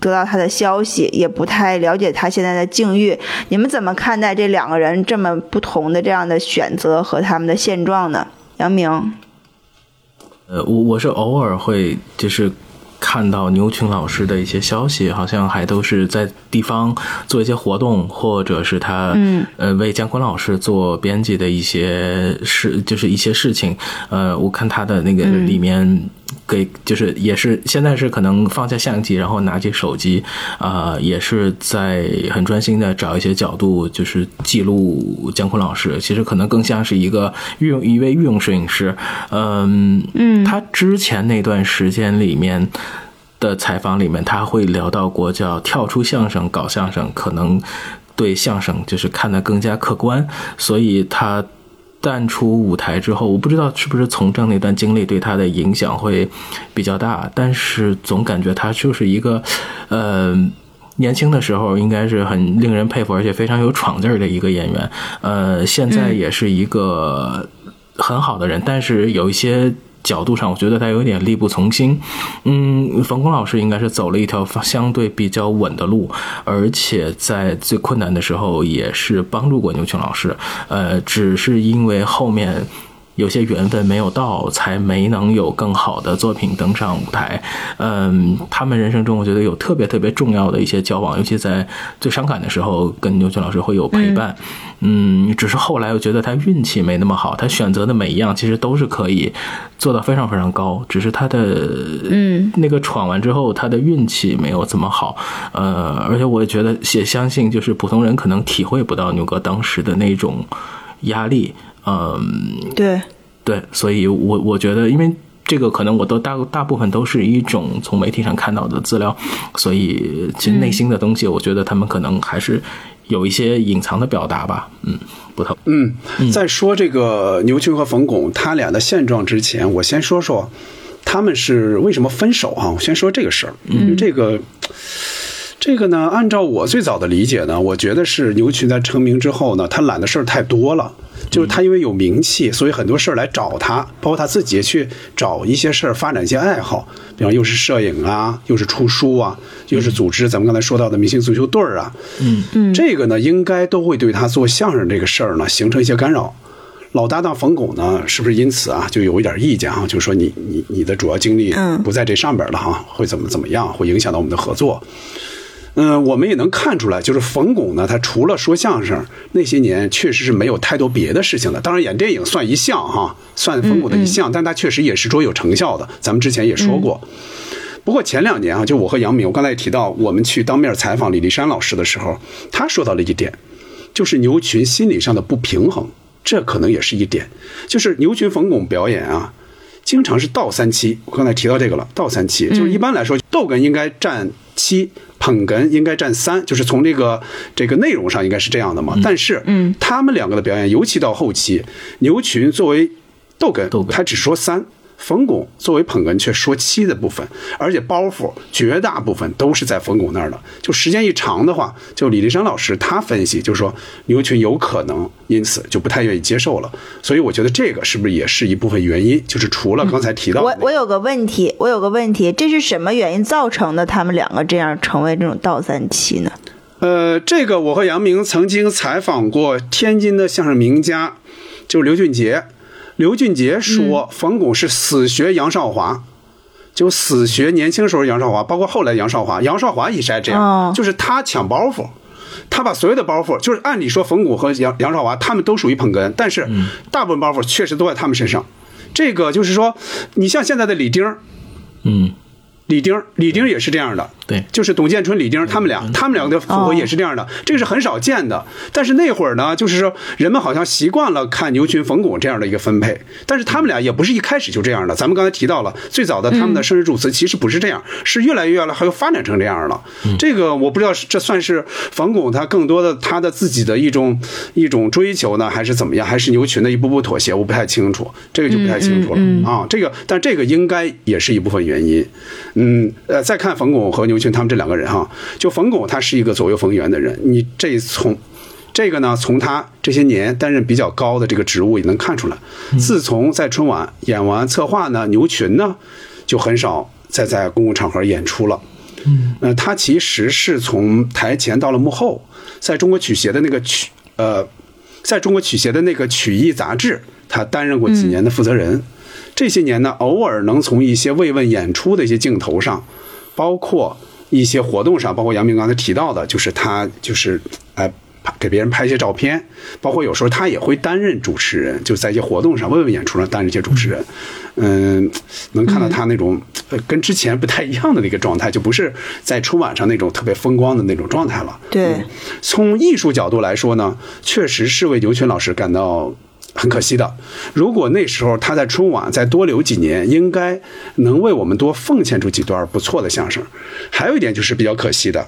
得到他的消息，也不太了解他现在的境遇。你们怎么看待这两个人这么不同的这样的选择和他们的现状呢？杨明，呃，我我是偶尔会就是看到牛群老师的一些消息，好像还都是在地方做一些活动，或者是他嗯呃为姜昆老师做编辑的一些事，就是一些事情。呃，我看他的那个里面给就是也是现在是可能放下相机，然后拿起手机，啊、也是在很专心的找一些角度，就是记录姜昆老师。其实可能更像是一个御用一位御用摄影师。嗯嗯，他之前那段时间里面。的采访里面，他会聊到过叫跳出相声搞相声，可能对相声就是看得更加客观，所以他淡出舞台之后，我不知道是不是从政那段经历对他的影响会比较大，但是总感觉他就是一个，呃。年轻的时候应该是很令人佩服，而且非常有闯劲儿的一个演员。呃，现在也是一个很好的人，但是有一些角度上，我觉得他有点力不从心。嗯，冯巩老师应该是走了一条相对比较稳的路，而且在最困难的时候也是帮助过牛群老师。呃，只是因为后面。有些缘分没有到，才没能有更好的作品登上舞台。嗯，他们人生中我觉得有特别特别重要的一些交往，尤其在最伤感的时候，跟牛群老师会有陪伴。嗯，只是后来我觉得他运气没那么好，他选择的每一样其实都是可以做到非常非常高，只是他的嗯那个闯完之后，他的运气没有这么好。呃，而且我也觉得也相信，就是普通人可能体会不到牛哥当时的那种压力。嗯，对，对，所以我我觉得，因为这个可能我都大大部分都是一种从媒体上看到的资料，所以其实内心的东西，我觉得他们可能还是有一些隐藏的表达吧。嗯，不同。嗯，在说这个牛群和冯巩他俩的现状之前，我先说说他们是为什么分手啊？我先说这个事儿，因为这个。这个呢，按照我最早的理解呢，我觉得是牛群在成名之后呢，他揽的事儿太多了。就是他因为有名气，所以很多事儿来找他，包括他自己去找一些事儿发展一些爱好，比方又是摄影啊，又是出书啊，又是组织咱们刚才说到的明星足球队儿啊，嗯嗯，这个呢，应该都会对他做相声这个事儿呢形成一些干扰。老搭档冯巩呢，是不是因此啊就有一点意见啊、就说你你你的主要精力嗯不在这上边了哈、会怎么怎么样，会影响到我们的合作。嗯，我们也能看出来，就是冯巩呢，他除了说相声，那些年确实是没有太多别的事情的。当然，演电影算一项哈，算冯巩的一项，但他确实也是卓有成效的。咱们之前也说过。不过前两年啊，就我和杨敏，我刚才也提到，我们去当面采访李立山老师的时候，他说到了一点，就是牛群心理上的不平衡，这可能也是一点。就是牛群冯巩表演啊，经常是倒三七。我刚才提到这个了，倒三七，就是一般来说，逗哏应该占七，捧哏应该占三，就是从这个这个内容上应该是这样的嘛。但是，嗯，他们两个的表演，尤其到后期，牛群作为逗哏，逗哏他只说三。冯巩作为捧哏却说七的部分，而且包袱绝大部分都是在冯巩那儿的。就时间一长的话，就李立山老师他分析，就是说牛群有可能因此就不太愿意接受了。所以我觉得这个是不是也是一部分原因？就是除了刚才提到的那个我我有个问题，我有个问题，这是什么原因造成的？他们两个这样成为这种倒三七呢？呃，这个我和杨明曾经采访过天津的相声名家，就是刘俊杰。刘俊杰说，冯巩是死学杨少华，就死学年轻时候杨少华，包括后来杨少华。杨少华也是爱这样，哦就是他抢包袱。他把所有的包袱，就是按理说冯巩和杨杨少华他们都属于捧哏，但是大部分包袱确实都在他们身上。这个就是说，你像现在的李丁儿，嗯，李丁儿，李丁也是这样的。对就是董建春、李丁他们俩，他们两个的复合也是这样的，这个是很少见的。但是那会儿呢，就是说人们好像习惯了看牛群、冯巩这样的一个分配，但是他们俩也不是一开始就这样的。咱们刚才提到了，最早的他们的生日祝词其实不是这样，是越来越来还有发展成这样了。这个我不知道是这算是冯巩他更多的他的自己的一种一种追求呢，还是怎么样，还是牛群的一步步妥协，我不太清楚，这个就不太清楚了啊。这个但这个应该也是一部分原因。嗯，呃，再看冯巩和牛群他们这两个人哈，就冯巩他是一个左右逢源的人，你这从这个呢，从他这些年担任比较高的这个职务也能看出来。自从在春晚演完策划呢，牛群呢就很少再在公共场合演出了。嗯，呃，他其实是从台前到了幕后，在中国曲协的那个曲呃，在中国曲协的那个曲艺杂志，他担任过几年的负责人。这些年呢，偶尔能从一些慰问演出的一些镜头上，包括一些活动上，包括杨明刚才提到的，就是他就是呃拍给别人拍一些照片，包括有时候他也会担任主持人，就在一些活动上慰问演出上担任一些主持人。嗯，能看到他那种呃跟之前不太一样的那个状态，就不是在春晚上那种特别风光的那种状态了。对，从艺术角度来说呢，确实是为牛群老师感到很可惜的。如果那时候他在春晚再多留几年，应该能为我们多奉献出几段不错的相声。还有一点就是比较可惜的，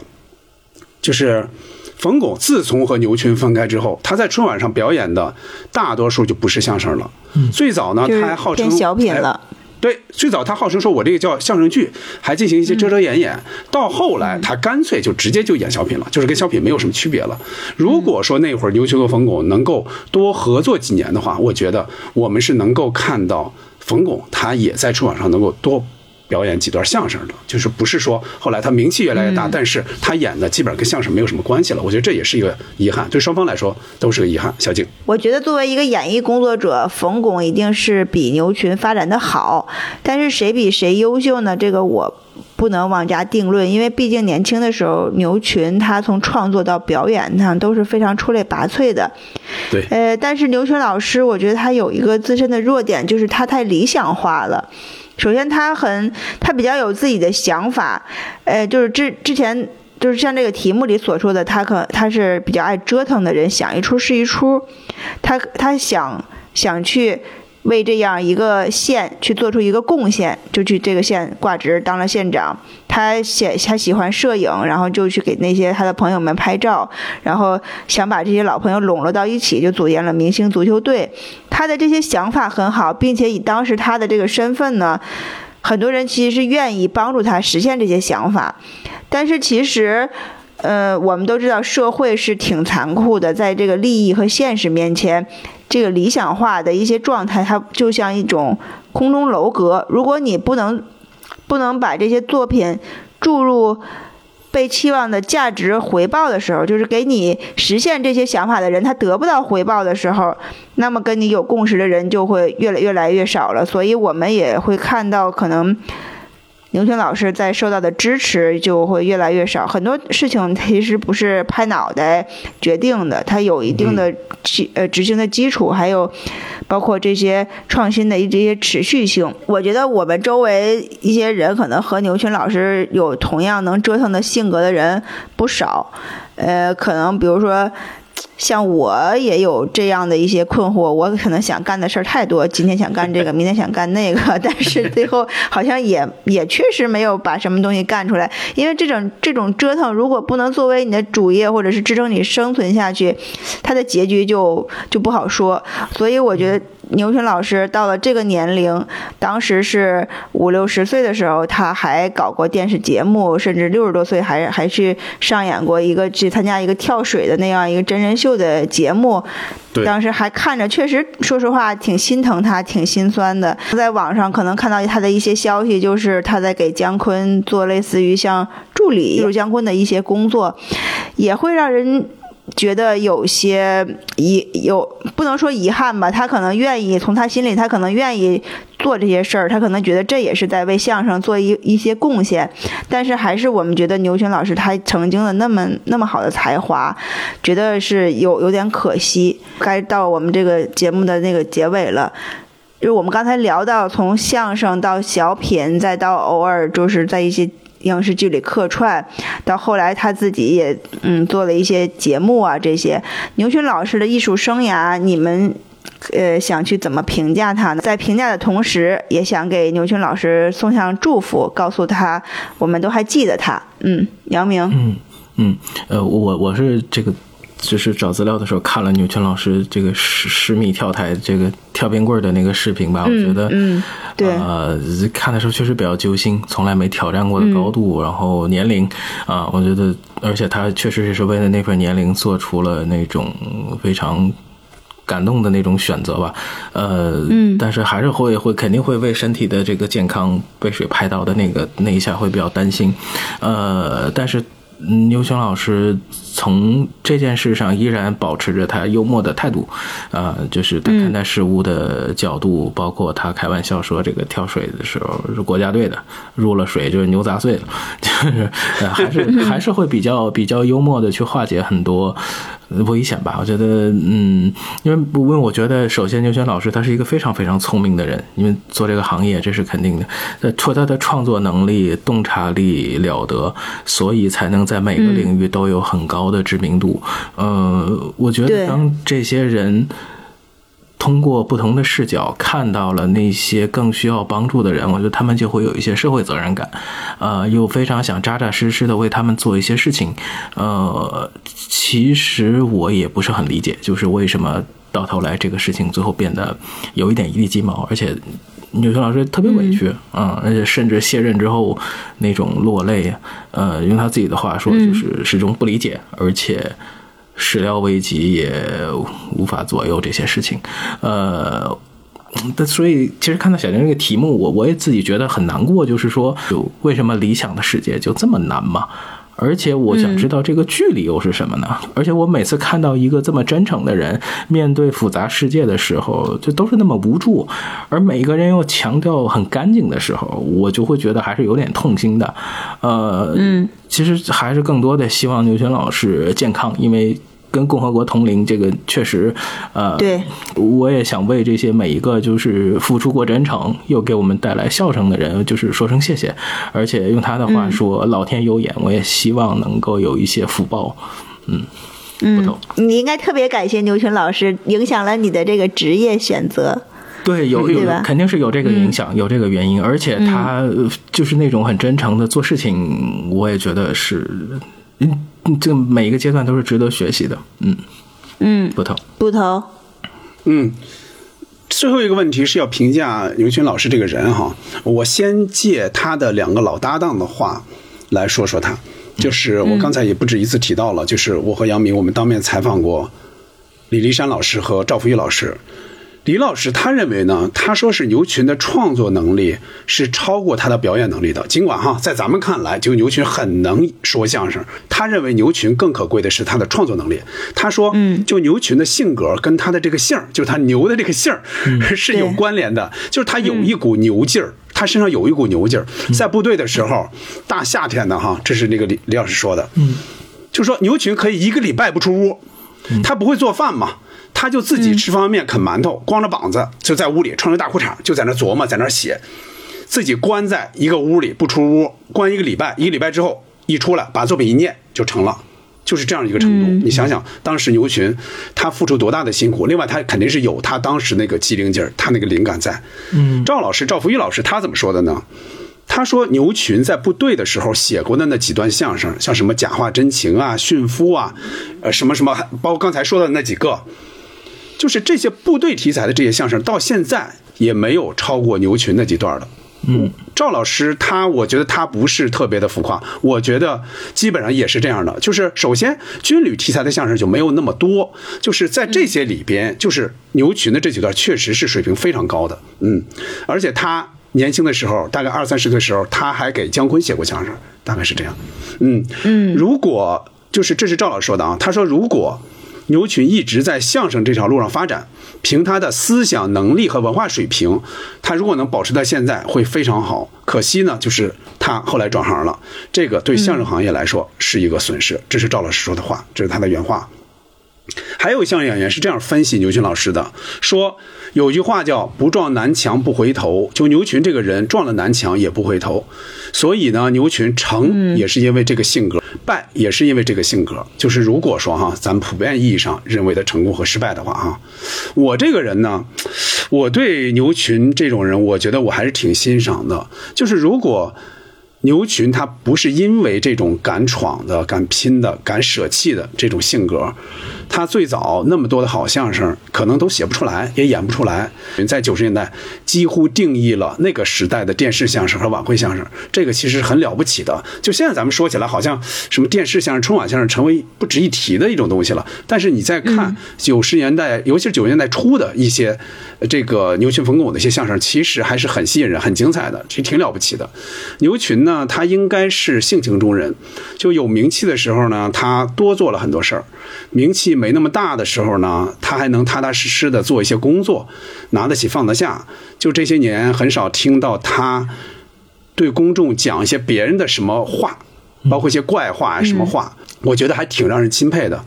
就是冯巩自从和牛群分开之后，他在春晚上表演的大多数就不是相声了。最早呢，他还号称偏小品了哎对，最早他号称说我这个叫相声剧，还进行一些遮遮掩掩。到后来，他干脆就直接就演小品了，就是跟小品没有什么区别了。如果说那会儿牛群和冯巩能够多合作几年的话，我觉得我们是能够看到冯巩他也在春晚上能够多。表演几段相声的，就是不是说后来他名气越来越大，但是他演的基本上跟相声没有什么关系了。我觉得这也是一个遗憾，对双方来说都是个遗憾。小静，我觉得作为一个演艺工作者，冯巩一定是比牛群发展的好，但是谁比谁优秀呢？这个我不能妄加定论，因为毕竟年轻的时候，牛群他从创作到表演上都是非常出类拔萃的。对，呃，但是牛群老师，我觉得他有一个自身的弱点，就是他太理想化了。首先，他很他比较有自己的想法，呃，就是之之前就是像这个题目里所说的，他可他是比较爱折腾的人，想一出是一出，他他想想去为这样一个县去做出一个贡献，就去这个县挂职当了县长。他喜他喜欢摄影，然后就去给那些他的朋友们拍照，然后想把这些老朋友笼络到一起，就组建了明星足球队。他的这些想法很好，并且以当时他的这个身份呢，很多人其实是愿意帮助他实现这些想法。但是其实，呃，我们都知道社会是挺残酷的，在这个利益和现实面前，这个理想化的一些状态，它就像一种空中楼阁。如果你不能不能把这些作品注入被期望的价值回报的时候，就是给你实现这些想法的人，他得不到回报的时候，那么跟你有共识的人就会越来越来越少了。所以我们也会看到，可能牛群老师在受到的支持就会越来越少。很多事情其实不是拍脑袋决定的，它有一定的基呃执行的基础，还有包括这些创新的一这些持续性。我觉得我们周围一些人可能和牛群老师有同样能折腾的性格的人不少，呃，可能比如说。像我也有这样的一些困惑，我可能想干的事儿太多，今天想干这个，明天想干那个，但是最后好像也 也确实没有把什么东西干出来。因为这种这种折腾，如果不能作为你的主业或者是支撑你生存下去，它的结局就就不好说。所以我觉得牛群老师到了这个年龄，当时是五六十岁的时候，他还搞过电视节目，甚至六十多岁还还去上演过一个去参加一个跳水的那样一个真人秀的节目。对当时还看着，确实说实话挺心疼他，挺心酸的。在网上可能看到他的一些消息，就是他在给姜昆做类似于像助理，就是姜昆的一些工作，也会让人。觉得有些遗有不能说遗憾吧，他可能愿意从他心里，他可能愿意做这些事儿，他可能觉得这也是在为相声做一一些贡献。但是还是我们觉得牛群老师他曾经的那么那么好的才华，觉得是有有点可惜。该到我们这个节目的那个结尾了。就是我们刚才聊到，从相声到小品，再到偶尔就是在一些影视剧里客串，到后来他自己也嗯做了一些节目啊这些。牛群老师的艺术生涯，你们呃想去怎么评价他呢？在评价的同时，也想给牛群老师送上祝福，告诉他我们都还记得他。嗯，杨明。嗯嗯，呃，我我是这个。就是找资料的时候看了牛群老师这个十十米跳台这个跳冰棍的那个视频吧，我觉得，嗯，对，呃，看的时候确实比较揪心，从来没挑战过的高度，然后年龄，啊，我觉得，而且他确实也是为了那份年龄做出了那种非常感动的那种选择吧，呃，嗯，但是还是会会肯定会为身体的这个健康被水拍到的那个那一下会比较担心，呃，但是。牛群老师从这件事上依然保持着他幽默的态度，啊，就是他看待事物的角度，包括他开玩笑说这个跳水的时候是国家队的，入了水就是牛杂碎了，就是还是还是会比较比较幽默的去化解很多。危险吧？我觉得，嗯，因为因为我觉得，首先牛群老师他是一个非常非常聪明的人，因为做这个行业这是肯定的。呃，除他的创作能力、洞察力了得，所以才能在每个领域都有很高的知名度。呃，我觉得当这些人。通过不同的视角看到了那些更需要帮助的人，我觉得他们就会有一些社会责任感，呃，又非常想扎扎实实的为他们做一些事情。呃，其实我也不是很理解，就是为什么到头来这个事情最后变得有一点一地鸡毛，而且牛群老师特别委屈啊，而且甚至卸任之后那种落泪，呃，用他自己的话说就是始终不理解，而且。始料未及，也无法左右这些事情，呃，但所以其实看到小玲这个题目，我我也自己觉得很难过，就是说，为什么理想的世界就这么难嘛？而且我想知道这个距离又是什么呢？而且我每次看到一个这么真诚的人面对复杂世界的时候，就都是那么无助，而每一个人又强调很干净的时候，我就会觉得还是有点痛心的。呃，嗯，其实还是更多的希望牛群老师健康，因为。跟共和国同龄，这个确实，呃，对，我也想为这些每一个就是付出过真诚又给我们带来笑声的人，就是说声谢谢。而且用他的话说，老天有眼，我也希望能够有一些福报。嗯嗯，你应该特别感谢牛群老师，影响了你的这个职业选择。对，有有肯定是有这个影响，有这个原因。而且他就是那种很真诚的做事情，我也觉得是。嗯，这每一个阶段都是值得学习的。嗯嗯，不头不头。嗯，最后一个问题是要评价牛群老师这个人哈。我先借他的两个老搭档的话来说说他，就是我刚才也不止一次提到了，就是我和杨明我们当面采访过李立山老师和赵福玉老师。李老师他认为呢，他说是牛群的创作能力是超过他的表演能力的。尽管哈，在咱们看来，就牛群很能说相声，他认为牛群更可贵的是他的创作能力。他说，嗯，就牛群的性格跟他的这个姓儿，就他牛的这个姓儿 是有关联的，就是他有一股牛劲儿，他身上有一股牛劲儿。在部队的时候，大夏天的哈，这是那个李李老师说的，嗯，就说牛群可以一个礼拜不出屋，他不会做饭嘛。他就自己吃方便面、啃馒头，光着膀子就在屋里穿着大裤衩，就在那琢磨，在那写，自己关在一个屋里不出屋，关一个礼拜，一个礼拜之后一出来，把作品一念就成了，就是这样一个程度。你想想，当时牛群他付出多大的辛苦，另外他肯定是有他当时那个机灵劲儿，他那个灵感在。嗯，赵老师赵福玉老师他怎么说的呢？他说牛群在部队的时候写过的那几段相声，像什么假话真情啊、驯夫啊，呃，什么什么，包括刚才说的那几个。就是这些部队题材的这些相声，到现在也没有超过牛群那几段的。嗯，赵老师他，我觉得他不是特别的浮夸，我觉得基本上也是这样的。就是首先军旅题材的相声就没有那么多，就是在这些里边，就是牛群的这几段确实是水平非常高的。嗯，而且他年轻的时候，大概二三十岁的时候，他还给姜昆写过相声，大概是这样。嗯嗯，如果就是这是赵老师说的啊，他说如果。牛群一直在相声这条路上发展，凭他的思想能力和文化水平，他如果能保持到现在会非常好。可惜呢，就是他后来转行了，这个对相声行业来说是一个损失。这是赵老师说的话，这是他的原话。还有一项演员是这样分析牛群老师的，说有句话叫“不撞南墙不回头”，就牛群这个人撞了南墙也不回头，所以呢，牛群成也是因为这个性格，败也是因为这个性格。就是如果说哈，咱们普遍意义上认为的成功和失败的话哈，我这个人呢，我对牛群这种人，我觉得我还是挺欣赏的。就是如果。牛群他不是因为这种敢闯的、敢拼的、敢舍弃的这种性格，他最早那么多的好相声可能都写不出来，也演不出来。在九十年代几乎定义了那个时代的电视相声和晚会相声，这个其实很了不起的。就现在咱们说起来，好像什么电视相声、春晚相声成为不值一提的一种东西了。但是你再看九十年代，尤其是九十年代初的一些这个牛群、冯巩的一些相声，其实还是很吸引人、很精彩的，其实挺了不起的。牛群呢？呢，他应该是性情中人，就有名气的时候呢，他多做了很多事儿；名气没那么大的时候呢，他还能踏踏实实的做一些工作，拿得起放得下。就这些年，很少听到他对公众讲一些别人的什么话，包括一些怪话什么话，我觉得还挺让人钦佩的。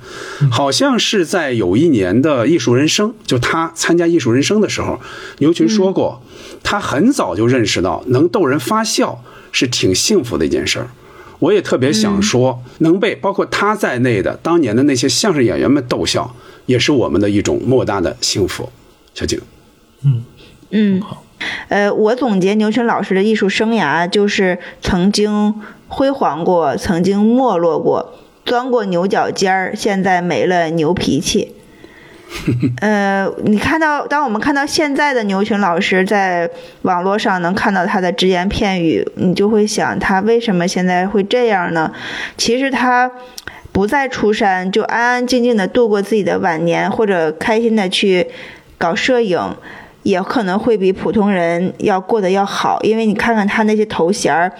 好像是在有一年的艺术人生，就他参加艺术人生的时候，牛群说过，他很早就认识到能逗人发笑。是挺幸福的一件事儿，我也特别想说，能被包括他在内的当年的那些相声演员们逗笑，也是我们的一种莫大的幸福。小景，嗯嗯，好，呃，我总结牛群老师的艺术生涯，就是曾经辉煌过，曾经没落过，钻过牛角尖儿，现在没了牛脾气。呃，你看到，当我们看到现在的牛群老师在网络上能看到他的只言片语，你就会想他为什么现在会这样呢？其实他不再出山，就安安静静的度过自己的晚年，或者开心的去搞摄影，也可能会比普通人要过得要好。因为你看看他那些头衔儿：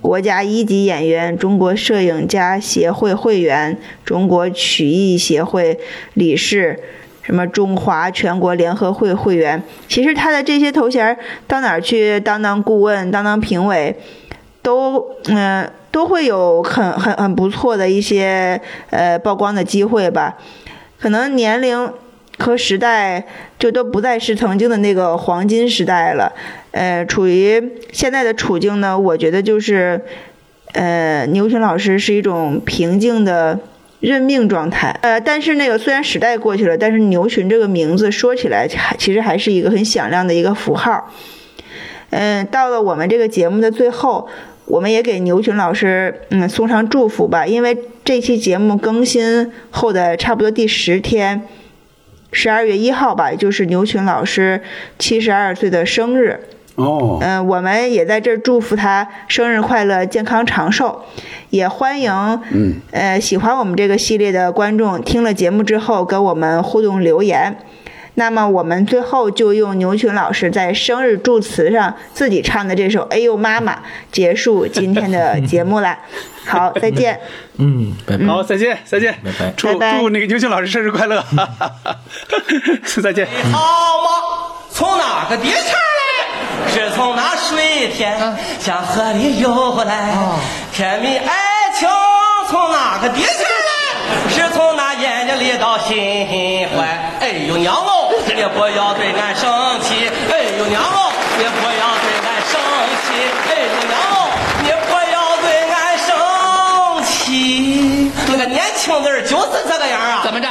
国家一级演员、中国摄影家协会会员、中国曲艺协会理事。什么中华全国联合会会员？其实他的这些头衔到哪儿去当当顾问、当当评委，都嗯都会有很很很不错的一些呃曝光的机会吧。可能年龄和时代就都不再是曾经的那个黄金时代了。呃，处于现在的处境呢，我觉得就是呃牛群老师是一种平静的。认命状态，呃，但是那个虽然时代过去了，但是牛群这个名字说起来还，其实还是一个很响亮的一个符号。嗯，到了我们这个节目的最后，我们也给牛群老师嗯送上祝福吧，因为这期节目更新后的差不多第十天，十二月一号吧，就是牛群老师七十二岁的生日。哦，嗯，我们也在这儿祝福他生日快乐、健康长寿，也欢迎，嗯，呃，喜欢我们这个系列的观众听了节目之后跟我们互动留言。那么我们最后就用牛群老师在生日祝词上自己唱的这首《哎呦妈妈》结束今天的节目啦。好，再见。嗯，拜拜。好，再见，再见。拜拜。祝祝那个牛群老师生日快乐。再见。好嘛，从哪个地方来？是从那水天向河里游来，甜蜜爱情从哪个地方来？是从那眼睛里到心怀。哎呦娘哦，你不要对俺生气。哎呦娘哦，你不要对俺生气。哎呦娘哦，你不要对俺生气。那个年轻人就是这个样啊。怎么着？